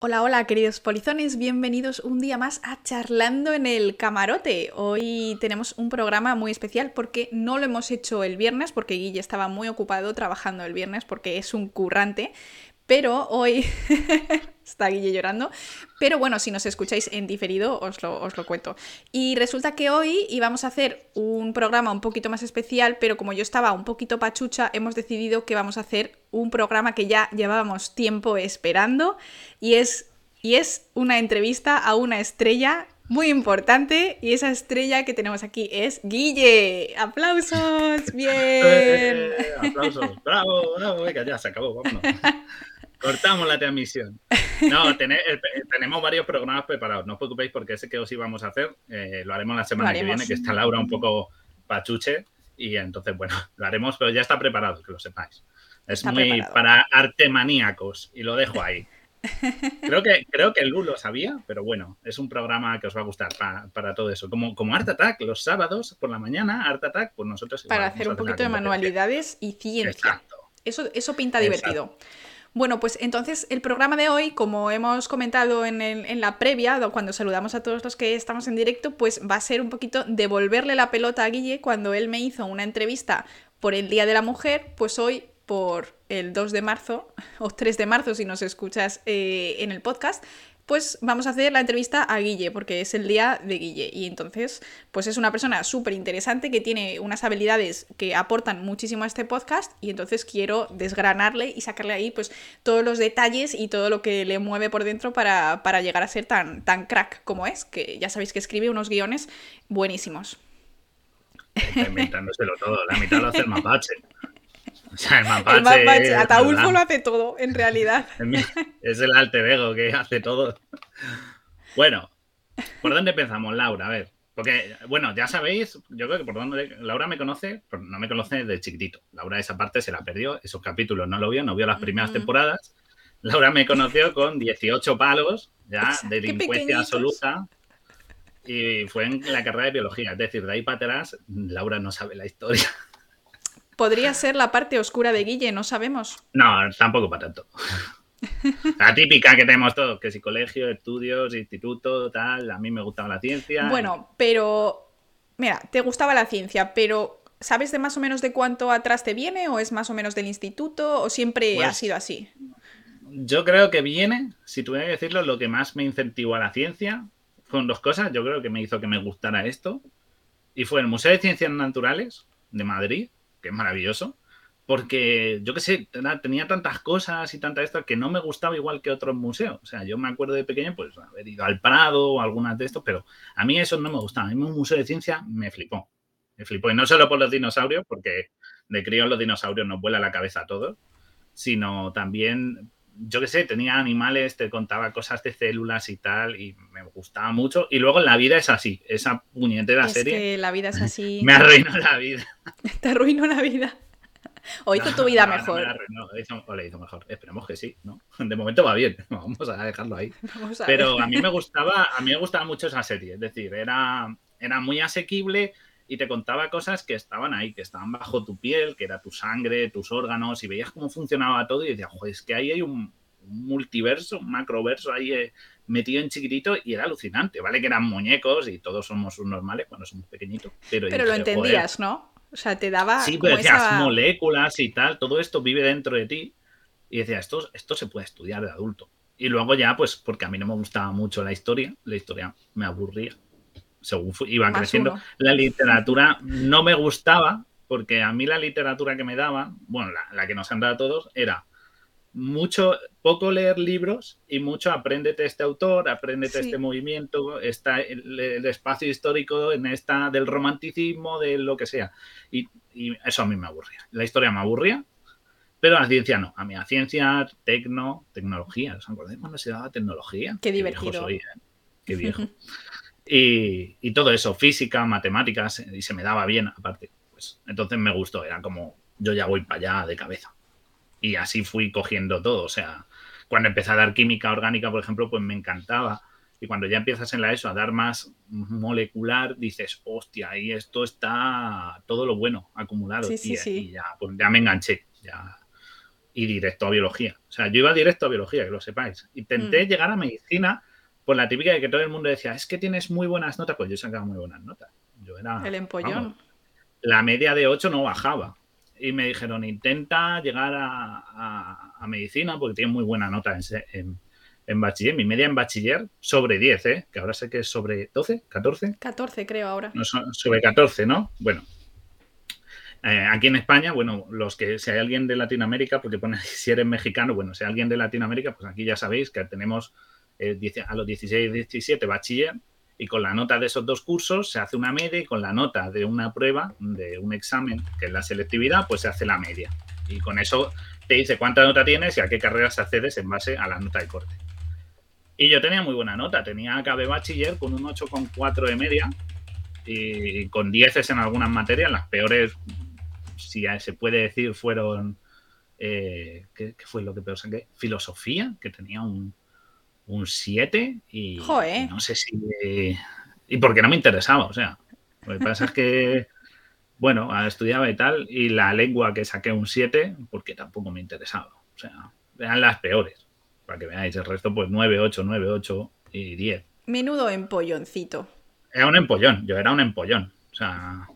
Hola, hola, queridos polizones, bienvenidos un día más a Charlando en el Camarote. Hoy tenemos un programa muy especial porque no lo hemos hecho el viernes, porque Guille estaba muy ocupado trabajando el viernes porque es un currante, pero hoy está Guille llorando. Pero bueno, si nos escucháis en diferido, os lo, os lo, cuento. Y resulta que hoy íbamos a hacer un programa un poquito más especial, pero como yo estaba un poquito pachucha, hemos decidido que vamos a hacer un programa que ya llevábamos tiempo esperando y es, y es una entrevista a una estrella muy importante y esa estrella que tenemos aquí es Guille. ¡Aplausos! ¡Bien! Eh, ¡Aplausos! ¡Bravo! ¡Bravo! Venga, ya se acabó, vámonos. Cortamos la transmisión. No, tenemos varios programas preparados. No os preocupéis porque ese que os íbamos a hacer eh, lo haremos la semana que viene, que está Laura un poco pachuche. Y entonces, bueno, lo haremos, pero ya está preparado, que lo sepáis. Es muy para arte maníacos y lo dejo ahí. Creo que, creo que Lu lo sabía, pero bueno, es un programa que os va a gustar para, todo eso. Como, como Art Attack, los sábados por la mañana, Art Attack, pues nosotros... Para hacer un poquito de manualidades y ciencia. Eso, eso pinta divertido. Bueno, pues entonces el programa de hoy, como hemos comentado en, la previa, cuando saludamos a todos los que estamos en directo, pues va a ser un poquito devolverle la pelota a Guille cuando él me hizo una entrevista por el Día de la Mujer, pues hoy por el 2 de marzo, o 3 de marzo si nos escuchas eh, en el podcast, pues vamos a hacer la entrevista a Guille, porque es el día de Guille. Y entonces, pues es una persona súper interesante que tiene unas habilidades que aportan muchísimo a este podcast. Y entonces quiero desgranarle y sacarle ahí, pues, todos los detalles y todo lo que le mueve por dentro para, llegar a ser tan, tan crack como es, que ya sabéis que escribe unos guiones buenísimos. Está inventándoselo todo, la mitad lo hace el mapache. O sea, el mapache. Ataulfo lo hace todo, en realidad. Es el alter ego que hace todo. Bueno, ¿por dónde empezamos, Laura? A ver. Porque, bueno, ya sabéis, yo creo que por dónde. Laura me conoce, pero no me conoce de chiquitito. Laura esa parte se la perdió, esos capítulos no lo vio, no vio las primeras temporadas. Laura me conoció con 18 palos, ya, de delincuencia absoluta. Y fue en la carrera de biología. Es decir, de ahí para atrás, Laura no sabe la historia. Podría ser la parte oscura de Guille, no sabemos. No, tampoco para tanto. La típica que tenemos todos, que si colegio, estudios, instituto, tal, a mí me gustaba la ciencia. Bueno, pero, mira, te gustaba la ciencia, pero ¿sabes de más o menos de cuánto atrás te viene o es más o menos del instituto o siempre ha pues sido así? Yo creo que viene, si tuviera que decirlo, lo que más me incentivó a la ciencia con dos cosas, yo creo que me hizo que me gustara esto, y fue el Museo de Ciencias Naturales de Madrid, que es maravilloso, porque yo qué sé, tenía tantas cosas y tanta esto que no me gustaba igual que otros museos. O sea, yo me acuerdo de pequeño, pues haber ido al Prado o algunas de estos, pero a mí eso no me gustaba. A mí un museo de ciencia me flipó. Me flipó. Y no solo por los dinosaurios, porque de crío los dinosaurios nos vuela la cabeza a todos, sino también, yo qué sé, tenía animales, te contaba cosas de células y tal, y me gustaba mucho. Y luego la vida es así, esa puñetera es serie. Que la vida es así. Me arruinó la vida. Te arruinó la vida. O hizo tu vida mejor. No, o le hizo mejor. Esperemos que sí, ¿no? De momento va bien. Vamos a dejarlo ahí. Pero a mí me gustaba, a mí me gustaba mucho esa serie. Es decir, era, era muy asequible y te contaba cosas que estaban ahí, que estaban bajo tu piel, que era tu sangre, tus órganos, y veías cómo funcionaba todo y decías, joder, es que ahí hay un, multiverso, un macroverso ahí eh, metido en chiquitito y era alucinante, ¿vale? Que eran muñecos y todos somos normales cuando somos pequeñitos. Pero, pero lo entendías, ¿no? O sea, te daba. Sí, pero decías moléculas y tal, todo esto vive dentro de ti. Y decía, esto, esto se puede estudiar de adulto. Y luego ya, pues, porque a mí no me gustaba mucho la historia, la historia me aburría. Según iban creciendo. La literatura no me gustaba, porque a mí la literatura que me daban, bueno, la, la que nos han dado a todos, era mucho, poco leer libros y mucho apréndete este autor, apréndete este movimiento, está el, espacio histórico en esta del romanticismo, de lo que sea. Y, eso a mí me aburría. La historia me aburría, pero la ciencia no. A mí la ciencia, tecno, tecnología. ¿Os acordáis cuando se daba tecnología? Qué divertido. ¿eh? Qué viejo. y, y, todo eso, física, matemáticas, y se me daba bien aparte. Pues entonces me gustó, era como yo ya voy para allá de cabeza y así fui cogiendo todo. O sea, cuando empecé a dar química orgánica, por ejemplo, pues me encantaba. Y cuando ya empiezas en la ESO a dar más molecular, dices, hostia, ahí esto está todo lo bueno acumulado. Sí, sí, y, ya, pues ya me enganché. Ya. y directo a biología. O sea, yo iba directo a biología, que lo sepáis. Intenté Mm. llegar a medicina por la típica de que todo el mundo decía, es que tienes muy buenas notas. Pues yo sacaba muy buenas notas. Yo era. El empollón. vamos, la media de 8 no bajaba. Y me dijeron, intenta llegar a, a- a medicina porque tienes muy buena nota en, se- en- en bachiller. Mi media en bachiller sobre 10, ¿eh? Que ahora sé que es sobre 12, 14. 14 creo ahora. No, sobre 14, ¿no? Bueno. Eh, aquí en España, bueno, los que, si hay alguien de Latinoamérica, porque pone si eres mexicano, bueno, si hay alguien de Latinoamérica, pues aquí ya sabéis que tenemos a los 16, 17 bachiller y con la nota de esos dos cursos se hace una media y con la nota de una prueba, de un examen, que es la selectividad, pues se hace la media. Y con eso te dice cuánta nota tienes y a qué carreras accedes en base a la nota de corte. Y yo tenía muy buena nota, tenía acabé bachiller con un 8,4 de media y con 10 en algunas materias, las peores, si se puede decir, fueron, eh, ¿qué, qué fue lo que peor saqué? Filosofía, que tenía un, un 7 y, y no sé si... y porque no me interesaba, o sea, lo que pasa es que, bueno, estudiaba y tal, y la lengua que saqué un 7 porque tampoco me interesaba, o sea, eran las peores, para que veáis, el resto pues 9, 8, 9, 8 y 10. Menudo empolloncito. Era un empollón, yo era un empollón. O sea,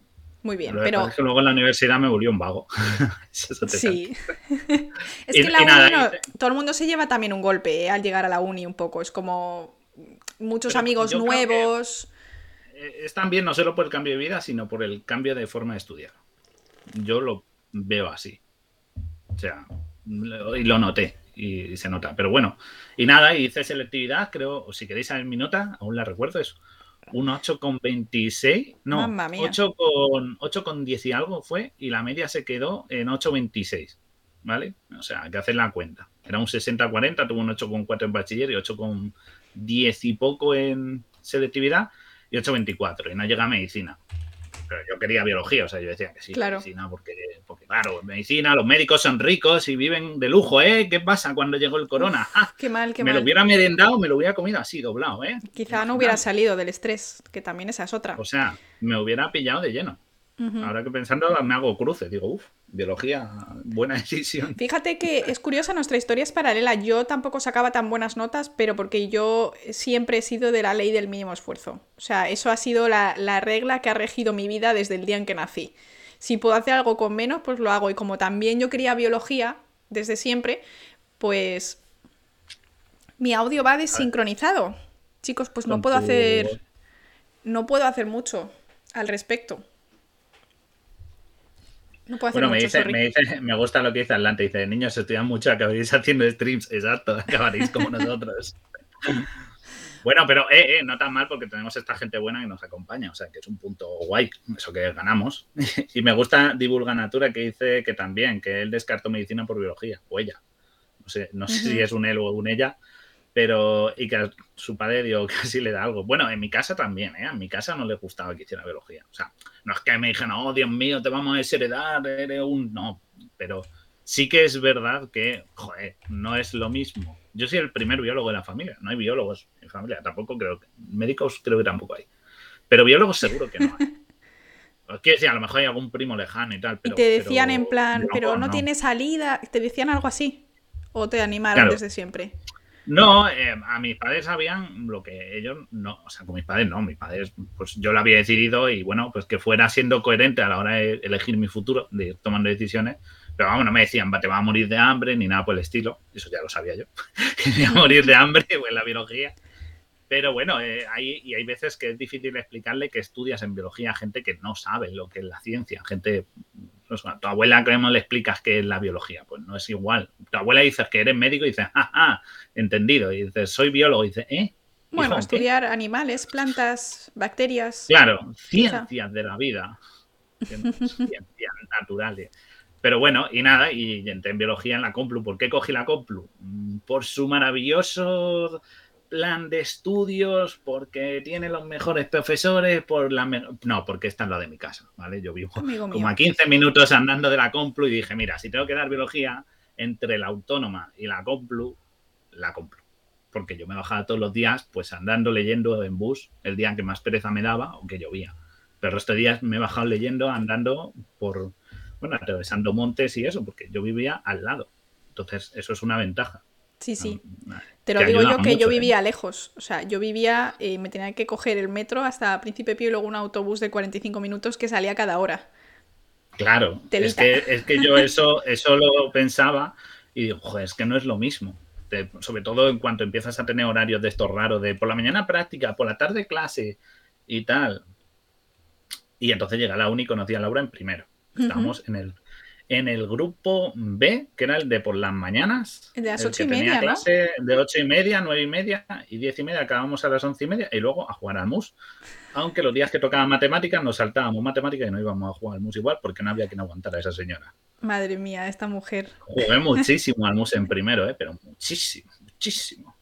Muy bien, pero es que luego en la universidad me volvió un vago. Eso te sí. es Y- que en la y nada, uni no- y- todo el mundo se lleva también un golpe eh, al llegar a la uni un poco. Es como muchos Pero amigos nuevos. Eh, Es también no solo por el cambio de vida, sino por el cambio de forma de estudiar. Yo lo veo así. O sea, lo- y lo noté, y, se nota. Pero bueno, y nada, hice selectividad, creo, o si queréis saber mi nota, aún la recuerdo, es un 8,26. No, Mamma mía. 8 con, 8 con 10 y algo fue, y la media se quedó en 8,26. ¿Vale? O sea, hay que hacer la cuenta. Era un 60-40, tuvo un 8,4 en bachiller y 8,10 y poco en selectividad y 8,24 y no llega a medicina. Pero yo quería biología, o sea, yo decía que sí, Claro. medicina, porque, porque claro, medicina, los médicos son ricos y viven de lujo, ¿eh? ¿Qué pasa cuando llegó el corona? ¡Ah! Qué mal, qué me mal. lo hubiera merendado, me lo hubiera comido así, doblado, ¿eh? Quizá no hubiera salido del estrés, que también esa es otra. O sea, me hubiera pillado de lleno. Ahora que pensando, me hago cruces. Digo, uff, biología, buena decisión. Fíjate que es curiosa, nuestra historia es paralela. Yo tampoco sacaba tan buenas notas, pero porque yo siempre he sido de la ley del mínimo esfuerzo. O sea, eso ha sido la, la regla que ha regido mi vida desde el día en que nací. Si puedo hacer algo con menos, pues lo hago. Y como también yo quería biología desde siempre, pues mi audio va desincronizado. Chicos, pues no puedo hacer. No puedo hacer mucho al respecto. No puedo hacer Bueno, me mucho, dice, me dice, me gusta lo que dice Atlante. Dice, niños, estudian mucho, acabaréis haciendo streams. Exacto, acabaréis como nosotros. Bueno, pero eh, eh, no tan mal porque tenemos esta gente buena que nos acompaña, o sea que es un punto guay, eso que ganamos. y me gusta Divulga Natura que dice que también, que él descartó medicina por biología, o ella. No sé, no sé si es un él o un ella, pero y que a su padre dio casi le da algo. Bueno, en mi casa también, ¿eh? En mi casa no le gustaba que hiciera biología. O sea, no es que me dijeran, oh, Dios mío, te vamos a desheredar, eres un... No, pero sí que es verdad que, joder, no es lo mismo. Yo soy el primer biólogo de la familia, no hay biólogos en mi familia, tampoco creo que... Médicos creo que tampoco hay. Pero biólogos seguro que no hay. Quiero decir, a lo mejor hay algún primo lejano y tal, Y pero... te decían pero en plan, pero no, tiene salida, te decían algo así. O te animaron Claro. desde siempre. No, eh, a mis padres sabían lo que ellos no, o sea, con mis padres no, mis padres, pues yo lo había decidido y bueno, pues que fuera siendo coherente a la hora de elegir mi futuro, de ir tomando decisiones, pero vamos, no me decían, te vas a morir de hambre ni nada por el estilo, eso ya lo sabía yo, que a morir de hambre en la biología. Pero bueno, eh, y hay veces que es difícil explicarle que estudias en biología a gente que no sabe lo que es la ciencia, gente a tu abuela, ¿cómo le explicas qué es la biología? Pues no es igual. Tu abuela dice que eres médico y dice, jaja, entendido. Y dices, soy biólogo. Y dice, ¿eh? Bueno, estudiar animales, plantas, bacterias. Claro, Quizá. ciencias de la vida. Ciencias naturales. Pero bueno, y nada, y entré en biología en la Complu. ¿Por qué cogí la Complu? Mm, Por su maravilloso plan de estudios, porque tiene los mejores profesores, por la me- no, porque esta es la de mi casa, ¿vale? Yo vivo como a 15 minutos andando de la Complu y dije, mira, si tengo que dar biología entre la autónoma y la Complu, la Complu. Porque yo me bajaba todos los días, pues andando, leyendo en bus, el día en que más pereza me daba, aunque llovía. Pero el resto de días me he bajado leyendo, andando por, bueno, atravesando montes y eso, porque yo vivía al lado. Entonces, eso es una ventaja. Sí, sí. Te lo digo yo que yo ¿eh? vivía lejos. O sea, yo vivía, y me tenía que coger el metro hasta Príncipe Pío y luego un autobús de 45 minutos que salía cada hora. Claro, es que, es que yo eso, eso lo pensaba y digo, joder, es que no es lo mismo. sobre todo en cuanto empiezas a tener horarios de estos raros, de por la mañana práctica, por la tarde clase y tal. Y entonces llega la uni y conocí a Laura en primero. Estábamos en el en el grupo B, que era el de por las mañanas. De las ocho y media, clase de ocho y media, nueve y media y diez y media, acabamos a las once y media y luego a jugar al mus. Aunque los días que tocaban matemáticas nos saltábamos matemáticas y no íbamos a jugar al mus igual porque no había quien aguantar a esa señora. Madre mía, esta mujer. Jugué muchísimo al mus en primero, ¿eh? pero muchísimo, muchísimo.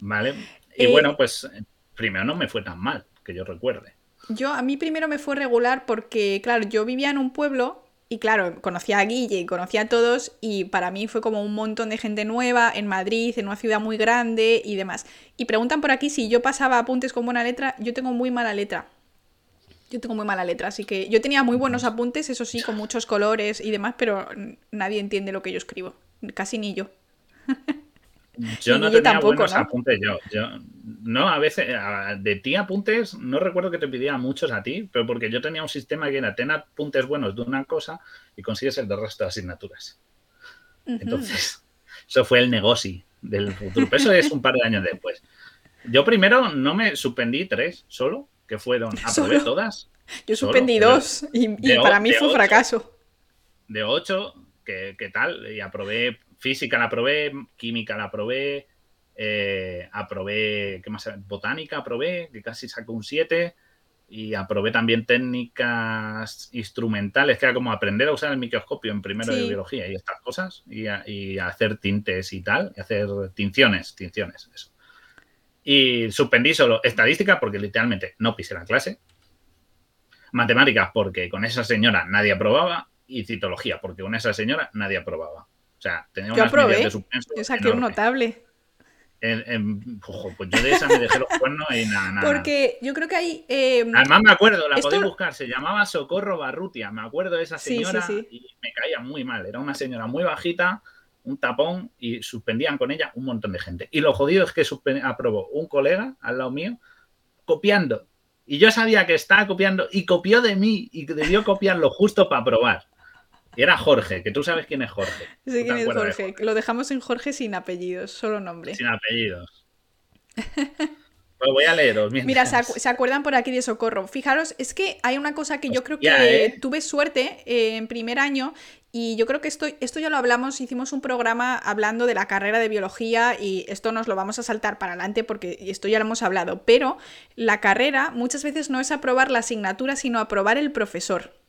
¿Vale? Y eh, bueno, pues primero no me fue tan mal, que yo recuerde. Yo, a mí primero me fue regular porque, claro, yo vivía en un pueblo y claro, conocía a Guille, conocía a todos y para mí fue como un montón de gente nueva en Madrid, en una ciudad muy grande y demás. Y preguntan por aquí si yo pasaba apuntes con buena letra. Yo tengo muy mala letra. Yo tengo muy mala letra, así que yo tenía muy buenos apuntes, eso sí, con muchos colores y demás, pero nadie entiende lo que yo escribo. Casi ni yo. Yo no tenía buenos apuntes yo, No, a veces, de ti apuntes, no recuerdo que te pidiera muchos a ti, pero porque yo tenía un sistema que era tener apuntes buenos de una cosa y consigues el del resto de asignaturas. Entonces, eso fue el negocio del futuro. eso es un par de años después. Yo primero no me suspendí tres solo, que fueron, aprobé todas. Yo suspendí dos y, para mí fue un fracaso. De ocho, ¿qué tal, y aprobé física la probé, química la probé, eh, aprobé, ¿qué más? Botánica aprobé, que casi sacó un 7. Y aprobé también técnicas instrumentales, que era como aprender a usar el microscopio en primero de biología y estas cosas, y, hacer tintes y tal, y hacer tinciones, tinciones, eso. Y suspendí solo estadística porque literalmente no pisé la clase, matemáticas porque con esa señora nadie aprobaba, y citología porque con esa señora nadie aprobaba. O sea, tenía unas medidas de suspenso. Yo saqué un notable. pues yo de esa me dejé los cuernos y nada, nada. Porque yo creo que hay. Em, Además, me acuerdo, la podéis buscar, se llamaba Socorro Barrutia. Me acuerdo de esa señora y me caía muy mal. Era una señora muy bajita, un tapón y suspendían con ella un montón de gente. Y lo jodido es que aprobó un colega al lado mío copiando. Y yo sabía que estaba copiando y copió de mí y debió copiarlo justo para probar. Y era Jorge, que tú sabes quién es Jorge. Sí, quién es Jorge. Lo dejamos en Jorge sin apellidos, solo nombre. Sin apellidos. pues voy a leeros. Mira, se, acuerdan por aquí de Socorro. Fijaros, es que hay una cosa que yo creo que ¿eh? tuve suerte eh, en primer año y yo creo que esto, esto ya lo hablamos, hicimos un programa hablando de la carrera de biología y esto nos lo vamos a saltar para adelante porque esto ya lo hemos hablado, pero la carrera muchas veces no es aprobar la asignatura, sino aprobar el profesor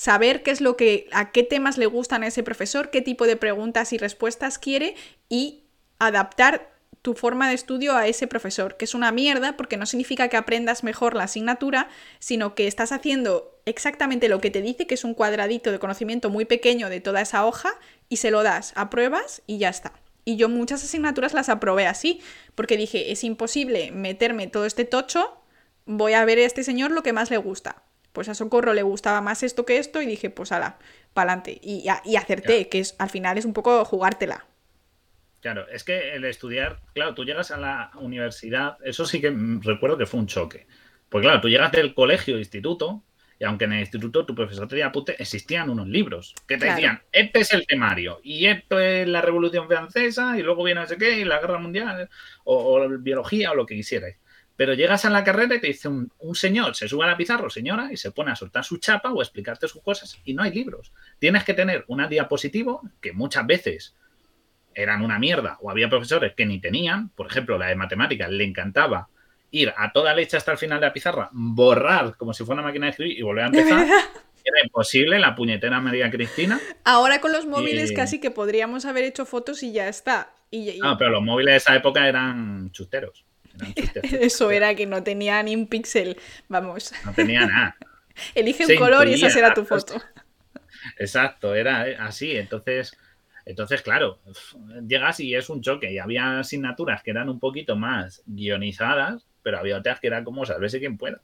saber qué es lo que, a qué temas le gustan a ese profesor, qué tipo de preguntas y respuestas quiere y adaptar tu forma de estudio a ese profesor, que es una mierda porque no significa que aprendas mejor la asignatura, sino que estás haciendo exactamente lo que te dice, que es un cuadradito de conocimiento muy pequeño de toda esa hoja, y se lo das a pruebas y ya está. Y yo muchas asignaturas las aprobé así, porque dije, es imposible meterme todo este tocho, voy a ver a este señor lo que más le gusta pues a Socorro le gustaba más esto que esto y dije, pues ala, pa'lante. Y, y acerté, que es, al final es un poco jugártela. Claro, es que el estudiar, claro, tú llegas a la universidad, eso sí que recuerdo que fue un choque. Pues claro, tú llegas del colegio, instituto, y aunque en el instituto tu profesor te pute, existían unos libros que te decían, este es el temario, y esto es la Revolución Francesa, y luego viene no sé qué, y la Guerra Mundial, o, o biología, o lo que quisierais. Pero llegas a la carrera y te dice un, señor, se sube a la pizarra señora y se pone a soltar su chapa o a explicarte sus cosas y no hay libros. Tienes que tener una diapositiva que muchas veces eran una mierda o había profesores que ni tenían, por ejemplo, la de matemáticas le encantaba ir a toda leche hasta el final de la pizarra, borrar como si fuera una máquina de escribir y volver a empezar. Era imposible, la puñetera María Cristina. Ahora con los móviles casi que podríamos haber hecho fotos y ya está. No, pero los móviles de esa época eran chusteros. Eso era que no tenía ni un píxel, vamos. No tenía nada. Elige un color y esa será tu foto. Exacto, era así. Entonces, entonces, claro, llegas y es un choque. Y había asignaturas que eran un poquito más guionizadas, pero había otras que eran como salvese quien pueda.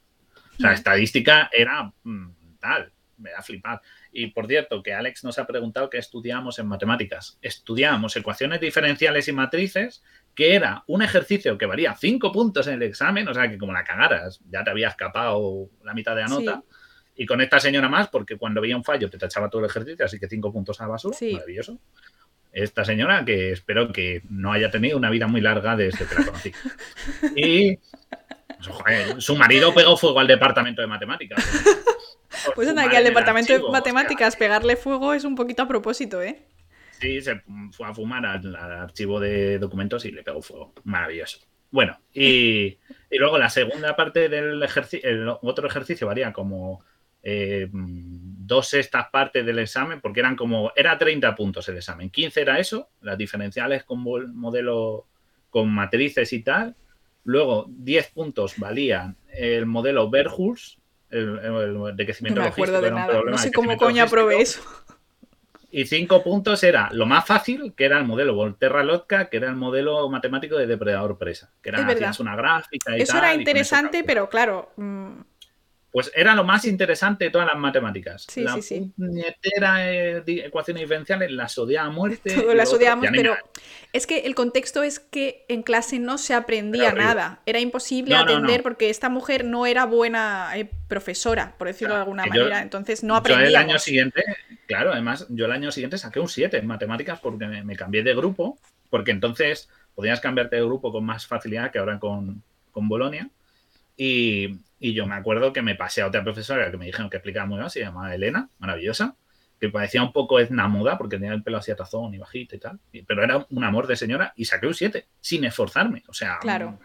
O sea, estadística era mm, tal. me da flipar. Y por cierto, que Alex nos ha preguntado qué estudiamos en matemáticas. Estudiamos ecuaciones diferenciales y matrices, que era un ejercicio que valía cinco puntos en el examen, o sea que como la cagaras, ya te había escapado la mitad de la nota. Y con esta señora más, porque cuando veía un fallo te tachaba todo el ejercicio, así que cinco puntos a basura, maravilloso. Esta señora que espero que no haya tenido una vida muy larga desde que la conocí. Y su marido pegó fuego al departamento de matemáticas. Pues anda, que al departamento de matemáticas pegarle fuego es un poquito a propósito, ¿eh? Sí, se fue a fumar al, archivo de documentos y le pegó fuego. Maravilloso. Bueno, y, luego la segunda parte del ejercicio, el otro ejercicio varía como eh, dos sextas partes del examen, porque eran como, era 30 puntos el examen. 15 era eso, las diferenciales con modelo con matrices y tal, Luego, 10 puntos valían el modelo Verhulst, el, de crecimiento no me acuerdo de nada. No sé cómo coño aprobé eso. Y 5 puntos era lo más fácil, que era el modelo Volterra-Lotka, que era el modelo matemático de depredador-presa. Que era una gráfica y Eso era interesante, pero claro, mm, pues era lo más interesante de todas las matemáticas. Sí, la sí, sí. puñetera eh, ecuaciones diferenciales las odiaba a muerte. Todo las odiamos, pero es que el contexto es que en clase no se aprendía nada. Era imposible atender porque esta mujer no era buena eh, profesora, por decirlo de alguna manera. Entonces no aprendía. Yo el año siguiente, claro, además, yo el año siguiente saqué un 7 en matemáticas porque me, cambié de grupo, porque entonces podías cambiarte de grupo con más facilidad que ahora con, con Bolonia. Y, y yo me acuerdo que me pasé a otra profesora que me dijeron que explicaba muy bien, se llamaba Elena, maravillosa, que parecía un poco etna muda porque tenía el pelo así atazón y bajito y tal. Pero era un amor de señora y saqué un 7 sin esforzarme. O sea. Claro. Mm,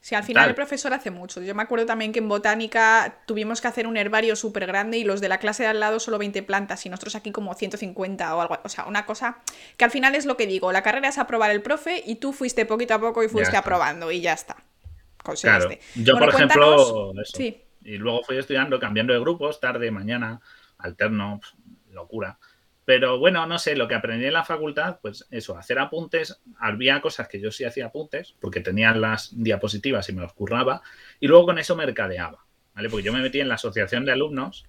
sí, al final el profesor hace mucho. Yo me acuerdo también que en botánica tuvimos que hacer un herbario súper grande y los de la clase de al lado solo 20 plantas y nosotros aquí como 150 o algo. O sea, una cosa que al final es lo que digo. La carrera es aprobar el profe y tú fuiste poquito a poco y fuiste aprobando y ya está. Claro. Yo, por ejemplo, Y luego fui estudiando, cambiando de grupos, tarde, mañana, alterno, locura. Pero bueno, no sé, lo que aprendí en la facultad, pues eso, hacer apuntes. Había cosas que yo sí hacía apuntes, porque tenía las diapositivas y me los curraba, y luego con eso mercadeaba, ¿vale? Porque yo me metí en la asociación de alumnos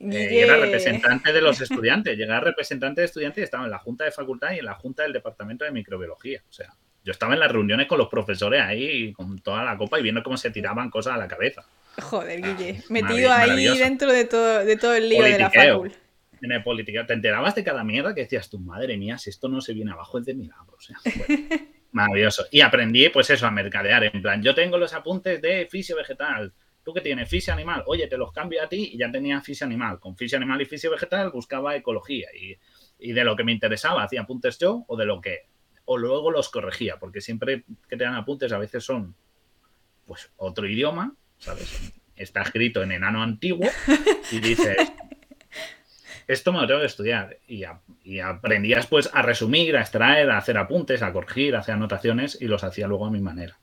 eh, y era representante de los estudiantes. Llegué representante de estudiantes y estaba en la junta de facultad y en la junta del departamento de microbiología. O sea, yo estaba en las reuniones con los profesores ahí con toda la copa y viendo cómo se tiraban cosas a la cabeza. Joder, Guille, metido ahí dentro de todo, de todo el lío de la facul. En el política, te enterabas de cada mierda que decías, tu madre mía, si esto no se viene abajo es de milagro. O sea, maravilloso. Y aprendí, pues eso, a mercadear. En plan, yo tengo los apuntes de fisio vegetal. Tú que tienes fisio animal, oye, te los cambio a ti y ya tenía fisio animal. Con fisio animal y fisio vegetal buscaba ecología y, y de lo que me interesaba hacía apuntes yo o de lo que o luego los corregía, porque siempre que te dan apuntes a veces son pues otro idioma, ¿sabes? Está escrito en enano antiguo y dices, esto me lo tengo que estudiar. Y, y, aprendías pues a resumir, a extraer, a hacer apuntes, a corregir, a hacer anotaciones y los hacía luego a mi manera.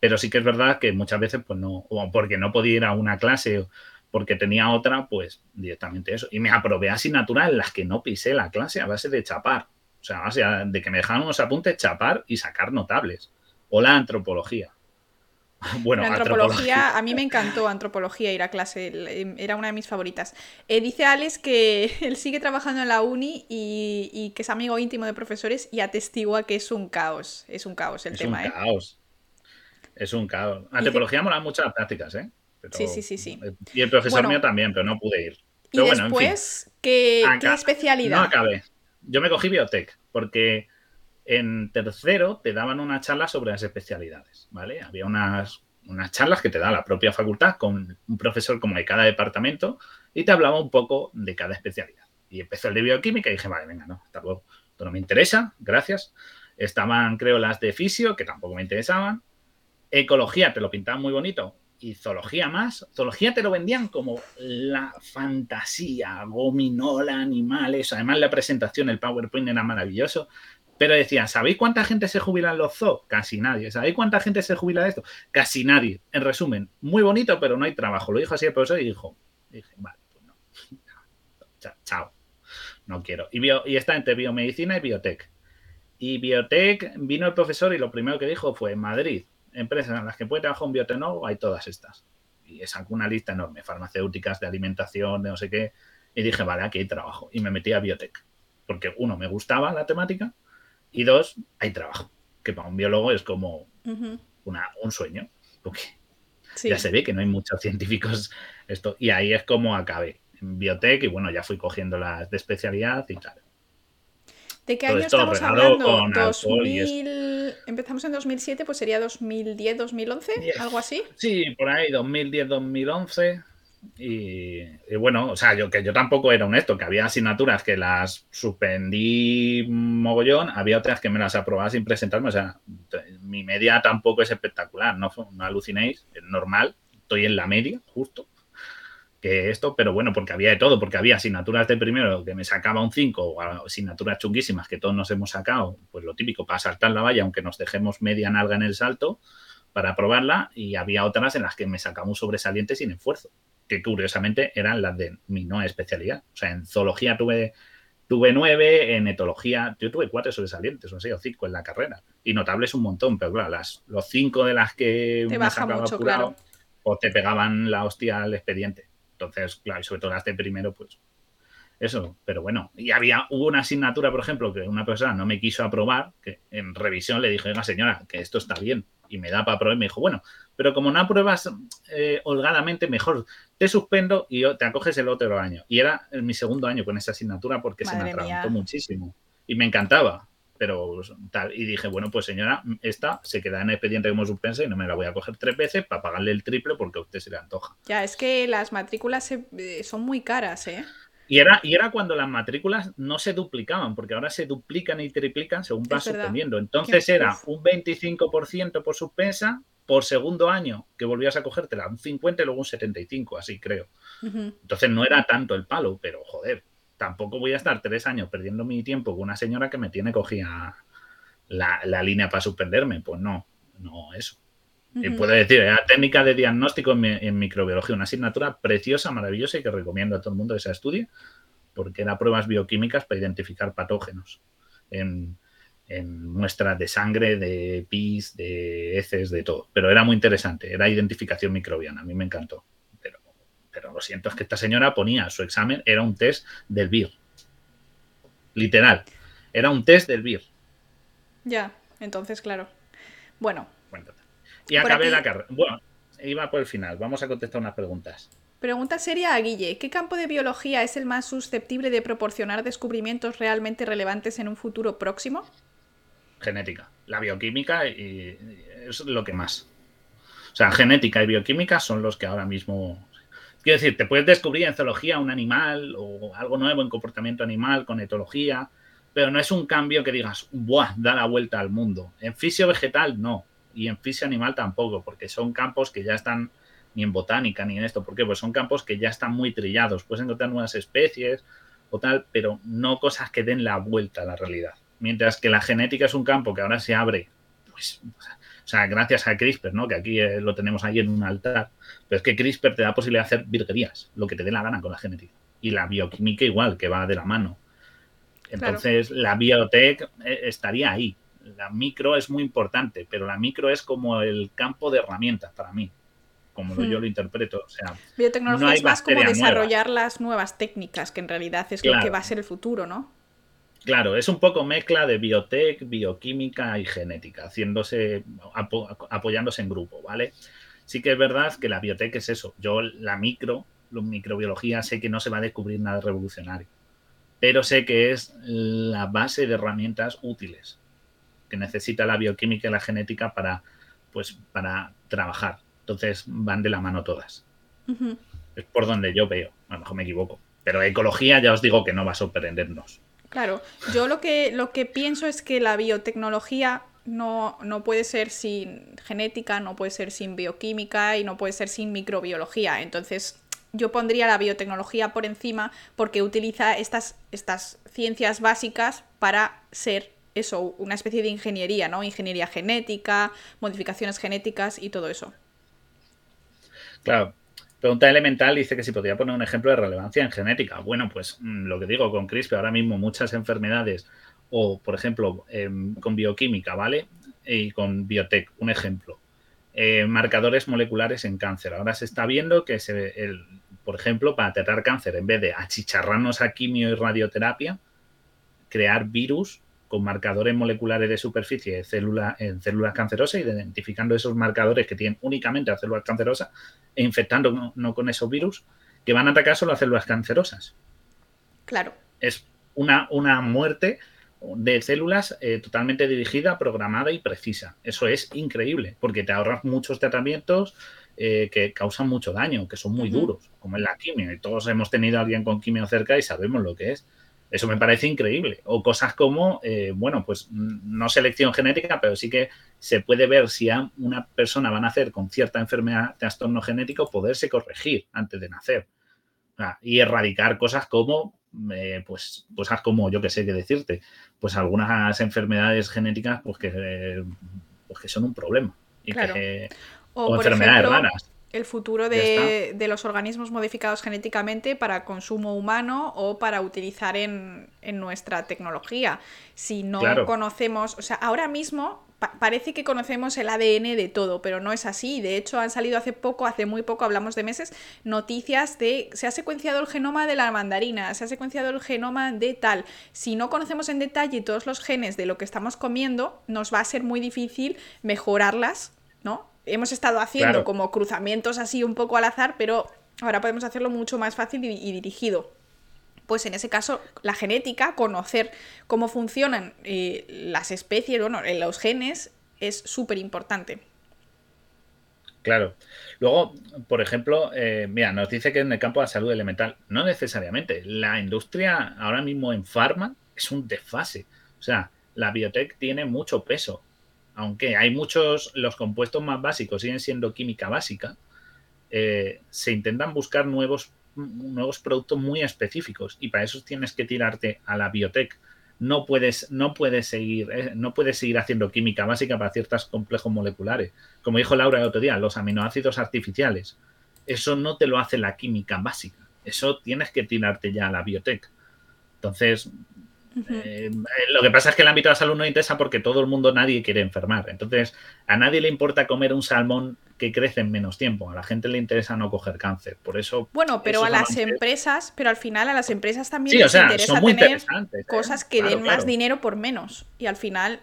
Pero sí que es verdad que muchas veces pues no, o porque no podía ir a una clase o porque tenía otra, pues directamente eso. Y me aprobé asignaturas en las que no pisé la clase a base de chapar. O sea, de que me dejaban unos apuntes, chapar y sacar notables. O la antropología. Bueno, antropología, a mí me encantó antropología, ir a clase, era una de mis favoritas. Eh, dice Alex que él sigue trabajando en la uni y, que es amigo íntimo de profesores y atestigua que es un caos, es un caos el tema. Es un ¿eh? caos. Es un caos. Antropología mola mucho las prácticas, ¿eh? sí, sí, sí, sí. Y el profesor mío también, pero no pude ir. y después, ¿qué, ¿qué especialidad? No acabé yo me cogí biotech porque en tercero te daban una charla sobre las especialidades, ¿vale? Había unas, unas charlas que te da la propia facultad con un profesor como de cada departamento y te hablaba un poco de cada especialidad. Y empezó el de bioquímica y dije, vale, venga, no, hasta luego. Esto no me interesa, gracias. Estaban, creo, las de fisio, que tampoco me interesaban. Ecología, te lo pintaban muy bonito y zoología más. Zoología te lo vendían como la fantasía, gominola, animales. Además, la presentación, el PowerPoint era maravilloso. Pero decían, ¿sabéis cuánta gente se jubila en los zoos? Casi nadie. ¿Sabéis cuánta gente se jubila de esto? Casi nadie. En resumen, muy bonito, pero no hay trabajo. Lo dijo así el profesor y dijo, dije, vale, pues no. Chao. No quiero. Y, y está entre biomedicina y biotech. Y biotech vino el profesor y lo primero que dijo fue, Madrid, empresas en las que puede trabajar un biotecnólogo hay todas estas. y sacó una lista enorme, farmacéuticas, de alimentación, de no sé qué, y dije, vale, aquí hay trabajo. Y me metí a biotech, porque uno, me gustaba la temática, y dos, hay trabajo, que para un biólogo es como una, un sueño, porque ya se ve que no hay muchos científicos esto, y ahí es como acabé en biotech, y bueno, ya fui cogiendo las de especialidad y tal. ¿De qué año estamos hablando? 2000... Empezamos en 2007, pues sería 2010, 2011, algo así. Sí, por ahí, 2010, 2011. Y, bueno, o sea, yo que yo tampoco era honesto, que había asignaturas que las suspendí mogollón, había otras que me las aprobaba sin presentarme, o sea, mi media tampoco es espectacular, no, no alucinéis, es normal, estoy en la media, justo que esto, pero bueno, porque había de todo, porque había asignaturas de primero que me sacaba un 5 o asignaturas chunguísimas que todos nos hemos sacado, pues lo típico para saltar la valla, aunque nos dejemos media nalga en el salto para probarla, y había otras en las que me sacaba un sobresaliente sin esfuerzo, que curiosamente eran las de mi no especialidad. O sea, en zoología tuve tuve nueve, en etología yo tuve cuatro sobresalientes, o sea, o cinco en la carrera, y notables un montón, pero claro, las, los cinco de las que te me sacaba mucho, apurado, o te pegaban la hostia al expediente. Entonces, claro, y sobre todo las de primero, pues eso, pero bueno, y había, hubo una asignatura, por ejemplo, que una persona no me quiso aprobar, que en revisión le dije, oiga señora, que esto está bien, y me da para aprobar, y me dijo, bueno, pero como no apruebas eh, holgadamente, mejor te suspendo y te acoges el otro año. Y era mi segundo año con esa asignatura porque se me atragantó muchísimo. Y me encantaba pero tal. Y dije, bueno, pues señora, esta se queda en expediente como suspensa y no me la voy a coger tres veces para pagarle el triple porque a usted se le antoja. Ya, es que las matrículas eh, son muy caras, ¿eh? Y era, y era cuando las matrículas no se duplicaban, porque ahora se duplican y triplican según vas suspendiendo. Entonces era un 25% por suspensa por segundo año que volvías a cogértela, un 50 y luego un 75, así creo. Entonces no era tanto el palo, pero joder, tampoco voy a estar tres años perdiendo mi tiempo con una señora que me tiene cogida la, línea para suspenderme. Pues no, no eso. Y puedo decir, la técnica de diagnóstico en, microbiología, una asignatura preciosa, maravillosa y que recomiendo a todo el mundo que se estudie, porque era pruebas bioquímicas para identificar patógenos en, en muestras de sangre, de pis, de heces, de todo. Pero era muy interesante, era identificación microbiana, a mí me encantó pero lo siento, es que esta señora ponía su examen, era un test del BIR. Literal. Era un test del BIR. Ya, entonces, claro. Bueno. Y acabé la carrera. Bueno, iba por el final. Vamos a contestar unas preguntas. Pregunta seria a Guille. ¿Qué campo de biología es el más susceptible de proporcionar descubrimientos realmente relevantes en un futuro próximo? Genética. La bioquímica y es lo que más. O sea, genética y bioquímica son los que ahora mismo Quiero decir, te puedes descubrir en zoología un animal o algo nuevo en comportamiento animal con etología, pero no es un cambio que digas, ¡buah! Da la vuelta al mundo. En fisio vegetal no, y en fisio animal tampoco, porque son campos que ya están ni en botánica ni en esto. ¿Por qué? Pues son campos que ya están muy trillados. Puedes encontrar nuevas especies o tal, pero no cosas que den la vuelta a la realidad. Mientras que la genética es un campo que ahora se abre, pues, sea, gracias a CRISPR, ¿no? Que aquí eh, lo tenemos ahí en un altar. Pero es que CRISPR te da posibilidad de hacer virguerías, lo que te dé la gana con la genética. Y la bioquímica igual, que va de la mano. Entonces, la biotech eh, estaría ahí. La micro es muy importante, pero la micro es como el campo de herramientas para mí, como yo hmm. lo interpreto. O sea, biotecnología es más como desarrollar las nuevas técnicas, que en realidad es lo que va a ser el futuro, ¿no? Claro, es un poco mezcla de biotech, bioquímica y genética, haciéndose, apoyándose en grupo, ¿vale? Sí que es verdad que la biotech es eso. Yo la micro, la microbiología, sé que no se va a descubrir nada revolucionario, pero sé que es la base de herramientas útiles que necesita la bioquímica y la genética para, pues, para trabajar. Entonces van de la mano todas. Es por donde yo veo, a lo mejor me equivoco. Pero ecología ya os digo que no va a sorprendernos. Claro, yo lo que, lo que pienso es que la biotecnología no, no, puede ser sin genética, no puede ser sin bioquímica y no puede ser sin microbiología. Entonces, yo pondría la biotecnología por encima porque utiliza estas, estas ciencias básicas para ser eso, una especie de ingeniería, ¿no? Ingeniería genética, modificaciones genéticas y todo eso. Claro, Pregunta elemental dice que si podría poner un ejemplo de relevancia en genética. Bueno, pues mm, lo que digo con CRISPR, ahora mismo muchas enfermedades, o por ejemplo em, con bioquímica, ¿vale? Y con biotech, un ejemplo. eh, marcadores moleculares en cáncer. Ahora se está viendo que, se, el, por ejemplo, para tratar cáncer, en vez de achicharrarnos a quimio y radioterapia, crear virus con marcadores moleculares de superficie de célula, en células cancerosas, identificando esos marcadores que tienen únicamente a células cancerosas e infectando no, con esos virus que van a atacar solo a células cancerosas. Claro. Es una, una muerte de células eh, totalmente dirigida, programada y precisa. Eso es increíble, porque te ahorras muchos tratamientos eh, que causan mucho daño, que son muy duros, como en la quimio. Y todos hemos tenido a alguien con quimio cerca y sabemos lo que es. Eso me parece increíble. O cosas como, eh, bueno, pues no selección genética, pero sí que se puede ver si a una persona va a nacer con cierta enfermedad, trastorno genético, poderse corregir antes de nacer. y erradicar cosas como, eh, pues, cosas como, yo que sé qué decirte, pues algunas enfermedades genéticas, pues que, pues que son un problema. Y o, enfermedades raras el futuro de, los organismos modificados genéticamente para consumo humano o para utilizar en, nuestra tecnología. Si no conocemos, o sea, ahora mismo parece que conocemos el ADN de todo, pero no es así. De hecho, han salido hace poco, hace muy poco, hablamos de meses, noticias de se ha secuenciado el genoma de la mandarina, se ha secuenciado el genoma de tal. Si no conocemos en detalle todos los genes de lo que estamos comiendo, nos va a ser muy difícil mejorarlas, ¿no? Hemos estado haciendo como cruzamientos así un poco al azar, pero ahora podemos hacerlo mucho más fácil y, dirigido. Pues en ese caso, la genética, conocer cómo funcionan eh, las especies, bueno, los genes, es súper importante. Claro. Luego, por ejemplo, eh, mira, nos dice que en el campo de la salud elemental, no necesariamente. La industria ahora mismo en farma es un desfase. O sea, la biotech tiene mucho peso aunque hay muchos, los compuestos más básicos siguen siendo química básica, eh, se intentan buscar nuevos, nuevos productos muy específicos y para eso tienes que tirarte a la biotech. No puedes, no puedes seguir, eh, no puedes seguir haciendo química básica para ciertos complejos moleculares. Como dijo Laura el otro día, los aminoácidos artificiales. Eso no te lo hace la química básica. Eso tienes que tirarte ya a la biotech. Entonces, eh, lo que pasa es que el ámbito de la salud no interesa porque todo el mundo, nadie quiere enfermar. Entonces, a nadie le importa comer un salmón que crece en menos tiempo. A la gente le interesa no coger cáncer. Por eso. Bueno, pero a las empresas, pero al final a las empresas también les interesa tener ¿eh? cosas que den más dinero por menos. Y al final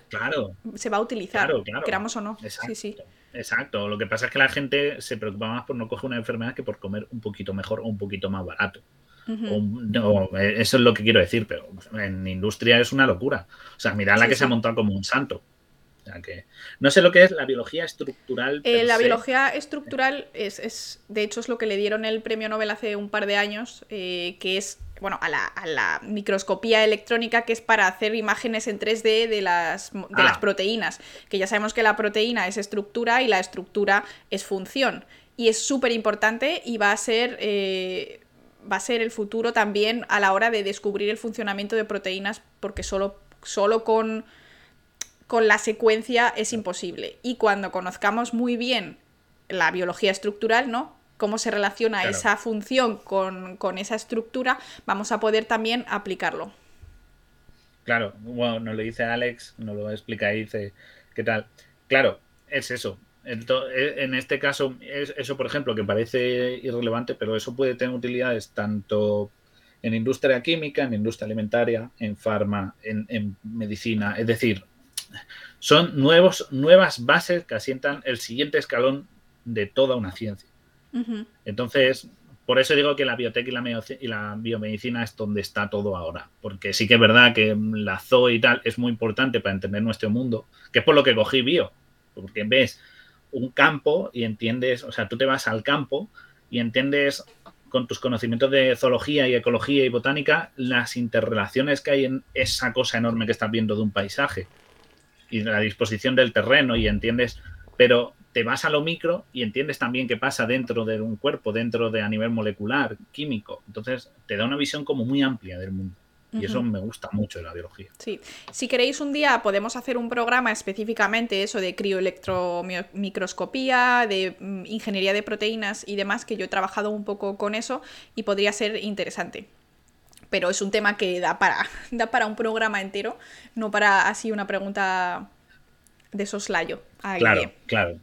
se va a utilizar, queramos o no. Exacto. Exacto. Lo que pasa es que la gente se preocupa más por no coger una enfermedad que por comer un poquito mejor o un poquito más barato no, eh, eso es lo que quiero decir, pero en industria es una locura. O sea, mirad la que se ha montado como un santo. O sea, que no sé lo que es la biología estructural. Eh, la biología estructural es, de hecho, es lo que le dieron el premio Nobel hace un par de años, eh, que es, bueno, a la, microscopía electrónica, que es para hacer imágenes en 3D de las, de las ah. proteínas. Que ya sabemos que la proteína es estructura y la estructura es función. Y es súper importante y va a ser va a ser el futuro también a la hora de descubrir el funcionamiento de proteínas, porque solo, solo con, con la secuencia es imposible. Y cuando conozcamos muy bien la biología estructural, ¿no? Cómo se relaciona esa función con, con, esa estructura, vamos a poder también aplicarlo. Claro, bueno, nos lo dice Alex, nos lo explica y dice, ¿qué tal? Claro, es eso. E, en este caso, eso, por ejemplo, que parece irrelevante, pero eso puede tener utilidades tanto en industria química, en industria alimentaria, en farma, en, medicina. Es decir, son nuevos, nuevas bases que asientan el siguiente escalón de toda una ciencia. Entonces, por eso digo que la biotech y la, y la, biomedicina es donde está todo ahora. Porque sí que es verdad que la ZOE y tal es muy importante para entender nuestro mundo, que es por lo que cogí bio. Porque ves un campo y entiendes, o sea, tú te vas al campo y entiendes con tus conocimientos de zoología y ecología y botánica las interrelaciones que hay en esa cosa enorme que estás viendo de un paisaje y la disposición del terreno y entiendes, pero te vas a lo micro y entiendes también qué pasa dentro de un cuerpo, dentro de a nivel molecular, químico. Entonces te da una visión como muy amplia del mundo. Y eso me gusta mucho de la biología. Sí. Si queréis un día podemos hacer un programa específicamente eso de crioelectromicroscopía, de mm, ingeniería de proteínas y demás, que yo he trabajado un poco con eso y podría ser interesante. Pero es un tema que da para, da para un programa entero, no para así una pregunta de soslayo. claro, claro.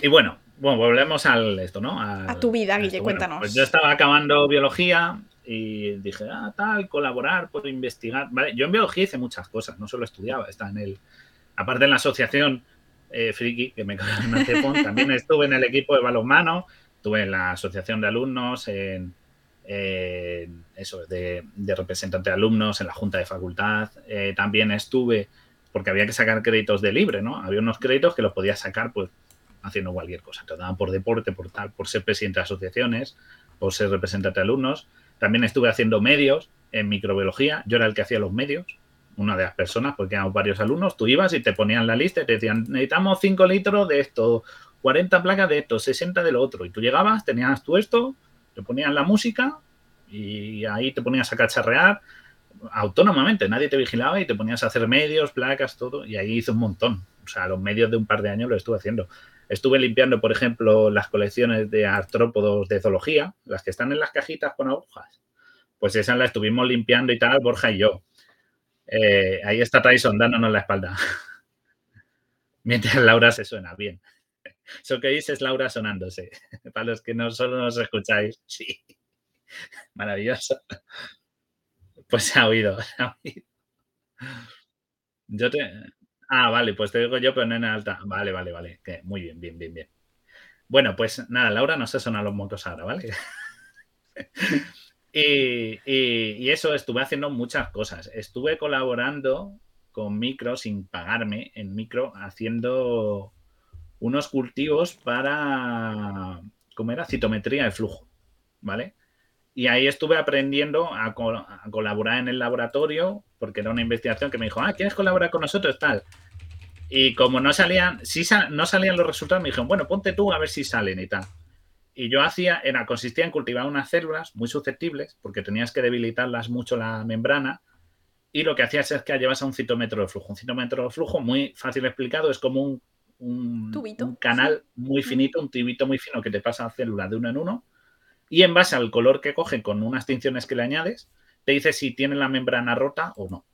y bueno, bueno, volvemos al esto, ¿no? a tu vida, Guille, cuéntanos. pues yo estaba acabando biología y dije, ah, tal, colaborar, por investigar. Vale, yo en biología hice muchas cosas, no solo estudiaba, estaba en el. Aparte en la asociación eh, Friki, que me en también estuve en el equipo de balonmano, estuve en la asociación de alumnos, en, eso, de, representante de alumnos, en la junta de facultad. Eh, también estuve, porque había que sacar créditos de libre, ¿no? Había unos créditos que los podías sacar, pues, haciendo cualquier cosa. Te daban por deporte, por tal, por ser presidente de asociaciones, por ser representante de alumnos. También estuve haciendo medios en microbiología. Yo era el que hacía los medios, una de las personas, porque éramos varios alumnos. Tú ibas y te ponían la lista y te decían, necesitamos 5 litros de esto, 40 placas de esto, 60 de lo otro. Y tú llegabas, tenías tú esto, te ponían la música y ahí te ponías a cacharrear autónomamente, nadie te vigilaba y te ponías a hacer medios, placas, todo, y ahí hice un montón. O sea, los medios de un par de años lo estuve haciendo. Estuve limpiando, por ejemplo, las colecciones de artrópodos de zoología, las que están en las cajitas con agujas. Pues esas las estuvimos limpiando y tal, Borja y yo. Eh, ahí está Tyson dándonos la espalda. Mientras Laura se suena bien. Eso que dices es Laura sonándose. Para los que no solo nos escucháis, sí. Maravilloso. Pues se ha oído. Se ha oído. Yo te. Ah, vale, pues te digo yo, pero no en alta. Vale, vale, vale. muy bien, bien, bien, bien. Bueno, pues nada, Laura no se sonan los motos ahora, ¿vale? y, eso, estuve haciendo muchas cosas. Estuve colaborando con Micro sin pagarme en Micro haciendo unos cultivos para, ¿cómo era? Citometría de flujo, ¿vale? Y ahí estuve aprendiendo a, colaborar en el laboratorio, porque era una investigación que me dijo, ah, ¿quieres colaborar con nosotros? Tal. Y como no salían, si no salían los resultados, me dijeron, bueno, ponte tú a ver si salen y tal. Y yo hacía, era, consistía en cultivar unas células muy susceptibles, porque tenías que debilitarlas mucho la membrana. Y lo que hacías es que llevas a un citómetro de flujo. Un citómetro de flujo, muy fácil explicado, es como un, un, canal muy finito, un tubito muy fino que te pasa a células de uno en uno y en base al color que coge con unas tinciones que le añades, te dice si tiene la membrana rota o no.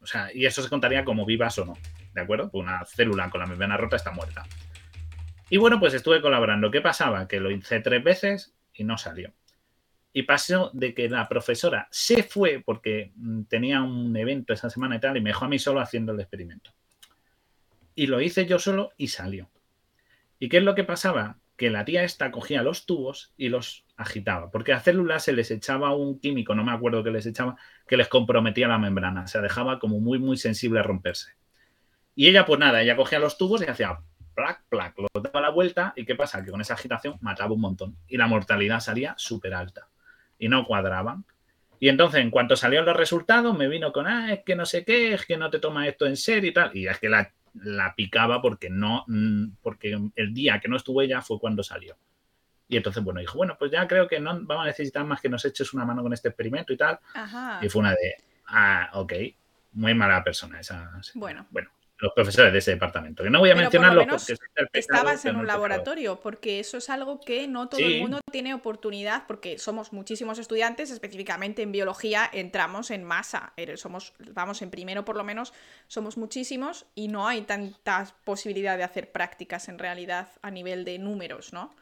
O sea, y eso se contaría como vivas o no, ¿de acuerdo? Una célula con la membrana rota está muerta. Y bueno, pues estuve colaborando. ¿Qué pasaba? Que lo hice tres veces y no salió. Y pasó de que la profesora se fue porque mm, tenía un evento esa semana y tal, y me dejó a mí solo haciendo el experimento. Y lo hice yo solo y salió. ¿Y qué es lo que pasaba? Que la tía esta cogía los tubos y los agitaba, porque a células se les echaba un químico, no me acuerdo qué les echaba, que les comprometía la membrana, o se dejaba como muy, muy sensible a romperse. Y ella, pues nada, ella cogía los tubos y hacía plac, plac, lo daba la vuelta y ¿qué pasa? Que con esa agitación mataba un montón y la mortalidad salía súper alta y no cuadraban. Y entonces, en cuanto salieron los resultados, me vino con, ah, es que no sé qué, es que no te toma esto en serio y tal. Y es que la, la picaba porque no, mm, porque el día que no estuvo ella fue cuando salió. Y entonces, bueno, dijo, bueno, pues ya creo que no vamos a necesitar más que nos eches una mano con este experimento y tal. Y fue una de, ah, ok, muy mala persona esa. Bueno. Bueno, los profesores de ese departamento. Que no voy a mencionarlo porque estabas en un laboratorio, porque eso es algo que no todo el mundo tiene oportunidad, porque somos muchísimos estudiantes, específicamente en biología entramos en masa, somos, vamos en primero por lo menos, somos muchísimos y no hay tanta posibilidad de hacer prácticas en realidad a nivel de números, ¿no?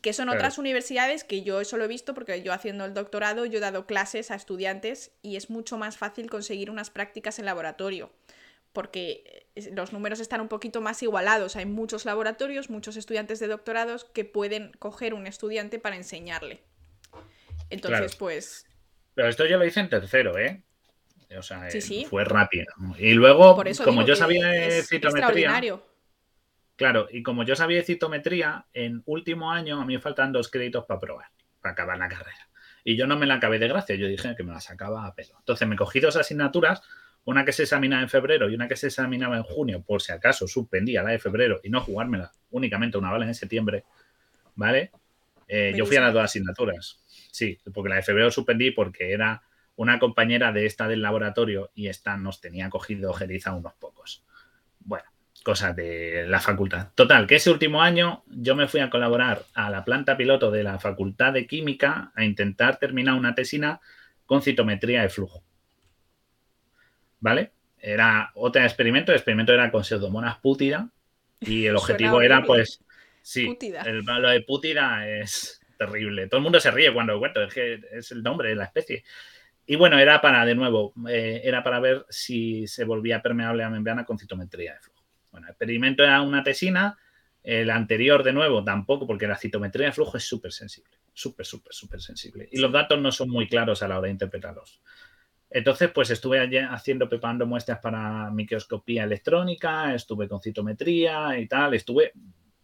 Que son otras universidades que yo eso lo he visto porque yo haciendo el doctorado yo he dado clases a estudiantes y es mucho más fácil conseguir unas prácticas en laboratorio porque eh, los números están un poquito más igualados. Hay muchos laboratorios, muchos estudiantes de doctorados que pueden coger un estudiante para enseñarle. Entonces, pues... Pero esto yo lo hice en tercero, ¿eh? O sea, eh, fue rápido. Y luego, como yo sabía citometría... Claro, y como yo sabía citometría, en último año a mí me faltan dos créditos para probar, para acabar la carrera. Y yo no me la acabé de gracia, yo dije que me la sacaba a pelo. Entonces me cogí dos asignaturas, una que se examinaba en febrero y una que se examinaba en junio, por si acaso suspendía la de febrero y no jugármela únicamente una bala en septiembre, ¿vale? Eh, yo fui a las dos asignaturas, sí, porque la de febrero suspendí porque era una compañera de esta del laboratorio y esta nos tenía cogido geriza unos pocos. Bueno, cosas de la facultad. Total, que ese último año yo me fui a colaborar a la planta piloto de la Facultad de Química a intentar terminar una tesina con citometría de flujo. ¿Vale? Era otro experimento, el experimento era con pseudomonas pútida y el objetivo era pues Sí, lo de pútida es terrible. Todo el mundo se ríe cuando lo cuento, es que es el nombre de la especie. Y bueno, era para, de nuevo, eh, era para ver si se volvía permeable a membrana con citometría de flujo. Bueno, el experimento era una tesina, el anterior de nuevo tampoco, porque la citometría de flujo es súper sensible, súper, súper, súper sensible. Y los datos no son muy claros a la hora de interpretarlos. Entonces, pues estuve haciendo, preparando muestras para microscopía electrónica, estuve con citometría y tal, estuve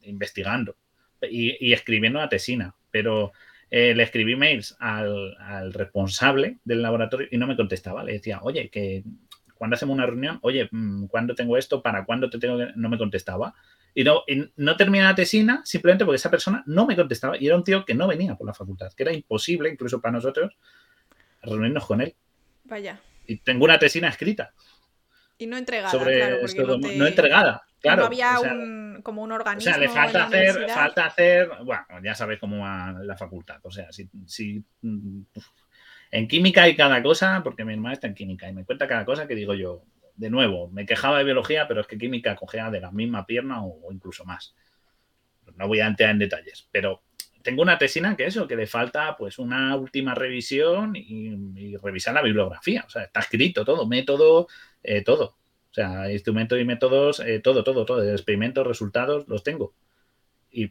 investigando y, escribiendo la tesina, pero eh, le escribí mails al, responsable del laboratorio y no me contestaba. Le decía, oye, que cuando hacemos una reunión, oye, mm, ¿cuándo tengo esto? ¿Para cuándo te tengo? No me contestaba. Y no, y no terminé la tesina simplemente porque esa persona no me contestaba y era un tío que no venía por la facultad, que era imposible incluso para nosotros reunirnos con él. Vaya. Y tengo una tesina escrita. Y no entregada, claro, no, entregada, claro. No había un, como un organismo. O sea, le falta hacer, falta hacer, bueno, ya sabes cómo va la facultad. O sea, si, si en química hay cada cosa, porque mi hermana está en química y me cuenta cada cosa que digo yo, de nuevo, me quejaba de biología, pero es que química cogea de la misma pierna o, incluso más. No voy a entrar en detalles, pero tengo una tesina que eso, que le falta pues una última revisión y, revisar la bibliografía. O sea, está escrito todo, método, eh, todo. O sea, instrumentos y métodos, eh, todo, todo, todo. Experimentos, resultados, los tengo. Y,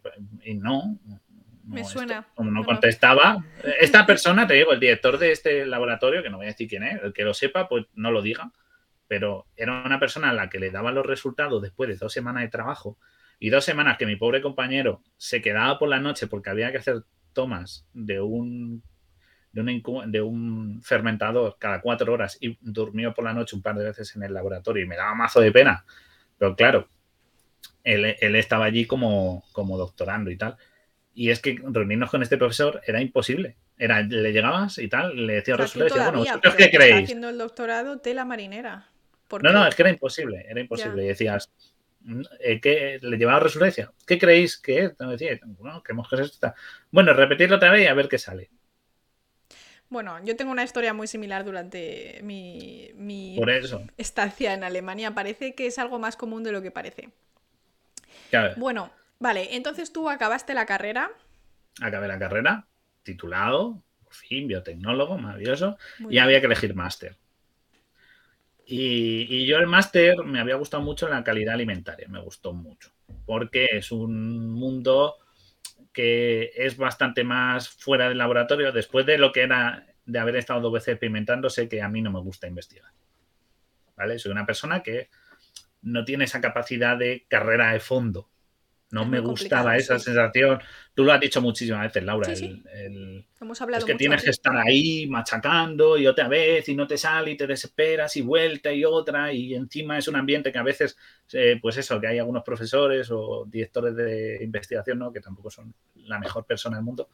no. Me suena. como no contestaba. Esta persona, te digo, el director de este laboratorio, que no voy a decir quién es, el que lo sepa, pues no lo diga. Pero era una persona a la que le daban los resultados después de dos semanas de trabajo y dos semanas que mi pobre compañero se quedaba por la noche porque había que hacer tomas de un, de un, fermentador cada cuatro horas y durmió por la noche un par de veces en el laboratorio y me daba mazo de pena. Pero claro, él, estaba allí como, como doctorando y tal. Y es que reunirnos con este profesor era imposible. Era, le llegabas y tal, le decía resultados bueno, qué creéis? haciendo el doctorado de la marinera. No, no, es que era imposible, era imposible. Y decías, que le llevaba resurrección. ¿Qué creéis que es? bueno, creemos que es esto. Bueno, repetirlo otra vez y a ver qué sale. Bueno, yo tengo una historia muy similar durante mi, mi eso. estancia en Alemania. Parece que es algo más común de lo que parece. Bueno, vale, entonces tú acabaste la carrera. Acabé la carrera, titulado, por fin, biotecnólogo, maravilloso, y había que elegir máster. Y, yo el máster me había gustado mucho la calidad alimentaria, me gustó mucho, porque es un mundo que es bastante más fuera del laboratorio. Después de lo que era de haber estado dos veces experimentando, sé que a mí no me gusta investigar. ¿Vale? Soy una persona que no tiene esa capacidad de carrera de fondo. No me gustaba esa sensación. Tú lo has dicho muchísimas veces, Laura. Hemos hablado es que tienes que estar ahí machacando y otra vez y no te sale y te desesperas y vuelta y otra. Y encima es un ambiente que a veces, eh, pues eso, que hay algunos profesores o directores de investigación, ¿no? Que tampoco son la mejor persona del mundo.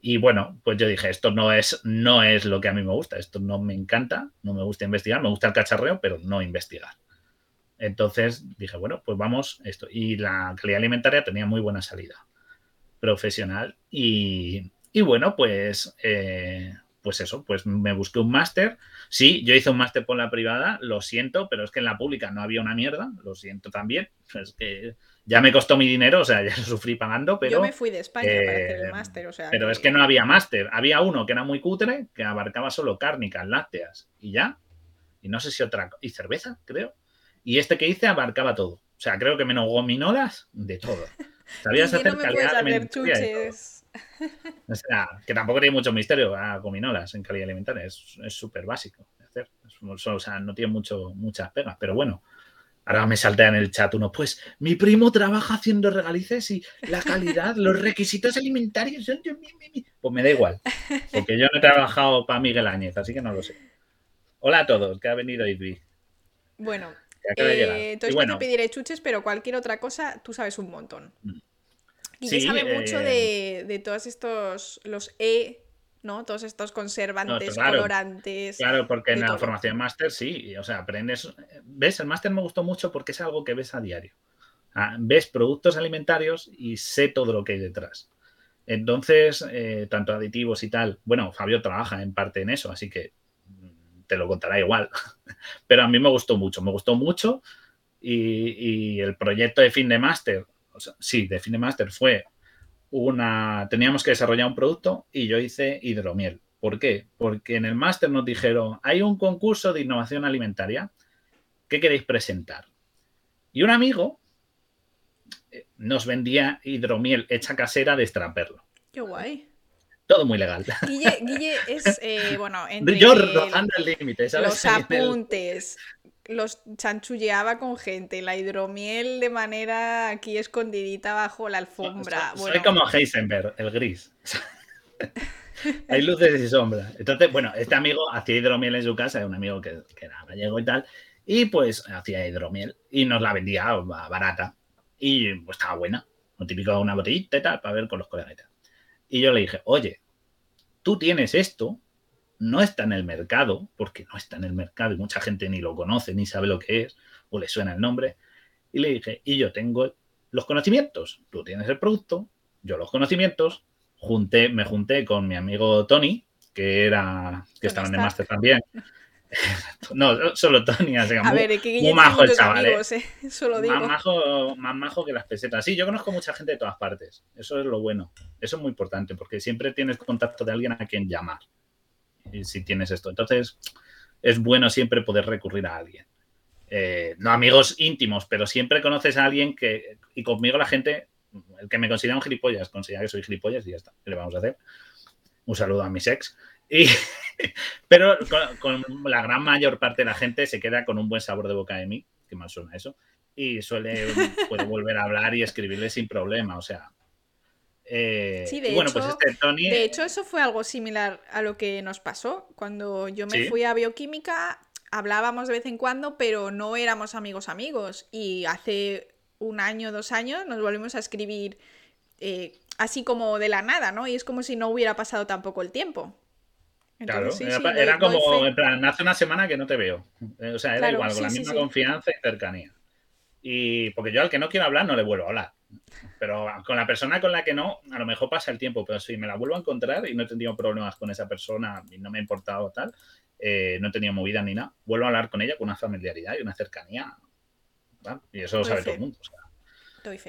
Y bueno, pues yo dije, esto no es, no es lo que a mí me gusta, esto no me encanta, no me gusta investigar, me gusta el cacharreo, pero no investigar. Entonces dije, bueno, pues vamos esto. Y la calidad alimentaria tenía muy buena salida profesional. Y, bueno, pues, eh, pues eso, pues me busqué un máster. Sí, yo hice un máster por la privada, lo siento, pero es que en la pública no había una mierda, lo siento también. Es que ya me costó mi dinero, o sea, ya lo sufrí pagando, pero... Yo me fui de España para hacer el eh, máster, o sea... Pero es que no había máster. Había uno que era muy cutre, que abarcaba solo cárnicas, lácteas y ya. Y no sé si otra... Y cerveza, creo. Y este que hice abarcaba todo. O sea, creo que menos gominolas, de todo. Sabías hacer calidad alimentaria. O sea, que tampoco tiene mucho misterio a gominolas en calidad alimentaria. Es súper básico de hacer. o sea, no tiene mucho, muchas pegas. Pero bueno, ahora me saltea en el chat uno. Pues mi primo trabaja haciendo regalices y la calidad, los requisitos alimentarios son. Pues me da igual. Porque yo no he trabajado para Miguel Áñez, así que no lo sé. Hola a todos, que ha venido Idvi. Bueno, eh, entonces bueno. te pediré chuches, pero cualquier otra cosa, tú sabes un montón. Mm. Y sí, sabe mucho de, de, todos estos, los E, ¿no? Todos estos conservantes, colorantes. Claro, porque en la formación máster sí, o sea, aprendes. ¿Ves? El máster me gustó mucho porque es algo que ves a diario. Ah, ves productos alimentarios y sé todo lo que hay detrás. Entonces, eh, tanto aditivos y tal. Bueno, Fabio trabaja en parte en eso, así que te lo contará igual. Pero a mí me gustó mucho, me gustó mucho y, el proyecto de fin de máster sí, de Finemaster fue una. Teníamos que desarrollar un producto y yo hice hidromiel. ¿Por qué? Porque en el máster nos dijeron, hay un concurso de innovación alimentaria, ¿qué queréis presentar? Y un amigo eh, nos vendía hidromiel hecha casera de extraperlo. Qué guay. Todo muy legal. Guille, es, eh, bueno, entre Yo rozando el límite, ¿sabes? Los apuntes, los chanchulleaba con gente, la hidromiel de manera aquí escondidita bajo la alfombra. Soy, como Heisenberg, el gris. Hay luces y sombras. Entonces, bueno, este amigo hacía hidromiel en su casa, un amigo que, que era gallego y tal, y pues hacía hidromiel y nos la vendía barata. Y pues estaba buena. Lo típico una botellita y tal, para ver con los colegas. Y yo le dije, oye, tú tienes esto, no está en el mercado, porque no está en el mercado y mucha gente ni lo conoce, ni sabe lo que es, o le suena el nombre. Y le dije, y yo tengo los conocimientos, tú tienes el producto, yo los conocimientos, junté, me junté con mi amigo Tony, que era, que estaba en el máster también. no, solo Tony, así A ver, que muy majo el chaval. ¿eh? ¿eh? Más, majo, más majo que las pesetas. Sí, yo conozco mucha gente de todas partes. Eso es lo bueno. Eso es muy importante, porque siempre tienes contacto de alguien a quien llamar. Y si tienes esto. Entonces, es bueno siempre poder recurrir a alguien. Eh, no amigos íntimos, pero siempre conoces a alguien que. Y conmigo la gente, el que me considera un gilipollas, considera que soy gilipollas y ya está. ¿Qué le vamos a hacer? Un saludo a mis ex. Y, pero con, la gran mayor parte de la gente se queda con un buen sabor de boca de mí, que mal suena eso, y suele puede volver a hablar y escribirle sin problema. O sea, eh, sí, de, bueno, hecho, pues este Tony... de hecho, eso fue algo similar a lo que nos pasó. Cuando yo me fui a bioquímica, hablábamos de vez en cuando, pero no éramos amigos amigos. Y hace un año, dos años, nos volvimos a escribir eh, así como de la nada, ¿no? Y es como si no hubiera pasado tampoco el tiempo claro, era, como, en plan, hace una semana que no te veo. Eh, o sea, era igual, con la misma confianza y cercanía. Y porque yo al que no quiero hablar no le vuelvo a hablar. Pero con la persona con la que no, a lo mejor pasa el tiempo, pero si me la vuelvo a encontrar y no he tenido problemas con esa persona y no me ha importado tal, eh, no he tenido movida ni nada, vuelvo a hablar con ella con una familiaridad y una cercanía. Y eso lo sabe todo el mundo.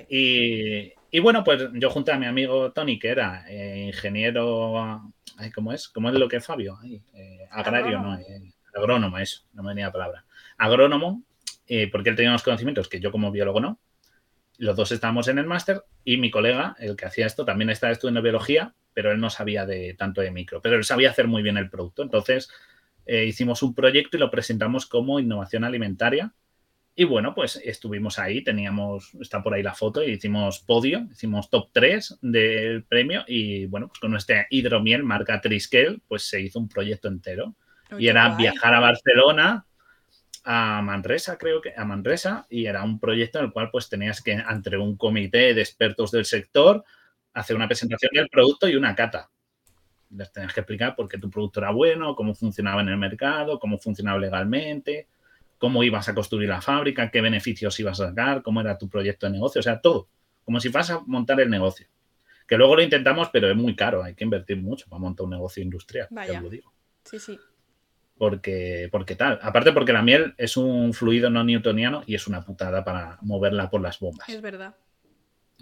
Y, y, bueno, pues yo junté a mi amigo Tony, que era eh, ingeniero ¿cómo es? ¿Cómo es lo que es Fabio? Eh, agrario, no, eh, agrónomo, eso, no me venía la palabra. Agrónomo, porque él tenía unos conocimientos que yo como biólogo no. Los dos estábamos en el máster y mi colega, el que hacía esto, también estaba estudiando biología, pero él no sabía de tanto de micro, pero él sabía hacer muy bien el producto. Entonces hicimos un proyecto y lo presentamos como innovación alimentaria y bueno, pues estuvimos ahí, teníamos, está por ahí la foto y hicimos podio, hicimos top 3 del premio y bueno, pues con este hidromiel marca Triskel, pues se hizo un proyecto entero. y era viajar a Barcelona, a Manresa, creo que a Manresa, y era un proyecto en el cual pues tenías que, entre un comité de expertos del sector, hacer una presentación del producto y una cata. Les tenías que explicar por qué tu producto era bueno, cómo funcionaba en el mercado, cómo funcionaba legalmente cómo ibas a construir la fábrica, qué beneficios ibas a sacar, cómo era tu proyecto de negocio, o sea, todo, como si fueras a montar el negocio. Que luego lo intentamos, pero es muy caro, hay que invertir mucho para montar un negocio industrial, ya lo digo. Sí, sí. Porque, porque tal. Aparte porque la miel es un fluido no newtoniano y es una putada para moverla por las bombas. Es verdad.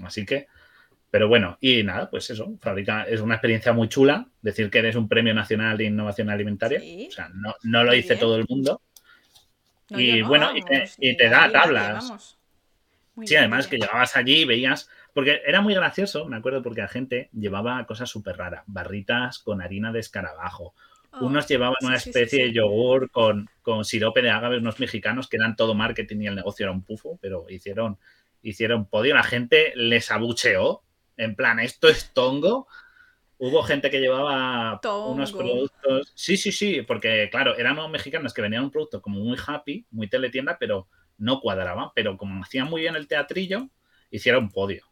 Así que, pero bueno, y nada, pues eso, fábrica es una experiencia muy chula. Decir que eres un premio nacional de innovación alimentaria. O sea, no, no lo dice todo el mundo y bueno, y, te, da tablas. Sí, además que llegabas allí y veías, porque era muy gracioso, me acuerdo, porque la gente llevaba cosas súper raras, barritas con harina de escarabajo. Oh, unos llevaban una especie de yogur con, con sirope de agave, unos mexicanos que eran todo marketing y el negocio era un pufo, pero hicieron, hicieron podio. La gente les abucheó, en plan, esto es tongo. Hubo gente que llevaba unos productos. Sí, sí, sí, porque claro, eran unos mexicanos que venían un producto como muy happy, muy teletienda, pero no cuadraban. Pero como hacían muy bien el teatrillo, hicieron un podio.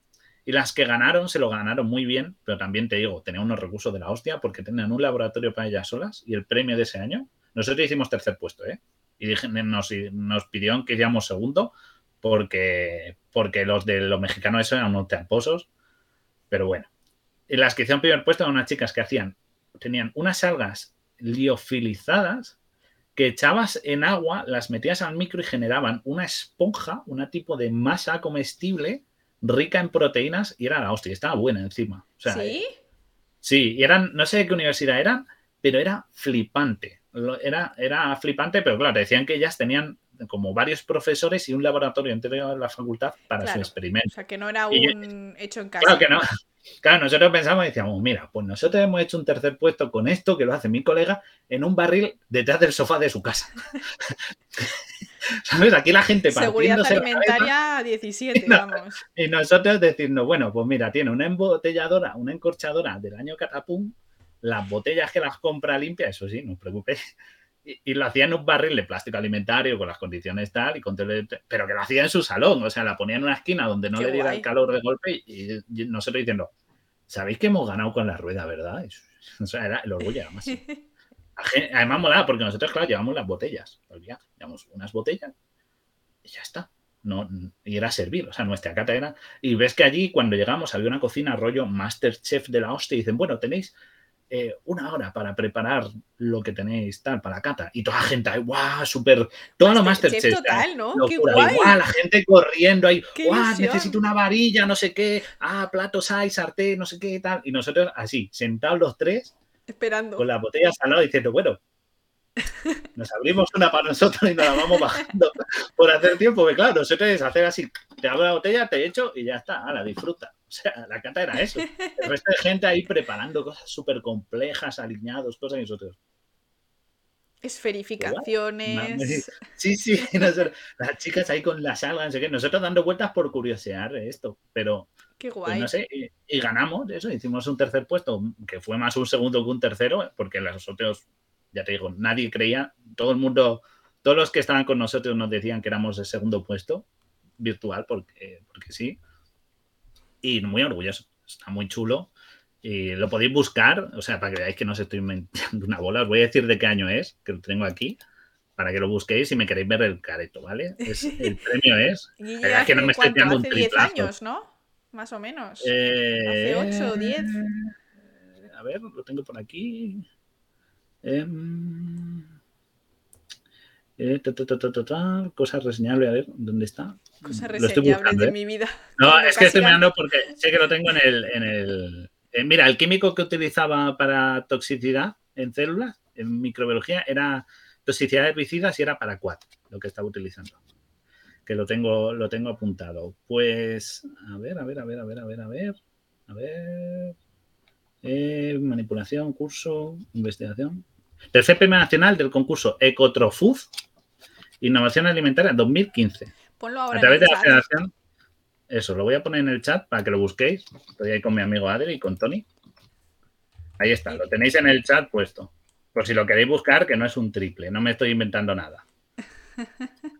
Y las que ganaron se lo ganaron muy bien, pero también te digo, tenían unos recursos de la hostia porque tenían un laboratorio para ellas solas y el premio de ese año, nosotros hicimos tercer puesto, ¿eh? Y nos, nos pidieron que hiciéramos segundo porque, porque los de los mexicanos eso eran unos tramposos. Pero bueno, las que hicieron primer puesto eran unas chicas que hacían, tenían unas algas liofilizadas que echabas en agua, las metías al micro y generaban una esponja, una tipo de masa comestible rica en proteínas y era la hostia, estaba buena encima. ¿Sí? Eh, sí, y eran, no sé de qué universidad eran, pero era flipante. Era, era flipante, pero claro, decían que ellas tenían como varios profesores y un laboratorio entero de la facultad para su experimento. O sea, que no era un hecho en casa. Claro que no. Claro, nosotros pensamos y decíamos, mira, pues nosotros hemos hecho un tercer puesto con esto, que lo hace mi colega, en un barril detrás del sofá de su casa. ¿Sabes? Aquí la gente Seguridad alimentaria 17, vamos. Y nosotros decirnos, bueno, pues mira, tiene una embotelladora, una encorchadora del año Catapum, las botellas que las compra limpia, eso sí, no os preocupéis. Y, lo hacía en un barril de plástico alimentario con las condiciones tal, y con pero que lo hacía en su salón, o sea, la ponía en una esquina donde no le diera el calor de golpe y, nosotros diciendo, sabéis que hemos ganado con la rueda, ¿verdad? o sea, era el orgullo, además. Además molaba porque nosotros, claro, llevamos las botellas. llevamos unas botellas y ya está. No, y era servir, o sea, nuestra cata era. Y ves que allí, cuando llegamos, había una cocina rollo Masterchef de la hostia y dicen, bueno, tenéis eh, una hora para preparar lo que tenéis tal para la cata. Y toda la gente ahí, guau, súper. Todo lo Masterchef. total, ¿no? Qué guay. la gente corriendo ahí, guau, necesito una varilla, no sé qué, ah, platos hay, sartén, no sé qué, tal. Y nosotros así, sentados los tres, Esperando. Con las botellas al lado diciendo, bueno, nos abrimos una para nosotros y nos la vamos bajando por hacer tiempo. Que claro, nosotros es hacer así, te abro la botella, te echo y ya está, la disfruta. O sea, la cata era eso. El resto de gente ahí preparando cosas súper complejas, alineados, cosas y nosotros. Esferificaciones. Sí, sí, las chicas ahí con las algas, no sé Nosotros dando vueltas por curiosear esto, pero Qué pues guay. no sé, y, ganamos eso, hicimos un tercer puesto, que fue más un segundo que un tercero, porque los otros, ya te digo, nadie creía, todo el mundo, todos los que estaban con nosotros nos decían que éramos el segundo puesto virtual, porque, porque sí. Y muy orgulloso, está muy chulo. Y lo podéis buscar, o sea, para que veáis que no os estoy inventando una bola, os voy a decir de qué año es, que lo tengo aquí para que lo busquéis y me queréis ver el careto, ¿vale? el premio es. es que no me estoy un 10 años, ¿no? más o menos. Hace 8 o 10. A ver, lo tengo por aquí. Em, eh, cosas reseñables, a ver, ¿dónde está? Cosas reseñables de ¿eh? mi vida. No, es que estoy mirando porque sé que lo tengo en el. En el eh, mira, el químico que utilizaba para toxicidad en células, en microbiología, era toxicidad de herbicidas y era para quad, lo que estaba utilizando que lo tengo, lo tengo apuntado. Pues, a ver, a ver, a ver, a ver, a ver, a ver, a ver. Eh, manipulación, curso, investigación. Tercer premio nacional del concurso Ecotrofood, Innovación Alimentaria 2015. Ponlo ahora. A través de la Federación. Eso, lo voy a poner en el chat para que lo busquéis. Estoy ahí con mi amigo Adri y con Tony. Ahí está, lo tenéis en el chat puesto. Por si lo queréis buscar, que no es un triple, no me estoy inventando nada.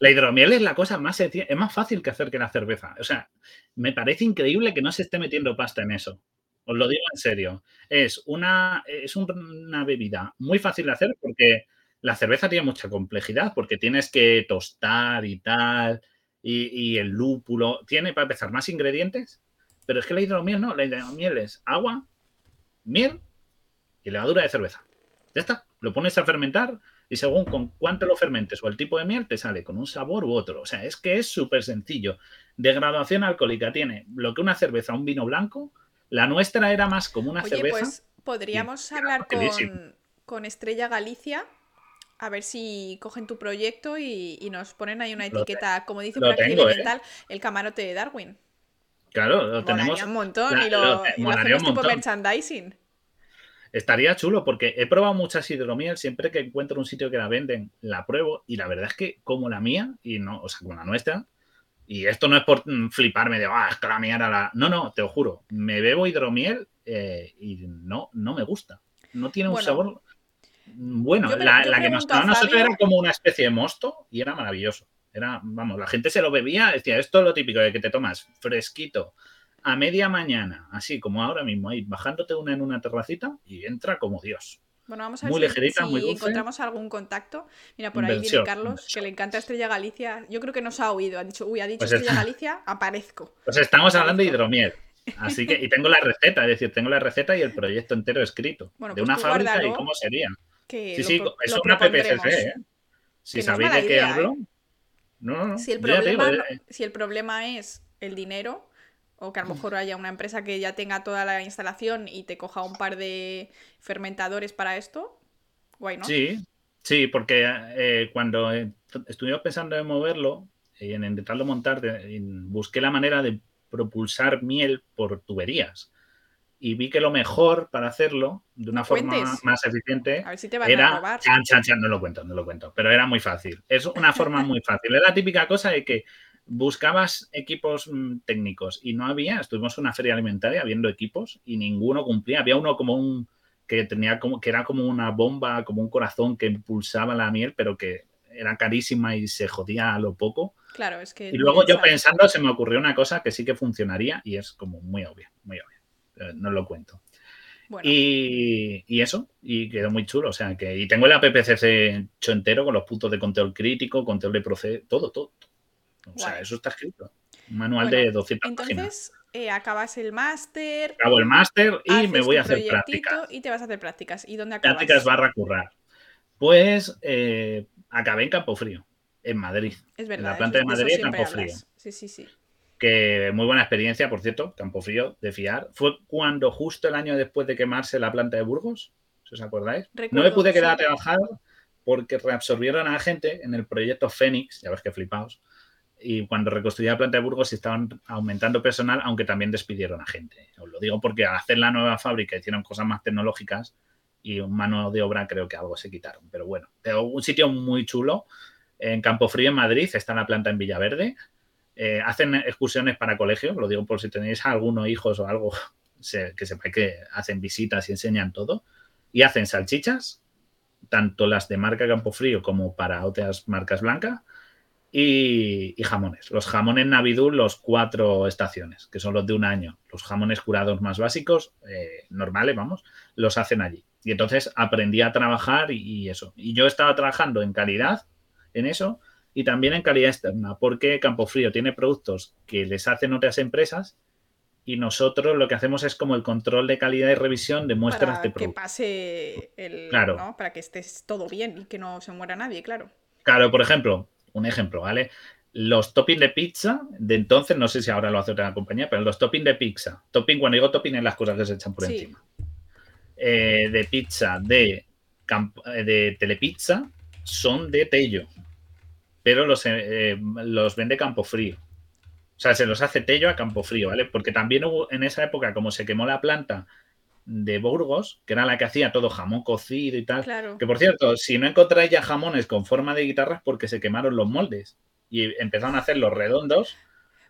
La hidromiel es la cosa más es más fácil que hacer que la cerveza. O sea, me parece increíble que no se esté metiendo pasta en eso. Os lo digo en serio. Es una, es una bebida muy fácil de hacer porque la cerveza tiene mucha complejidad, porque tienes que tostar y tal, y, el lúpulo. Tiene, para empezar, más ingredientes, pero es que la hidromiel no. La hidromiel es agua, miel y levadura de cerveza. Ya está. Lo pones a fermentar y según con cuánto lo fermentes o el tipo de miel, te sale con un sabor u otro. O sea, es que es súper sencillo. Degradación alcohólica tiene lo que una cerveza, un vino blanco. La nuestra era más como una cerveza. Pues podríamos hablar con, Estrella Galicia a ver si cogen tu proyecto y, nos ponen ahí una etiqueta, como dice por aquí ¿eh? el camarote de Darwin. Claro, lo tenemos. un montón y lo, hacemos tipo merchandising. Estaría chulo porque he probado muchas hidromiel, siempre que encuentro un sitio que la venden, la pruebo y la verdad es que como la mía, y no, o sea, como la nuestra, y esto no es por mm, fliparme de, ah, es que la mía era la... No, no, te lo juro, me bebo hidromiel eh, y no, no me gusta. No tiene un sabor bueno. la, que nos daba nosotros era como una especie de mosto y era maravilloso. Era, vamos, la gente se lo bebía, decía, esto es lo típico de que te tomas fresquito, a media mañana, así como ahora mismo, ahí bajándote una en una terracita y entra como Dios. Bueno, vamos a ver muy si, ligerita, muy encontramos algún contacto. Mira, por ahí viene Carlos, que le encanta Estrella Galicia. Yo creo que nos ha oído. Ha dicho, uy, ha dicho pues Estrella Galicia, aparezco. Pues estamos hablando de hidromiel. Así que, y tengo la receta, es decir, tengo la receta y el proyecto entero escrito. de pues una fábrica y cómo sería. Sí, sí, es una PPCC, ¿eh? Si sabéis de qué hablo. No, no, Si el, problema, eh. si el problema es el dinero o que a lo mejor haya una empresa que ya tenga toda la instalación y te coja un par de fermentadores para esto. Guay, ¿no? Sí, sí, porque eh, cuando estuvimos pensando en moverlo y en intentarlo montar, busqué la manera de propulsar miel por tuberías. Y vi que lo mejor para hacerlo de una forma más eficiente era. no lo cuento, no lo cuento. Pero era muy fácil. Es una forma muy fácil. Es la típica cosa de que buscabas equipos mm, técnicos y no había, estuvimos en una feria alimentaria viendo equipos y ninguno cumplía. Había uno como un que tenía como que era como una bomba, como un corazón que impulsaba la miel, pero que era carísima y se jodía a lo poco. Claro, es que. Y luego yo pensando se me ocurrió una cosa que sí que funcionaría y es como muy obvia, muy obvia. Eh, no lo cuento. Y, y, eso, y quedó muy chulo. O sea que, y tengo el APPCC hecho entero con los puntos de control crítico, control de proceso, todo, todo. O sea, eso está escrito. Un manual de 200 entonces, eh, acabas el máster. Acabo el máster y me voy a hacer prácticas. Y te vas a hacer prácticas. ¿Y dónde acabas? Prácticas barra currar. Pues eh, acabé en Campo Frío, en Madrid. Es verdad. En la planta de Madrid, Campo Frío. Sí, sí, sí. Que muy buena experiencia, por cierto, Campo Frío, de fiar. Fue cuando justo el año después de quemarse la planta de Burgos, si os acordáis. no me pude quedar a trabajar porque reabsorbieron a la gente en el proyecto Fénix, ya ves que flipaos y cuando reconstruía la planta de Burgos estaban aumentando personal, aunque también despidieron a gente. Os lo digo porque al hacer la nueva fábrica hicieron cosas más tecnológicas y un mano de obra creo que algo se quitaron. Pero bueno, un sitio muy chulo en Campo Frío, en Madrid, está la planta en Villaverde. Eh, hacen excursiones para colegios, lo digo por si tenéis algunos hijos o algo, que sepáis que hacen visitas y enseñan todo. Y hacen salchichas, tanto las de marca Campo Frío como para otras marcas blancas y, jamones. Los jamones Navidul, los cuatro estaciones, que son los de un año. Los jamones curados más básicos, eh, normales, vamos, los hacen allí. Y entonces aprendí a trabajar y, eso. Y yo estaba trabajando en calidad, en eso, y también en calidad externa, porque Campofrío tiene productos que les hacen otras empresas y nosotros lo que hacemos es como el control de calidad y revisión de muestras de productos. Que pase el. Para que estés todo bien y que no se muera nadie, claro. Claro, por ejemplo, un ejemplo, ¿vale? Los toppings de pizza, de entonces, no sé si ahora lo hace otra compañía, pero los toppings de pizza, topping, cuando digo topping, es las cosas que se echan por encima. Eh, de pizza de, eh, de telepizza son de Tello, pero los, eh, los vende Campo Frío. O sea, se los hace Tello a Campo Frío, ¿vale? Porque también hubo en esa época, como se quemó la planta de Burgos, que era la que hacía todo jamón cocido y tal. Que por cierto, si no encontráis ya jamones con forma de guitarras, porque se quemaron los moldes y empezaron a hacer los redondos.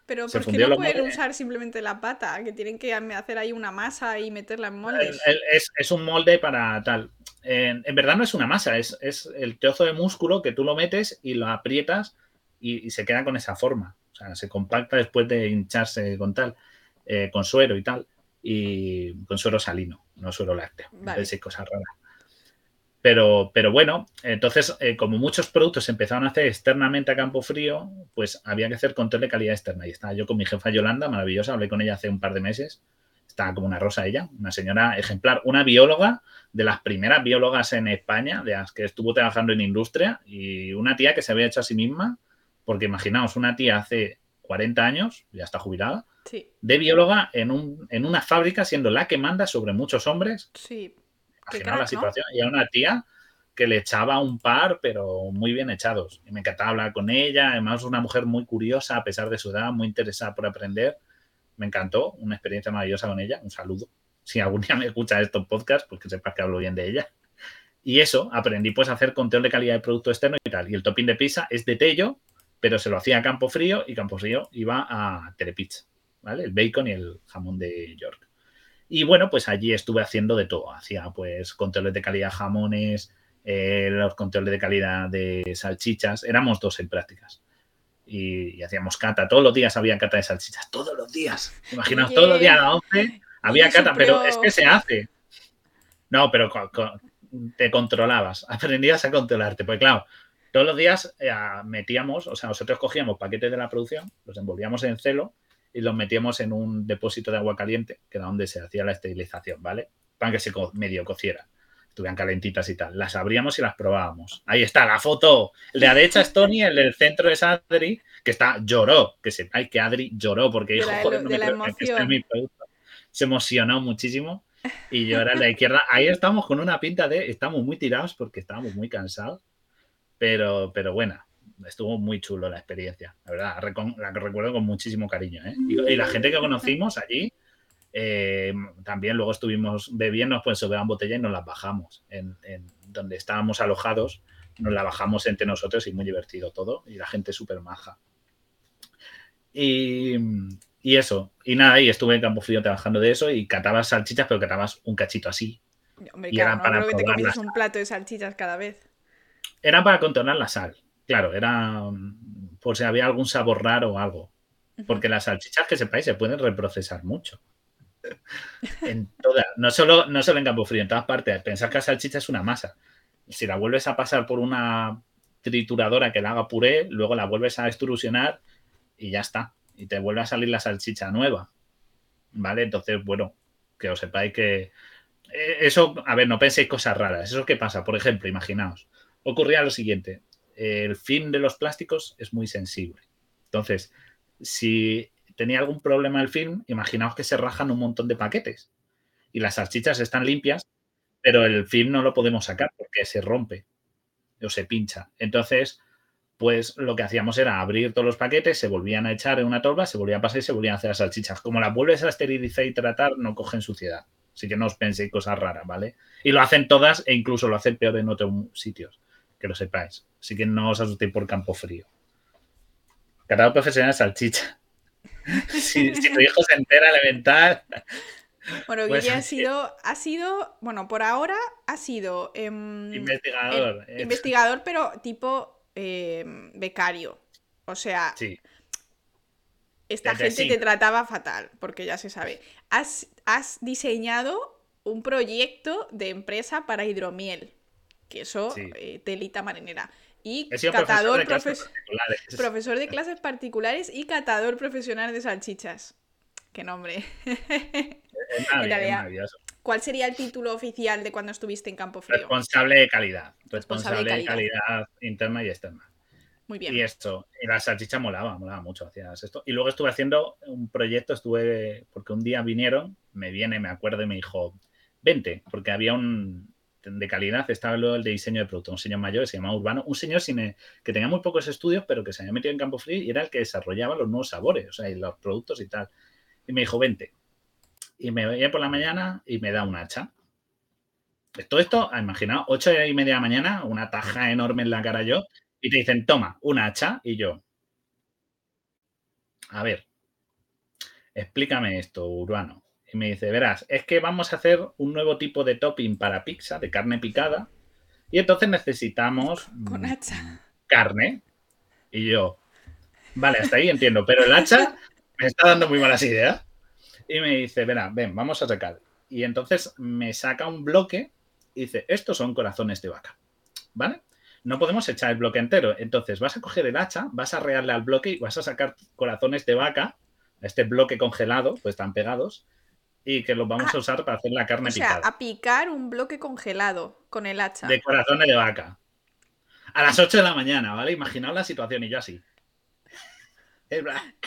Pero ¿por qué no pueden usar simplemente la pata? Que tienen que hacer ahí una masa y meterla en moldes. Es, un molde para tal. En, verdad no es una masa, es, el trozo de músculo que tú lo metes y lo aprietas y, se queda con esa forma. O sea, se compacta después de hincharse con tal, eh, con suero y tal y con suero salino, no suero lácteo. Vale. cosas raras. Pero, pero bueno, entonces, eh, como muchos productos se empezaron a hacer externamente a campo frío, pues había que hacer control de calidad externa. Y estaba yo con mi jefa Yolanda, maravillosa, hablé con ella hace un par de meses. Estaba como una rosa ella, una señora ejemplar, una bióloga, de las primeras biólogas en España, de las que estuvo trabajando en industria, y una tía que se había hecho a sí misma, porque imaginaos, una tía hace 40 años, ya está jubilada, de bióloga en, un, en una fábrica, siendo la que manda sobre muchos hombres. Sí. Imaginaos la situación. Y a una tía que le echaba un par, pero muy bien echados. Y me encantaba hablar con ella. Además, una mujer muy curiosa, a pesar de su edad, muy interesada por aprender. Me encantó, una experiencia maravillosa con ella. Un saludo. Si algún día me escucha estos podcasts, pues que sepas que hablo bien de ella. Y eso, aprendí pues a hacer control de calidad de producto externo y tal. Y el topping de pizza es de Tello, pero se lo hacía a Campo Frío y Campo Frío iba a Telepizza. ¿vale? El bacon y el jamón de York. Y bueno, pues allí estuve haciendo de todo. Hacía pues controles de calidad jamones, eh, los controles de calidad de salchichas. Éramos dos en prácticas. Y, hacíamos cata. Todos los días había cata de salchichas. Todos los días. Imaginaos, todos los días a las 11 había cata, pero es que se hace. No, pero te controlabas. Aprendías a controlarte. Pues claro, todos los días eh, metíamos, o sea, nosotros cogíamos paquetes de la producción, los envolvíamos en celo y los metíamos en un depósito de agua caliente, que era donde se hacía la esterilización, ¿vale? Para que se medio cociera. estuvieran calentitas y tal. Las abríamos y las probábamos. Ahí está la foto. El de la derecha es Tony, el del centro es Adri, que está, lloró. Que sepáis que Adri lloró porque dijo, joder, no me este mi producto. Se emocionó muchísimo. Y yo era la izquierda. Ahí estamos con una pinta de, estamos muy tirados porque estábamos muy cansados. Pero, pero buena. Estuvo muy chulo la experiencia, la verdad. La recuerdo con muchísimo cariño. ¿eh? y la gente que conocimos allí, eh, también luego estuvimos bebiendo, pues sobraban botella y nos las bajamos. En, donde estábamos alojados, nos la bajamos entre nosotros y muy divertido todo. Y la gente súper maja. Y, eso. Y nada, y estuve en Campo Frío trabajando de eso y catabas salchichas, pero catabas un cachito así. Hombre, y eran para creo que te comías un plato de salchichas cada vez. Eran para contornar la sal. Claro, era por si había algún sabor raro o algo. Porque las salchichas que sepáis se pueden reprocesar mucho en toda, no solo, no solo en Campo Frío, en todas partes. Pensar que la salchicha es una masa. Si la vuelves a pasar por una trituradora que la haga puré, luego la vuelves a extrusionar y ya está. Y te vuelve a salir la salchicha nueva. ¿Vale? Entonces, bueno, que os sepáis que eh, eso, a ver, no penséis cosas raras. Eso que pasa, por ejemplo, imaginaos, ocurría lo siguiente. El fin de los plásticos es muy sensible. Entonces, si tenía algún problema el film, imaginaos que se rajan un montón de paquetes y las salchichas están limpias, pero el film no lo podemos sacar porque se rompe o se pincha. Entonces, pues lo que hacíamos era abrir todos los paquetes, se volvían a echar en una tolva, se volvían a pasar y se volvían a hacer las salchichas. Como las vuelves a esterilizar y tratar, no cogen suciedad. Así que no os penséis cosas raras, ¿vale? Y lo hacen todas e incluso lo hacen peor en otros sitios, que lo sepáis. Así que no os asustéis por campo frío. Catado profesional de salchicha. si, tu hijo se entera elemental. Bueno, pues Guille ha sido, ha sido, bueno, por ahora ha sido em, investigador. investigador, pero tipo em, becario. O sea, esta gente te trataba fatal, porque ya se sabe. Has, has, diseñado un proyecto de empresa para hidromiel, que eso, eh, telita marinera y catador profesor de, clases particulares y catador profesional de salchichas. Qué nombre. ¿Cuál sería el título oficial de cuando estuviste en Campo Frío? Responsable de calidad. Responsable, de, calidad. interna y externa. Muy bien. Y esto, y la salchicha molaba, molaba mucho, hacías esto. Y luego estuve haciendo un proyecto, estuve, porque un día vinieron, me viene, me acuerdo y me dijo, vente, porque había un, de calidad estaba el de diseño de producto, un señor mayor se llamaba Urbano, un señor que tenía muy pocos estudios, pero que se había metido en campo frío y era el que desarrollaba los nuevos sabores, o sea, y los productos y tal. Y me dijo, vente. Y me veía por la mañana y me da un hacha. Todo esto, imaginaos, ocho y media de la mañana, una taja enorme en la cara yo, y te dicen, toma, un hacha, y yo. A ver, explícame esto, Urbano y me dice, verás, es que vamos a hacer un nuevo tipo de topping para pizza de carne picada y entonces necesitamos Con mm, hacha. carne. Y yo, vale, hasta ahí entiendo, pero el hacha me está dando muy malas ideas. Y me dice, verá, ven, vamos a sacar. Y entonces me saca un bloque y dice, estos son corazones de vaca. ¿Vale? No podemos echar el bloque entero. Entonces vas a coger el hacha, vas a rearle al bloque y vas a sacar corazones de vaca, este bloque congelado, pues están pegados, y que los vamos a ah, usar para hacer la carne o sea, a picar un bloque congelado con el hacha. De corazones de vaca. A las 8 de la mañana, ¿vale? Imaginaos la situación y yo así.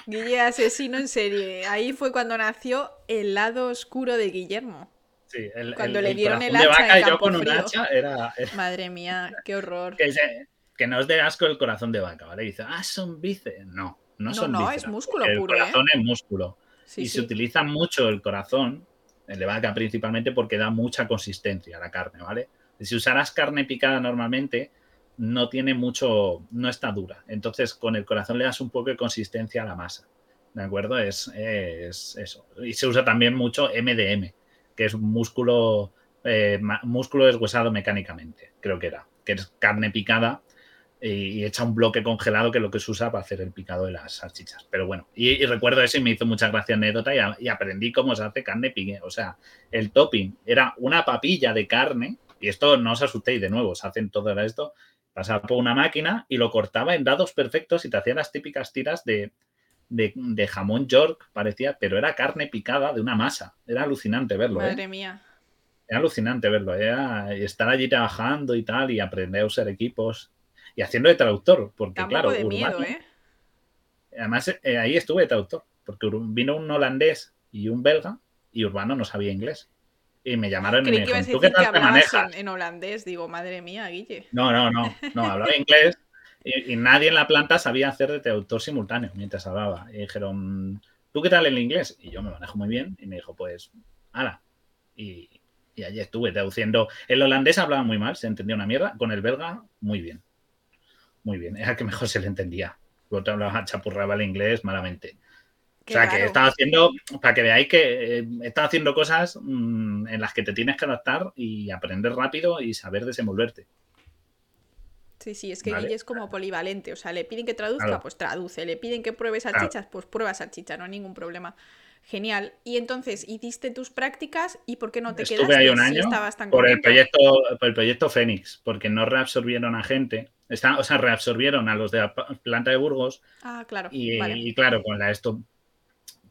Guille asesino en serie. Ahí fue cuando nació el lado oscuro de Guillermo. Sí, el, cuando le dieron el hacha. yo con un hacha era, Madre mía, qué horror. Que, no es de asco el corazón de vaca, ¿vale? dice, ah, son bíceps. No, no, son No, es músculo puro. El corazón es músculo y se utiliza mucho el corazón, el de vaca principalmente, porque da mucha consistencia a la carne, ¿vale? Si usaras carne picada normalmente, no tiene mucho, no está dura. Entonces, con el corazón le das un poco de consistencia a la masa. ¿De acuerdo? Es, eso. Y se usa también mucho MDM, que es músculo, eh, músculo deshuesado mecánicamente, creo que era. Que es carne picada y, echa un bloque congelado que es lo que se usa para hacer el picado de las salchichas. Pero bueno, y, recuerdo eso y me hizo mucha gracia anécdota y, aprendí cómo se hace carne pique. O sea, el topping era una papilla de carne, y esto no os asustéis de nuevo, se hacen todo esto, pasaba por una máquina y lo cortaba en dados perfectos y te hacía las típicas tiras de, de, jamón York, parecía, pero era carne picada de una masa. Era alucinante verlo. Madre ¿eh? mía. era alucinante verlo. Era estar allí trabajando y tal, y aprender a usar equipos y haciendo de traductor, porque claro, de miedo, ¿eh? Además, eh, ahí estuve de traductor, porque vino un holandés y un belga, y Urbano no sabía inglés. Y me llamaron y me dijeron, ¿tú qué tal te manejas? En, holandés, digo, madre mía, Guille. No, no, no, no, hablaba inglés y, nadie en la planta sabía hacer de traductor simultáneo mientras hablaba. Y dijeron, ¿tú qué tal el inglés? Y yo me manejo muy bien. Y me dijo, pues, ala. Y, y allí estuve traduciendo. El holandés hablaba muy mal, se entendía una mierda. Con el belga, muy bien. Muy bien. Era que mejor se le entendía. Otro hablaba, chapurraba el inglés malamente. o sea, que estaba haciendo, para que veáis que eh, estaba haciendo cosas mm, en las que te tienes que adaptar y aprender rápido y saber desenvolverte. Sí, sí, es que Guille es como polivalente. O sea, le piden que traduzca, pues traduce. Le piden que pruebe salchichas, pues prueba salchicha, no hay ningún problema. Genial. Y entonces hiciste tus prácticas y ¿por qué no te Estuve quedaste ahí un año por el proyecto por el proyecto Fénix, porque no reabsorbieron a gente, o sea, reabsorbieron a los de la planta de Burgos. Ah, claro. Y, claro, con la esto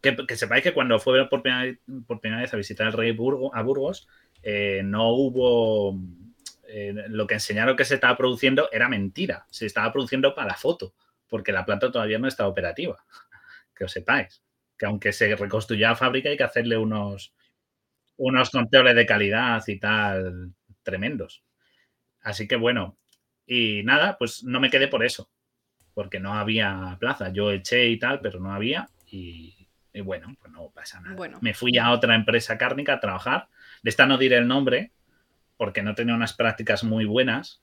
que, sepáis que cuando fue por primera, por primera vez a visitar el rey Burgo, a Burgos, eh, no hubo eh, lo que enseñaron que se estaba produciendo era mentira. Se estaba produciendo para la foto, porque la planta todavía no está operativa. Que os sepáis que aunque se reconstruya la fábrica hay que hacerle unos, unos controles de calidad y tal tremendos. Así que bueno, y nada, pues no me quedé por eso, porque no había plaza. Yo eché y tal, pero no había y, bueno, pues no pasa nada. Me fui a otra empresa cárnica a trabajar. De esta no diré el nombre porque no tenía unas prácticas muy buenas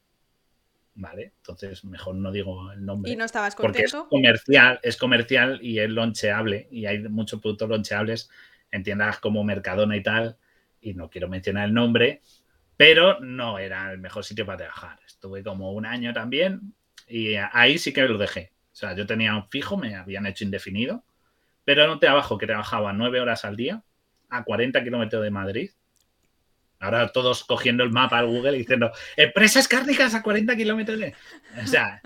¿vale? Entonces mejor no digo el nombre. ¿Y no estabas contento? Porque es comercial, es comercial y es loncheable y hay muchos productos loncheables en tiendas como Mercadona y tal, y no quiero mencionar el nombre, pero no era el mejor sitio para trabajar. Estuve como un año también y ahí sí que lo dejé. O sea, yo tenía un fijo, me habían hecho indefinido, pero era un trabajo que trabajaba nueve horas al día a 40 kilómetros de Madrid Ahora todos cogiendo el mapa al Google y diciendo, empresas cárnicas a 40 kilómetros de... O sea,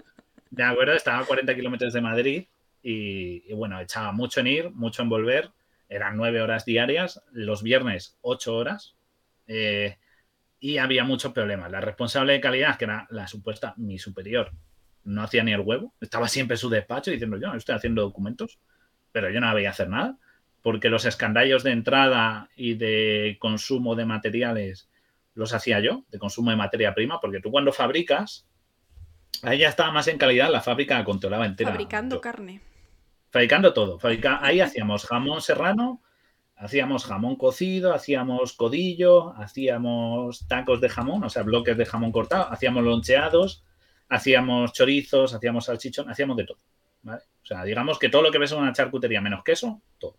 de acuerdo, estaba a 40 kilómetros de Madrid y, bueno, echaba mucho en ir, mucho en volver. Eran nueve horas diarias, los viernes ocho horas. Eh, y había muchos problemas. La responsable de calidad, que era la supuesta mi superior, no hacía ni el huevo. Estaba siempre en su despacho diciendo, yo estoy haciendo documentos, pero yo no había hacer nada porque los escandallos de entrada y de consumo de materiales los hacía yo, de consumo de materia prima, porque tú cuando fabricas, ahí ya estaba más en calidad, la fábrica controlaba entera. Fabricando carne. Fabricando todo. ahí hacíamos jamón serrano, hacíamos jamón cocido, hacíamos codillo, hacíamos tacos de jamón, o sea, bloques de jamón cortado, hacíamos loncheados, hacíamos chorizos, hacíamos salchichón, hacíamos de todo. O sea, digamos que todo lo que ves en una charcutería menos queso, todo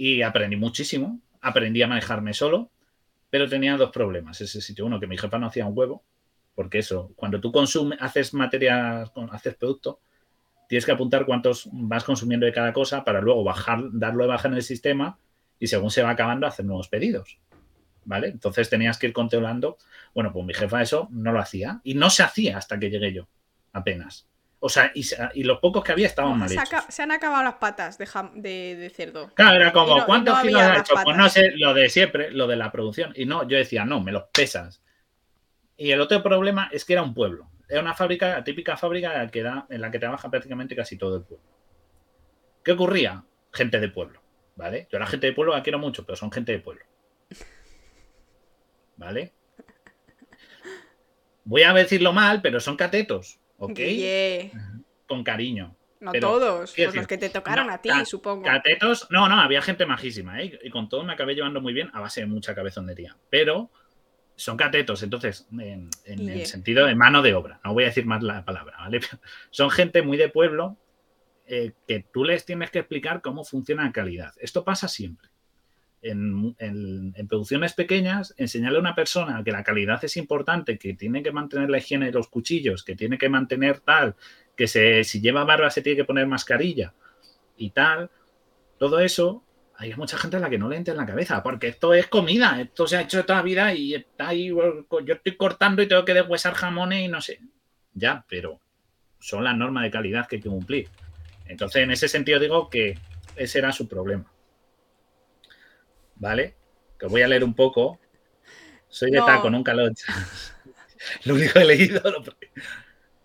y aprendí muchísimo. Aprendí a manejarme solo, pero tenía dos problemas ese sitio. Uno, que mi jefa no hacía un huevo, porque eso, cuando tú consumes, haces materia, haces producto, tienes que apuntar cuántos vas consumiendo de cada cosa para luego bajar, darlo de baja en el sistema y según se va acabando hacer nuevos pedidos. ¿Vale? Entonces tenías que ir controlando. Bueno, pues mi jefa eso no lo hacía y no se hacía hasta que llegué yo, apenas. O sea, y, los pocos que había estaban mal hechos. Se, han acabado las patas de, cerdo. Claro, era como, ¿cuántos kilos has hecho? Pues no sé, lo de siempre, lo de la producción. Y no, yo decía, no, me los pesas. Y el otro problema es que era un pueblo. Era una fábrica, típica fábrica que da, en la que trabaja prácticamente casi todo el pueblo. ¿Qué ocurría? Gente de pueblo, ¿vale? Yo la gente de pueblo la quiero mucho, pero son gente de pueblo. ¿Vale? Voy a decirlo mal, pero son catetos. ¿ok? Con cariño. No todos, pues los que te tocaron a ti, supongo. Catetos, no, no, había gente majísima, ¿eh? Y con todo me acabé llevando muy bien a base de mucha cabezonería. Pero son catetos, entonces, en, el sentido de mano de obra, no voy a decir más la palabra, ¿vale? Son gente muy de pueblo eh, que tú les tienes que explicar cómo funciona la calidad. Esto pasa siempre en, producciones pequeñas, enseñarle a una persona que la calidad es importante, que tiene que mantener la higiene de los cuchillos, que tiene que mantener tal, que se, si lleva barba se tiene que poner mascarilla y tal, todo eso, hay mucha gente a la que no le entra en la cabeza, porque esto es comida, esto se ha hecho toda la vida y está ahí, yo estoy cortando y tengo que deshuesar jamones y no sé. Ya, pero son las normas de calidad que hay que cumplir. Entonces, en ese sentido digo que ese era su problema. ¿vale? Que voy a leer un poco Soy de taco, nunca lo he hecho. lo único que he leído.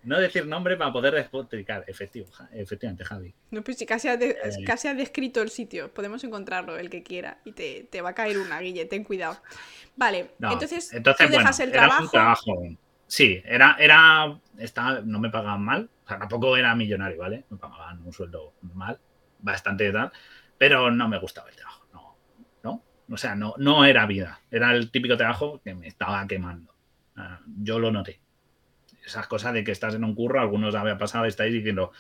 No decir nombre para poder despotricar. Efectivo, efectivamente, Javi. No, pues si casi ha, eh. casi ha, descrito el sitio. Podemos encontrarlo, el que quiera. Y te, te va a caer una, Guille, ten cuidado. Vale, entonces, entonces, tú dejas el trabajo. trabajo. Sí, era, era, estaba, no me pagaban mal. O sea, tampoco era millonario, ¿vale? Me pagaban un sueldo normal, bastante tal. Pero no me gustaba el trabajo. No, no. O sea, no, no era vida. Era el típico trabajo que me estaba quemando. Ah, yo lo noté esas cosas de que estás en un curro, algunos había pasado, estáis diciendo,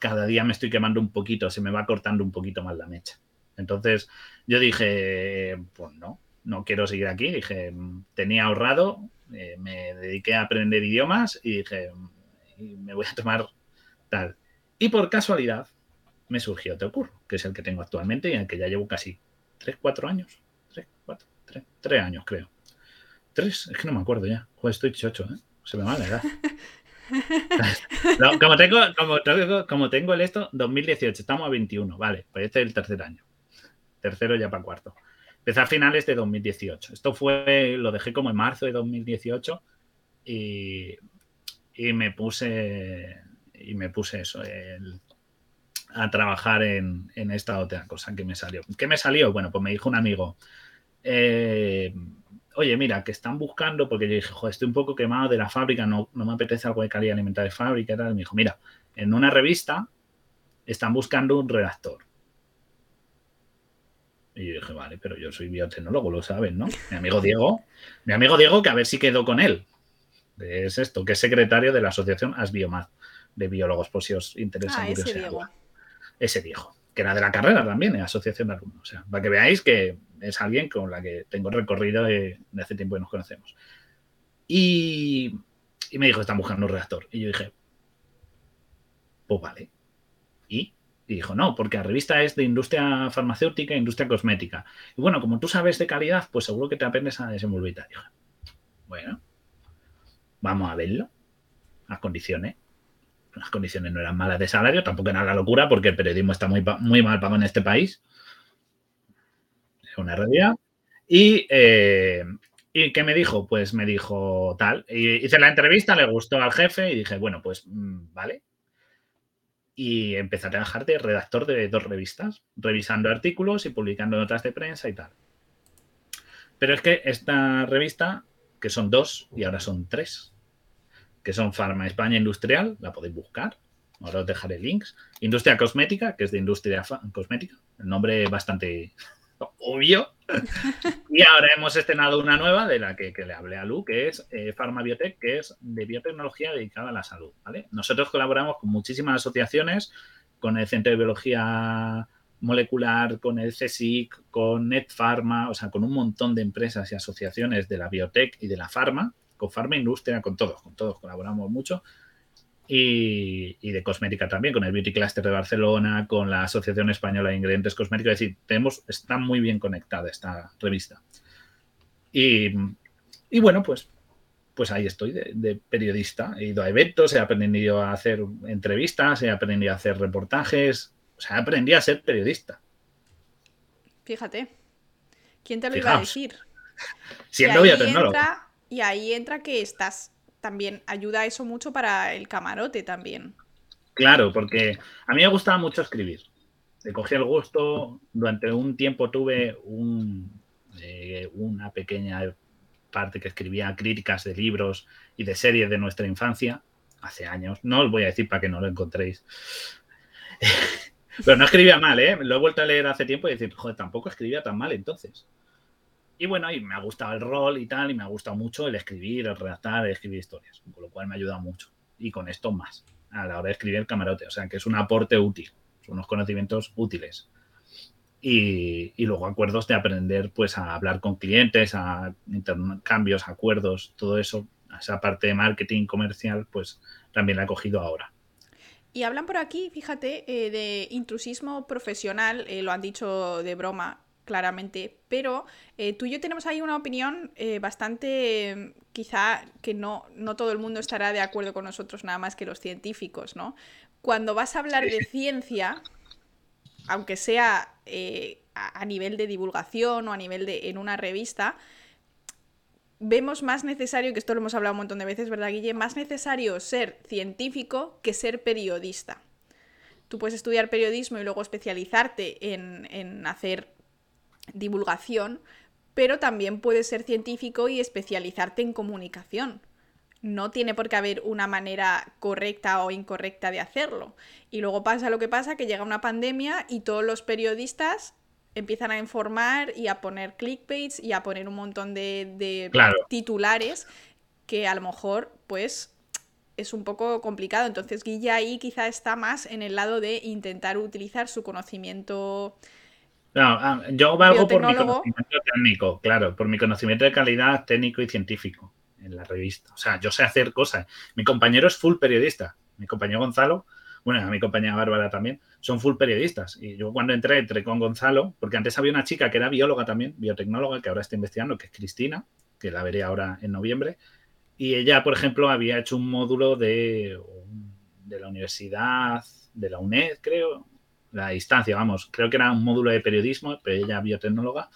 cada día me estoy quemando un poquito, se me va cortando un poquito más la mecha. Entonces yo dije, pues no, no quiero seguir aquí. Dije, tenía ahorrado, eh, me dediqué a aprender idiomas y dije, me voy a tomar tal. Y por casualidad me surgió otro curro, que es el que tengo actualmente y en el que ya llevo casi 3, 4 años. 3, 4, 3, 3 años creo. 3, es que no me acuerdo ya. Joder, estoy chocho, ¿eh? Se me va la edad. como, tengo, el esto, 2018, estamos a 21, vale, pues este es el tercer año. Tercero ya para cuarto. Empecé a finales de 2018. Esto fue, lo dejé como en marzo de 2018 y, y me puse, y me puse eso, a trabajar en, en, esta otra cosa que me salió. ¿Qué me salió? Bueno, pues me dijo un amigo, eh, oye, mira, que están buscando, porque yo dije, joder, estoy un poco quemado de la fábrica, no, no me apetece algo de calidad alimentaria de fábrica y tal. me dijo, mira, en una revista están buscando un redactor. Y yo dije, vale, pero yo soy biotecnólogo, lo saben, ¿no? Mi amigo Diego, mi amigo Diego, que a ver si quedó con él. Es esto, que es secretario de la asociación ASBIOMAD, de biólogos, por si os interesa. Ah, ese Diego. Ese Diego, que era de la carrera también, en asociación de alumnos. O sea, para que veáis que es alguien con la que tengo recorrido de, hace tiempo que nos conocemos. Y, me dijo, están buscando un reactor. Y yo dije, pues vale. ¿Y? dijo, no, porque la revista es de industria farmacéutica e industria cosmética. Y bueno, como tú sabes de calidad, pues seguro que te aprendes a desenvolver. Dije, bueno, vamos a verlo. Las condiciones. Las condiciones no eran malas de salario, tampoco era la locura, porque el periodismo está muy, muy mal pagado en este país una realidad. Y, eh, ¿Y qué me dijo? Pues me dijo tal. Y hice la entrevista, le gustó al jefe y dije, bueno, pues mm, vale. Y empecé a trabajar de redactor de dos revistas, revisando artículos y publicando notas de prensa y tal. Pero es que esta revista, que son dos y ahora son tres, que son Farma España Industrial, la podéis buscar, ahora os dejaré links. Industria Cosmética, que es de industria cosmética, el nombre bastante obvio. y ahora hemos estrenado una nueva de la que, le hablé a Lu, que es eh, Pharma Biotech, que es de biotecnología dedicada a la salud. Nosotros colaboramos con muchísimas asociaciones, con el Centro de Biología Molecular, con el CSIC, con NetPharma, o sea, con un montón de empresas y asociaciones de la biotech y de la farma, con Pharma Industria, con todos, con todos colaboramos mucho y, de cosmética también, con el Beauty Cluster de Barcelona, con la Asociación Española de Ingredientes Cosméticos. Es decir, tenemos, está muy bien conectada esta revista. Y, bueno, pues, pues ahí estoy de, periodista. He ido a eventos, he aprendido a hacer entrevistas, he aprendido a hacer reportajes, o sea, aprendí a ser periodista. Fíjate, ¿quién te lo iba a decir? Siendo biotecnólogo. Y ahí entra que estás también ayuda eso mucho para el camarote también. Claro, porque a mí me gustaba mucho escribir. Le cogí el gusto, durante un tiempo tuve eh, una pequeña parte que escribía críticas de libros y de series de nuestra infancia, hace años. No os voy a decir para que no lo encontréis. Pero no escribía mal, ¿eh? Lo he vuelto a leer hace tiempo y decir, joder, tampoco escribía tan mal entonces. Y bueno, y me ha gustado el rol y tal, y me ha gustado mucho el escribir, el redactar, el escribir historias, con lo cual me ha ayudado mucho. Y con esto más, a la hora de escribir camarote, o sea, que es un aporte útil, son unos conocimientos útiles. Y, y, luego acuerdos de aprender pues a hablar con clientes, a intercambios, acuerdos, todo eso, esa parte de marketing comercial, pues también la he cogido ahora. Y hablan por aquí, fíjate, eh, de intrusismo profesional, eh, lo han dicho de broma, claramente, pero eh, tú y yo tenemos ahí una opinión eh, bastante, quizá que no, no todo el mundo estará de acuerdo con nosotros, nada más que los científicos, ¿no? Cuando vas a hablar de ciencia, aunque sea eh, a, nivel de divulgación o a nivel de en una revista, vemos más necesario, que esto lo hemos hablado un montón de veces, ¿verdad, Guille? Más necesario ser científico que ser periodista. Tú puedes estudiar periodismo y luego especializarte en, en hacer divulgación, pero también puedes ser científico y especializarte en comunicación. No tiene por qué haber una manera correcta o incorrecta de hacerlo. Y luego pasa lo que pasa, que llega una pandemia y todos los periodistas empiezan a informar y a poner clickbaits y a poner un montón de, titulares que a lo mejor pues es un poco complicado. Entonces Guilla ahí quizá está más en el lado de intentar utilizar su conocimiento. No, ah, yo valgo por mi conocimiento técnico, claro, por mi conocimiento de calidad técnico y científico en la revista. O sea, yo sé hacer cosas. Mi compañero es full periodista. Mi compañero Gonzalo bueno, mi compañera Bárbara también, son full periodistas. Y yo cuando entré, entré con Gonzalo, porque antes había una chica que era bióloga también, biotecnóloga, que ahora está investigando, que es Cristina, que la veré ahora en noviembre. Y ella, por ejemplo, había hecho un módulo de, de la universidad, de la UNED, creo, la distancia, vamos, creo que era un módulo de periodismo, pero ella biotecnóloga,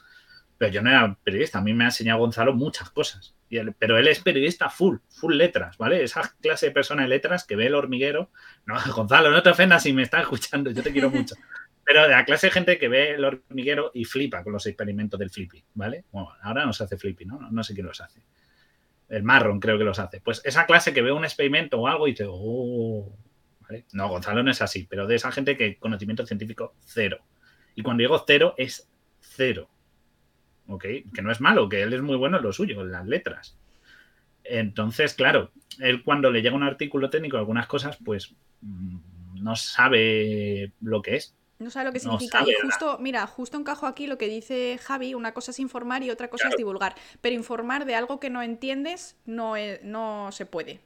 pero yo no era periodista, a mí me ha enseñado Gonzalo muchas cosas pero él es periodista full, full letras, ¿vale? Esa clase de persona de letras que ve el hormiguero. No, Gonzalo, no te ofendas si me estás escuchando, yo te quiero mucho. Pero de la clase de gente que ve el hormiguero y flipa con los experimentos del Flippy, ¿vale? Bueno, ahora no se hace Flippy, ¿no? No sé quién los hace. El Marron creo que los hace. Pues esa clase que ve un experimento o algo y dice, oh, ¿vale? No, Gonzalo no es así, pero de esa gente que conocimiento científico cero. Y cuando digo cero, es cero. Que no es malo, que él es muy bueno en lo suyo, en las letras. Entonces, claro, él cuando le llega un artículo técnico, algunas cosas, pues mm, no sabe lo que es. No sabe lo que significa. y justo, mira, justo encajo aquí lo que dice Javi, una cosa es informar y otra cosa es divulgar. Pero informar de algo que no entiendes no, no se puede.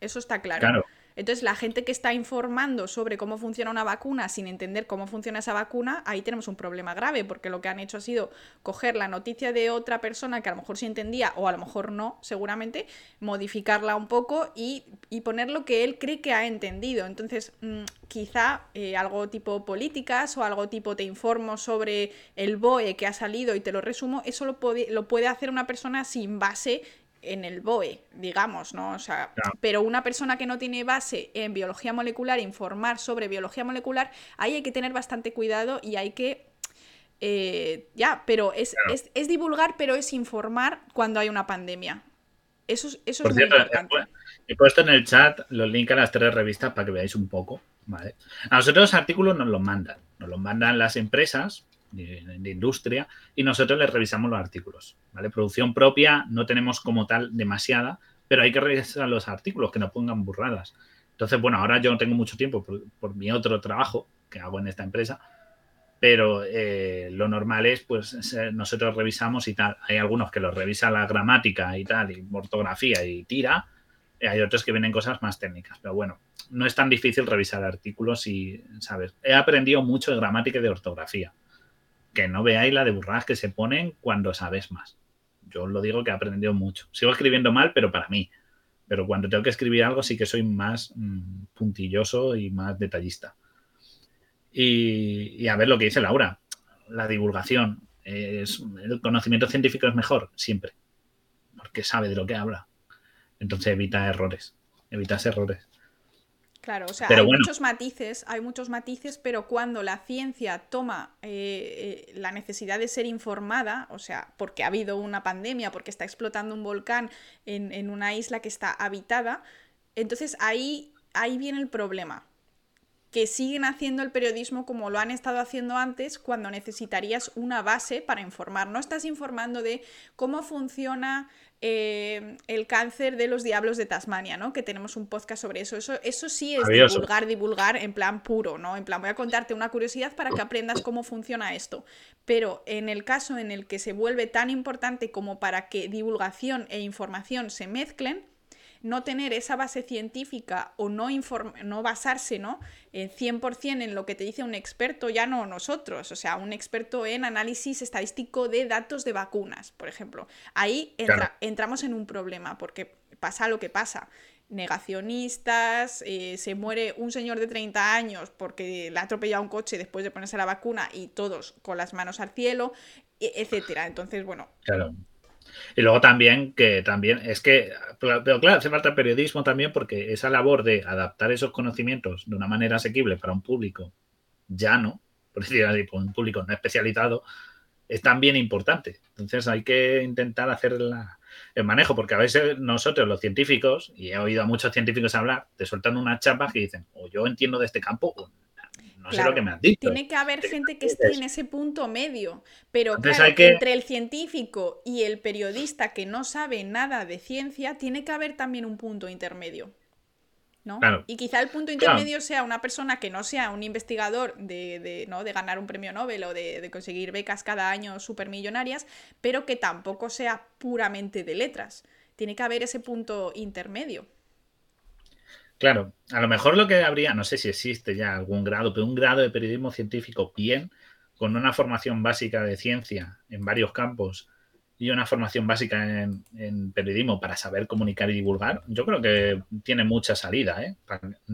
Eso está claro. claro. Entonces, la gente que está informando sobre cómo funciona una vacuna sin entender cómo funciona esa vacuna, ahí tenemos un problema grave, porque lo que han hecho ha sido coger la noticia de otra persona que a lo mejor sí entendía o a lo mejor no, seguramente, modificarla un poco y, poner lo que él cree que ha entendido. Entonces, mm, quizá eh, algo tipo políticas o algo tipo te informo sobre el BOE que ha salido y te lo resumo, eso lo lo puede hacer una persona sin base en el BOE, digamos, ¿no? O sea, pero una persona que no tiene base en biología molecular, informar sobre biología molecular, ahí hay que tener bastante cuidado y hay que... Eh, ya, pero es, es, divulgar, pero es informar cuando hay una pandemia. Eso, eso es muy importante. He puesto en el chat los links a las tres revistas para que veáis un poco. ¿vale? A nosotros los artículos nos los mandan. Nos los mandan las empresas de, industria y nosotros les revisamos los artículos. ¿vale? Producción propia no tenemos como tal demasiada, pero hay que revisar los artículos, que no pongan burradas. Entonces, bueno, ahora yo no tengo mucho tiempo por, mi otro trabajo que hago en esta empresa, pero eh, lo normal es, pues, nosotros revisamos y tal. Hay algunos que los revisa la gramática y tal, y ortografía y tira. Hay otros que vienen cosas más técnicas, pero bueno, no es tan difícil revisar artículos y, ¿sabes? He aprendido mucho de gramática y de ortografía que no veáis la de burradas que se ponen cuando sabes más. Yo os lo digo que he aprendido mucho. Sigo escribiendo mal, pero para mí. Pero cuando tengo que escribir algo sí que soy más mm, puntilloso y más detallista. Y, a ver lo que dice Laura. La divulgación. El conocimiento científico es mejor, siempre. Porque sabe de lo que habla. Entonces evita errores. Evitas errores. Claro, o sea, hay muchos matices, hay muchos matices, pero cuando la ciencia toma eh, eh, la necesidad de ser informada, o sea, porque ha habido una pandemia, porque está explotando un volcán en, en una isla que está habitada, entonces ahí, ahí viene el problema que siguen haciendo el periodismo como lo han estado haciendo antes cuando necesitarías una base para informar. No estás informando de cómo funciona eh, el cáncer de los diablos de Tasmania, ¿no? Que tenemos un podcast sobre eso. Eso, eso sí es divulgar, divulgar en plan puro, ¿no? En plan, voy a contarte una curiosidad para que aprendas cómo funciona esto. Pero en el caso en el que se vuelve tan importante como para que divulgación e información se mezclen, no tener esa base científica o no, no basarse ¿no? en 100% en lo que te dice un experto, ya no nosotros, o sea, un experto en análisis estadístico de datos de vacunas, por ejemplo. Ahí entramos en un problema porque pasa lo que pasa negacionistas, eh, se muere un señor de 30 años porque le ha atropellado un coche después de ponerse la vacuna y todos con las manos al cielo, e, etcétera. Entonces, bueno, Y luego también que también es que, pero claro, hace falta periodismo también porque esa labor de adaptar esos conocimientos de una manera asequible para un público llano, por decirlo así, para un público no especializado, es también importante. Entonces hay que intentar hacer el manejo, porque a veces nosotros los científicos, y he oído a muchos científicos hablar, te sueltan unas chapas que dicen, o yo entiendo de este campo, o no sé lo que me has dicho. Tiene que haber gente que esté en ese punto medio, pero claro, entre el científico y el periodista que no sabe nada de ciencia, tiene que haber también un punto intermedio. Y quizá el punto intermedio sea una persona que no sea un investigador de, ¿no? de ganar un premio Nobel o de, conseguir becas cada año supermillonarias, pero que tampoco sea puramente de letras. Tiene que haber ese punto intermedio. Claro, a lo mejor lo que habría, no sé si existe ya algún grado, pero un grado de periodismo científico bien, con una formación básica de ciencia en varios campos y una formación básica en, periodismo para saber comunicar y divulgar, yo creo que tiene mucha salida, ¿eh?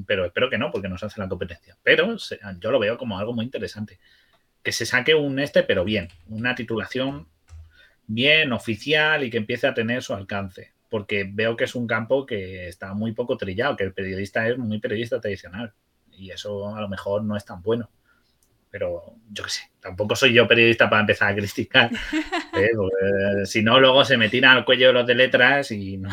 pero espero que no, porque nos hace la competencia. Pero yo lo veo como algo muy interesante. Que se saque un este, pero bien, una titulación bien, oficial y que empiece a tener su alcance. Porque veo que es un campo que está muy poco trillado, que el periodista es muy periodista tradicional. Y eso a lo mejor no es tan bueno pero yo qué sé, tampoco soy yo periodista para empezar a criticar. ¿eh? si no, luego se me tira al cuello los de letras y no.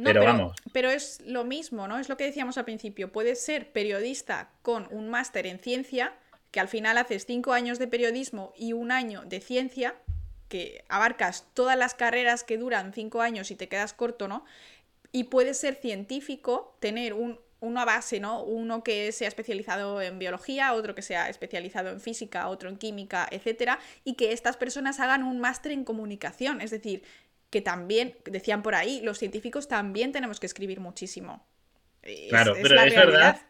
pero, vamos. Pero es lo mismo, ¿no? Es lo que decíamos al principio. Puedes ser periodista con un máster en ciencia, que al final haces cinco años de periodismo y un año de ciencia, que abarcas todas las carreras que duran cinco años y te quedas corto, ¿no? Y puedes ser científico, tener un una base, ¿no? Uno que sea especializado en biología, otro que sea especializado en física, otro en química, etcétera, y que estas personas hagan un máster en comunicación, es decir, que también, decían por ahí, los científicos también tenemos que escribir muchísimo. claro, pero es verdad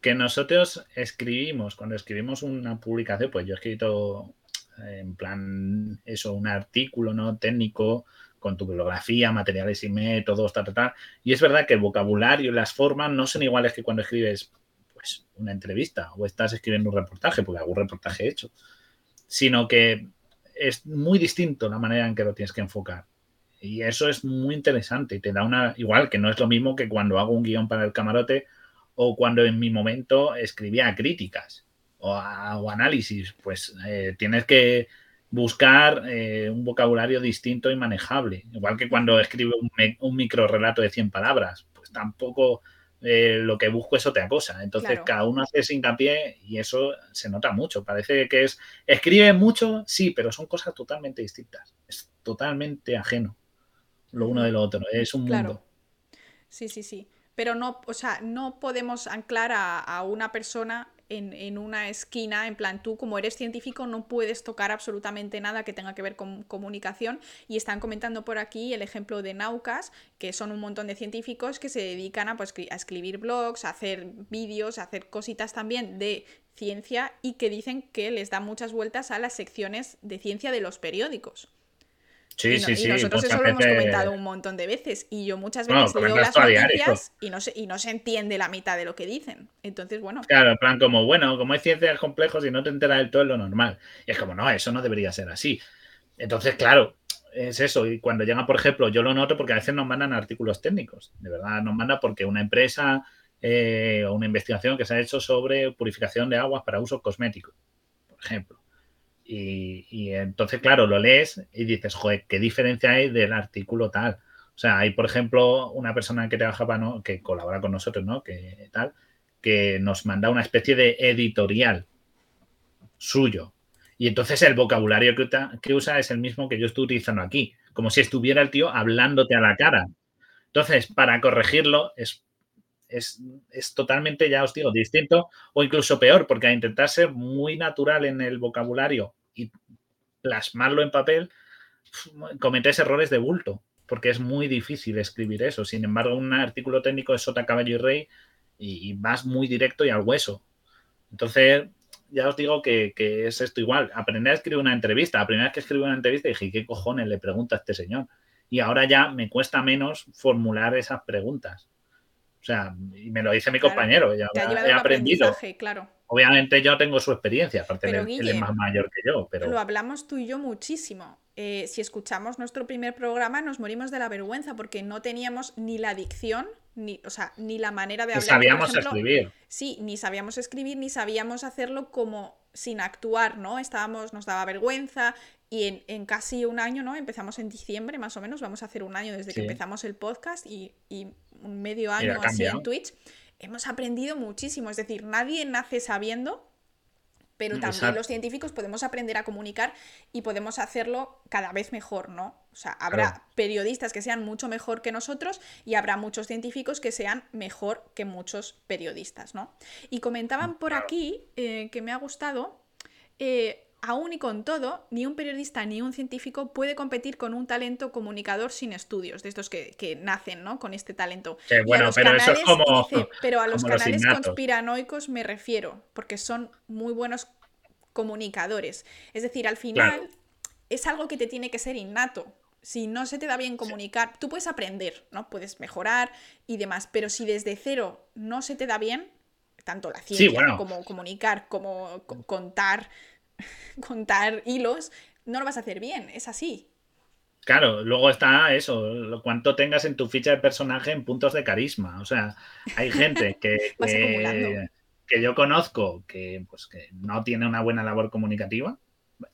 que nosotros escribimos, cuando escribimos una publicación, pues yo he escrito en plan eso, un artículo no técnico con tu bibliografía, materiales y métodos, tal, tal, Y es verdad que el vocabulario y las formas no son iguales que cuando escribes pues, una entrevista o estás escribiendo un reportaje, porque algún reportaje he hecho, sino que es muy distinto la manera en que lo tienes que enfocar. Y eso es muy interesante y te da una, igual que no es lo mismo que cuando hago un guion para el camarote o cuando en mi momento escribía críticas o, análisis, pues eh, tienes que buscar eh, un vocabulario distinto y manejable. Igual que cuando escribo un, un micro relato de 100 palabras, pues tampoco eh, lo que busco es otra cosa. Entonces cada uno hace ese hincapié y eso se nota mucho. Parece que es, escribe mucho, sí, pero son cosas totalmente distintas. Es totalmente ajeno lo uno de lo otro. Es un mundo. Sí, sí, sí. Pero no, o sea, no podemos anclar a, a una persona en, una esquina, en plan, tú como eres científico no puedes tocar absolutamente nada que tenga que ver con comunicación y están comentando por aquí el ejemplo de Naucas, que son un montón de científicos que se dedican a, pues, a escribir blogs, a hacer vídeos, a hacer cositas también de ciencia y que dicen que les da muchas vueltas a las secciones de ciencia de los periódicos. Sí, sí, sí. Nosotros eso lo hemos comentado un montón de veces. Y yo muchas veces leo las noticias y no, se, y no se entiende la mitad de lo que dicen. Entonces, bueno. Claro, en plan, como, bueno, como hay ciencias complejos y no te enteras del todo es lo normal. Y es como, no, eso no debería ser así. Entonces, claro, es eso. Y cuando llega, por ejemplo, yo lo noto porque a veces nos mandan artículos técnicos. De verdad, nos manda porque una empresa eh, o una investigación que se ha hecho sobre purificación de aguas para uso cosmético, por ejemplo. Y, entonces, claro, lo lees y dices, joder, ¿qué diferencia hay del artículo tal? O sea, hay, por ejemplo, una persona que trabaja para, que colabora con nosotros, ¿no? Que tal, que nos manda una especie de editorial suyo. Y entonces el vocabulario que, que usa es el mismo que yo estoy utilizando aquí, como si estuviera el tío hablándote a la cara. Entonces, para corregirlo es, es, es, totalmente, ya os digo, distinto o incluso peor, porque a intentar ser muy natural en el vocabulario y plasmarlo en papel, cometes errores de bulto, porque es muy difícil escribir eso. Sin embargo, un artículo técnico es sota, caballo y rey y, vas muy directo y al hueso. Entonces, ya os digo que, es esto igual. Aprender a escribir una entrevista. La primera vez que escribí una entrevista dije, ¿qué cojones le pregunta a este señor? Y ahora ya me cuesta menos formular esas preguntas. O sea, y me lo dice mi compañero, ya he aprendido. Claro. Obviamente yo tengo su experiencia, aparte de él, es más mayor que yo. Pero... Lo hablamos tú y yo muchísimo. eh, si escuchamos nuestro primer programa, nos morimos de la vergüenza porque no teníamos ni la dicción, ni, o sea, ni la manera de hablar. Ni sabíamos escribir. Sí, ni sabíamos escribir, ni sabíamos hacerlo como sin actuar, ¿no? Estábamos, nos daba vergüenza y en, casi un año, ¿no? Empezamos en diciembre, más o menos, vamos a hacer un año desde que empezamos el podcast y, un medio año así en Twitch. Hemos aprendido muchísimo, es decir, nadie nace sabiendo pero también los científicos podemos aprender a comunicar y podemos hacerlo cada vez mejor, ¿no? O sea, habrá periodistas que sean mucho mejor que nosotros y habrá muchos científicos que sean mejor que muchos periodistas, ¿no? Y comentaban por aquí eh, que me ha gustado eh, aún y con todo, ni un periodista ni un científico puede competir con un talento comunicador sin estudios, de estos que, nacen ¿no? con este talento. bueno, pero eso es como. pero a los canales conspiranoicos me refiero, porque son muy buenos comunicadores. Es decir, al final es algo que te tiene que ser innato. Si no se te da bien comunicar, tú puedes aprender, ¿no? Puedes mejorar y demás, pero si desde cero no se te da bien, tanto la ciencia como comunicar, como contar, contar hilos, no lo vas a hacer bien, es así. Claro, luego está eso, lo cuanto tengas en tu ficha de personaje en puntos de carisma. O sea, hay gente que, que, yo conozco que, pues, que no tiene una buena labor comunicativa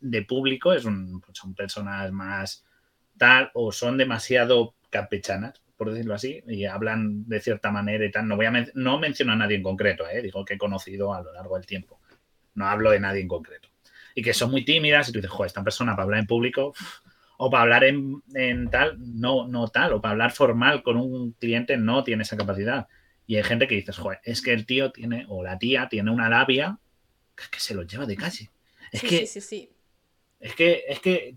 de público, es un, pues, son personas más tal o son demasiado campechanas, por decirlo así, y hablan de cierta manera y tal. No voy a no menciono a nadie en concreto, ¿eh? digo que he conocido a lo largo del tiempo. No hablo de nadie en concreto y que son muy tímidas y tú dices, joder, esta persona para hablar en público o para hablar en, tal, no, no tal, o para hablar formal con un cliente no tiene esa capacidad. Y hay gente que dices, joder, es que el tío tiene, o la tía tiene una labia que, se lo lleva de calle. Es sí, que, sí, sí, Es que, es que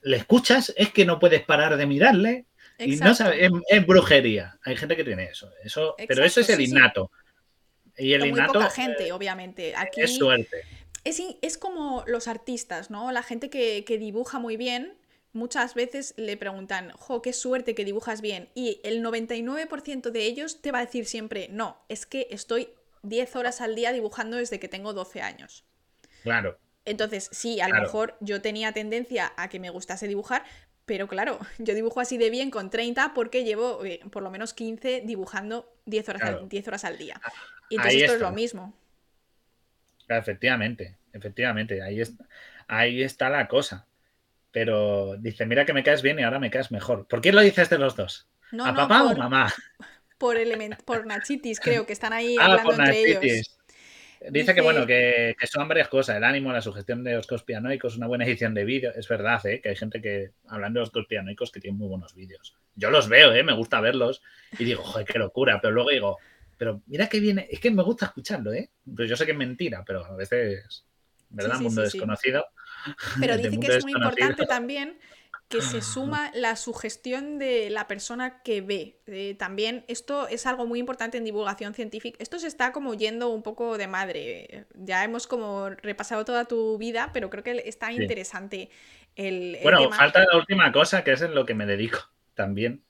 le escuchas, es que no puedes parar de mirarle. Y no sabes, es, brujería. Hay gente que tiene eso. eso pero eso es el innato. Y el innato. Muy poca gente, obviamente. Aquí, es suerte es, como los artistas, ¿no? La gente que, dibuja muy bien, muchas veces le preguntan, jo, qué suerte que dibujas bien. Y el 99% de ellos te va a decir siempre, no, es que estoy 10 horas al día dibujando desde que tengo 12 años. Claro. Entonces, sí, a lo mejor yo tenía tendencia a que me gustase dibujar, pero claro, yo dibujo así de bien con 30 porque llevo eh, por lo menos 15 dibujando 10 horas, al, 10 horas al día. Y entonces esto es lo mismo. Efectivamente, efectivamente, ahí está, ahí está la cosa. Pero dice, mira que me caes bien y ahora me caes mejor. ¿Por qué lo dices de los dos? ¿A papá o mamá? Por, por Nachitis, creo que están ahí ah, hablando entre ellos. Dice, que bueno, que, son varias cosas, el ánimo, la sugestión de los conspiranoicos, una buena edición de vídeo. Es verdad, ¿eh? que hay gente que, hablando de los conspiranoicos, que tiene muy buenos vídeos. Yo los veo, ¿eh? me gusta verlos y digo, joder, qué locura, pero luego digo, pero mira que viene, es que me gusta escucharlo, ¿eh? Pues yo sé que es mentira, pero a veces, ¿verdad? Mundo desconocido. Pero dice que es muy importante también que se suma la sugestión de la persona que ve. Eh, también esto es algo muy importante en divulgación científica. Esto se está como yendo un poco de madre. Ya hemos como repasado toda tu vida, pero creo que está interesante el... bueno, falta la última cosa, que es en lo que me dedico también,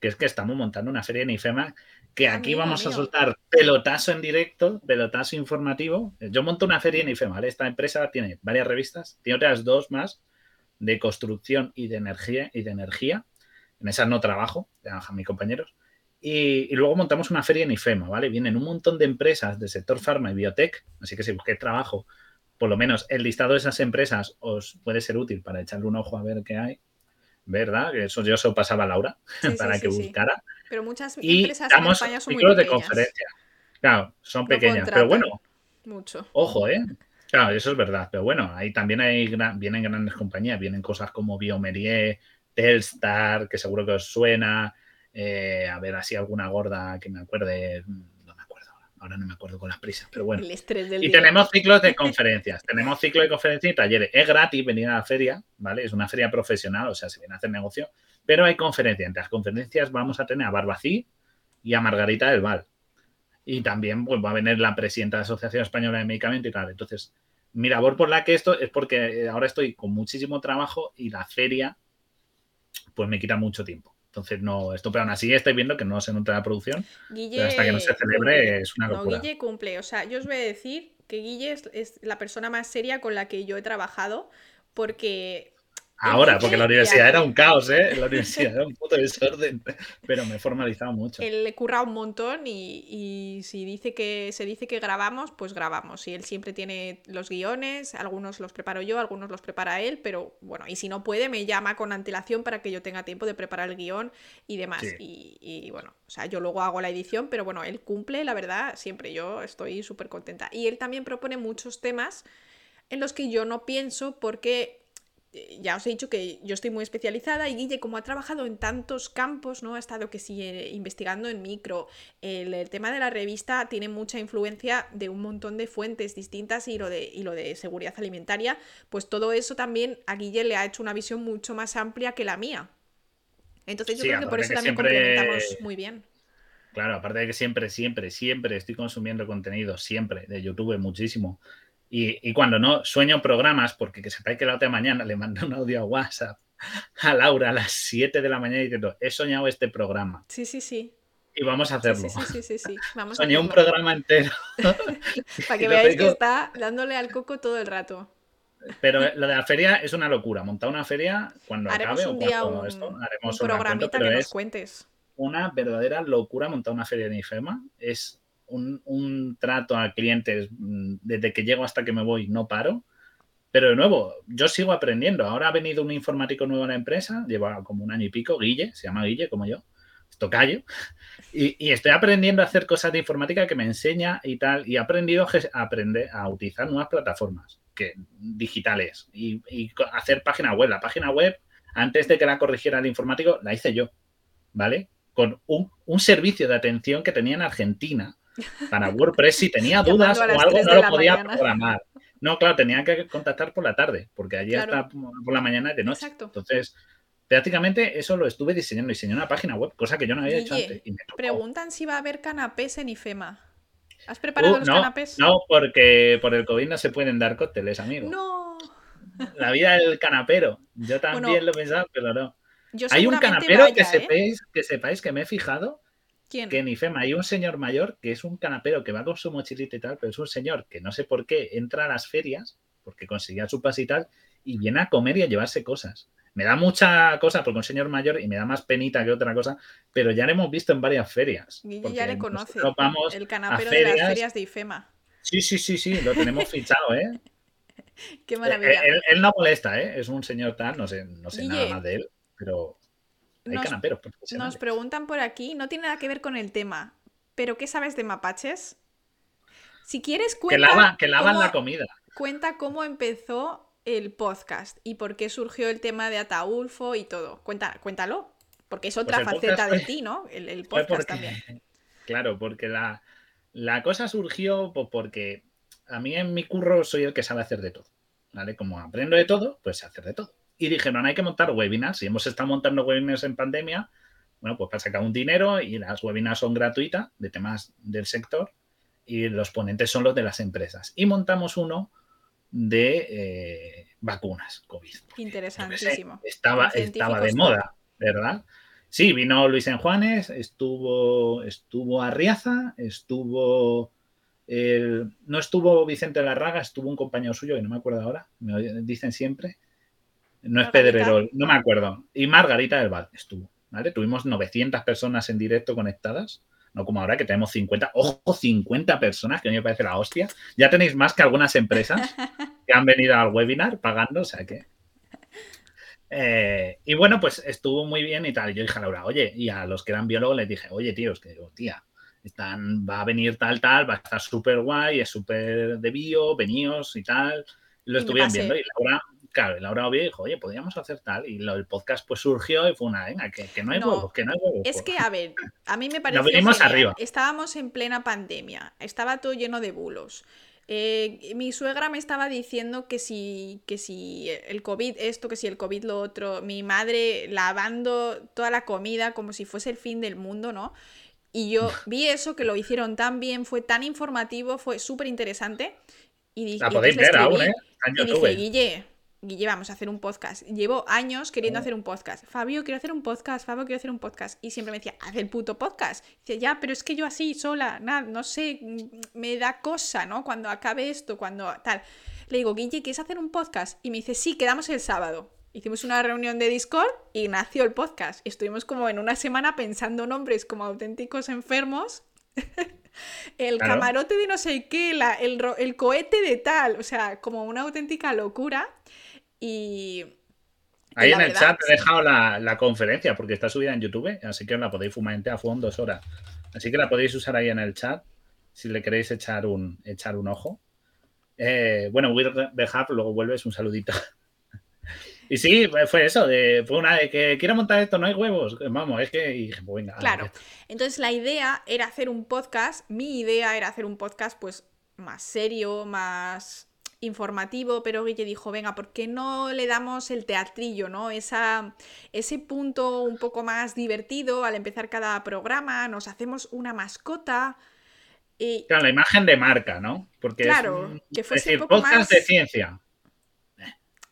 que es que estamos montando una serie en IFEMA que aquí vamos a soltar pelotazo en directo, pelotazo informativo. Yo monto una feria en IFEMA, Esta empresa tiene varias revistas, tiene otras dos más de construcción y de energía y de energía. En esas no trabajo, a mis compañeros. Y, luego montamos una feria en IFEMA, ¿vale? Vienen un montón de empresas del sector farma y biotech, así que si busquéis trabajo, por lo menos el listado de esas empresas os puede ser útil para echarle un ojo a ver qué hay. ¿verdad? Eso yo se lo pasaba a Laura para que buscara. Pero muchas empresas en España son muy de conferencia. Claro, son pequeñas, pero bueno. Mucho. Ojo, ¿eh? Claro, eso es verdad. Pero bueno, ahí también hay vienen grandes compañías, vienen cosas como Biomerier, Telstar, que seguro que os suena. Eh, a ver, así alguna gorda que me acuerde ahora no me acuerdo con las prisas, pero bueno. y tenemos ciclos de conferencias, tenemos ciclos de conferencias y talleres. Es gratis venir a la feria, ¿vale? Es una feria profesional, o sea, se viene a hacer negocio, pero hay conferencias. Entre las conferencias vamos a tener a Barbací y a Margarita del Val. Y también pues, va a venir la presidenta de la Asociación Española de Medicamentos y tal. Entonces, mi labor por la que esto es porque ahora estoy con muchísimo trabajo y la feria pues me quita mucho tiempo. Entonces, no, esto, pero aún así estáis viendo que no se nota la producción. Guille hasta que no se celebre es una locura. No, Guille cumple. O sea, yo os voy a decir que Guille es, la persona más seria con la que yo he trabajado porque Ahora, porque la universidad era un caos, ¿eh? La universidad era un puto desorden, pero me he formalizado mucho. Él le curra un montón y, si dice que se dice que grabamos, pues grabamos. Y él siempre tiene los guiones, algunos los preparo yo, algunos los prepara él, pero bueno, y si no puede, me llama con antelación para que yo tenga tiempo de preparar el guion y demás. Y, y, bueno, o sea, yo luego hago la edición, pero bueno, él cumple, la verdad, siempre. Yo estoy súper contenta. Y él también propone muchos temas en los que yo no pienso porque ya os he dicho que yo estoy muy especializada y Guille, como ha trabajado en tantos campos, ¿no? Ha estado que sí eh, investigando en micro. El, tema de la revista tiene mucha influencia de un montón de fuentes distintas y lo de, y lo de seguridad alimentaria, pues todo eso también a Guille le ha hecho una visión mucho más amplia que la mía. Entonces yo creo que por eso también complementamos muy bien. Claro, aparte de que siempre, siempre, siempre estoy consumiendo contenido, siempre, de YouTube, muchísimo. Y, cuando no, sueño programas, porque que sepáis que la otra mañana le mandé un audio a WhatsApp a Laura a las 7 de la mañana diciendo, he soñado este programa. Sí, sí, sí. Y vamos a hacerlo. Sí, sí, sí, sí. Vamos Soñé un programa entero. Para que veáis que está dándole al coco todo el rato. Pero lo de la feria es una locura. Montar una feria cuando haremos acabe un día un, esto, haremos un programita que nos cuentes. Una verdadera locura montar una feria de IFEMA. Es un, trato a clientes mm, desde que llego hasta que me voy, no paro. Pero de nuevo, yo sigo aprendiendo. Ahora ha venido un informático nuevo a la empresa, lleva como un año y pico, Guille, se llama Guille como yo, esto callo, y, estoy aprendiendo a hacer cosas de informática que me enseña y tal, y he aprendido a, aprender a utilizar nuevas plataformas que, digitales y, hacer página web. La página web, antes de que la corrigiera el informático, la hice yo, ¿vale? Con un servicio de atención que tenía en Argentina, para WordPress si tenía dudas o algo no lo podía programar. No, claro, tenía que contactar por la tarde, porque allí está por la mañana y de noche. Entonces, prácticamente eso lo estuve diseñando. Diseñé una página web, cosa que yo no había hecho antes. preguntan si va a haber canapés en IFEMA. ¿Has preparado uh, los canapés? No, porque por el COVID no se pueden dar cócteles, amigo. No. La vida del canapero. Yo también lo he pensado, pero no. Hay un canapero que, ¿eh? sepáis, que sepáis que me he fijado que en IFEMA hay un señor mayor que es un canapero que va con su mochilita y tal, pero es un señor que no sé por qué entra a las ferias, porque conseguía su pas y tal, y viene a comer y a llevarse cosas. Me da mucha cosa porque un señor mayor y me da más penita que otra cosa, pero ya lo hemos visto en varias ferias. Y ya le conoce. El canapero de las ferias de IFEMA. Sí, sí, sí, sí, lo tenemos fichado, ¿eh? Qué maravilla. Eh, él, no molesta, ¿eh? Es un señor tal, no sé, no sé nada más de él, pero nos, preguntan por aquí, no tiene nada que ver con el tema, pero ¿qué sabes de mapaches? Si quieres, cuenta. Que, lavan la comida. Cuenta cómo empezó el podcast y por qué surgió el tema de Ataulfo y todo. Cuenta, cuéntalo, porque es otra pues faceta de ti, ¿no? El, podcast también. Claro, porque la, la cosa surgió porque a mí en mi curro soy el que sabe hacer de todo. ¿Vale? Como aprendo de todo, pues sé hacer de todo y dijeron, hay que montar webinars. Y hemos estado montando webinars en pandemia, bueno, pues para sacar un dinero y las webinars son gratuitas de temas del sector y los ponentes son los de las empresas. Y montamos uno de eh, vacunas COVID. Interesantísimo. estaba, estaba de moda, ¿verdad? Sí, vino Luis en Juanes, estuvo, estuvo Arriaza, estuvo... no estuvo Vicente Larraga, estuvo un compañero suyo que no me acuerdo ahora, me dicen siempre, no es Pedrerol, no me acuerdo. Y Margarita del Val estuvo, ¿vale? Tuvimos 900 personas en directo conectadas, no como ahora que tenemos 50, ojo, 50 personas, que a mí me parece la hostia. Ya tenéis más que algunas empresas que han venido al webinar pagando, o sea que... Eh, y bueno, pues estuvo muy bien y tal. Yo dije a Laura, oye, y a los que eran biólogos les dije, oye, tíos, que digo, tía, están, va a venir tal, tal, va a estar súper guay, es súper de bio, veníos y tal. Lo estuvieron viendo y Laura claro, Laura Oviedo dijo, oye, podríamos hacer tal. Y lo, el podcast pues surgió y fue una, venga, que, no hay huevos, que no hay huevos. Es pues". que, a ver, a mí me parece. venimos arriba. Estábamos en plena pandemia, estaba todo lleno de bulos. Eh, mi suegra me estaba diciendo que si, que si el COVID esto, que si el COVID lo otro, mi madre lavando toda la comida como si fuese el fin del mundo, ¿no? Y yo vi eso, que lo hicieron tan bien, fue tan informativo, fue súper interesante. Y dije, la podéis ver aún, ¿eh? Y dije, Guille, Guille, vamos a hacer un podcast. Llevo años queriendo hacer un podcast. Fabio, quiero hacer un podcast. Fabio, quiero hacer un podcast. Y siempre me decía, haz el puto podcast. dice, ya, pero es que yo así, sola, nada, no sé, me da cosa, ¿no? Cuando acabe esto, cuando tal. Le digo, Guille, ¿quieres hacer un podcast? Y me dice, sí, quedamos el sábado. Hicimos una reunión de Discord y nació el podcast. Estuvimos como en una semana pensando nombres como auténticos enfermos. el camarote de no sé qué, el, cohete de tal. O sea, como una auténtica locura. Y. Ahí en el chat he dejado la, conferencia porque está subida en YouTube, así que os la podéis fumar a fondo dos horas. Así que la podéis usar ahí en el chat si le queréis echar un, echar un ojo. Eh, bueno, voy a dejar, luego vuelves un saludito. Y sí, fue eso, fue una de que quiero montar esto, no hay huevos. Vamos, es que. Pues claro. Entonces la idea era hacer un podcast. Mi idea era hacer un podcast, pues, más serio, más informativo, pero Guille dijo, venga, ¿por qué no le damos el teatrillo, ¿no? Esa, ese punto un poco más divertido al empezar cada programa, nos hacemos una mascota. Y... Claro, la imagen de marca, ¿no? Porque claro, que fuese un podcast de ciencia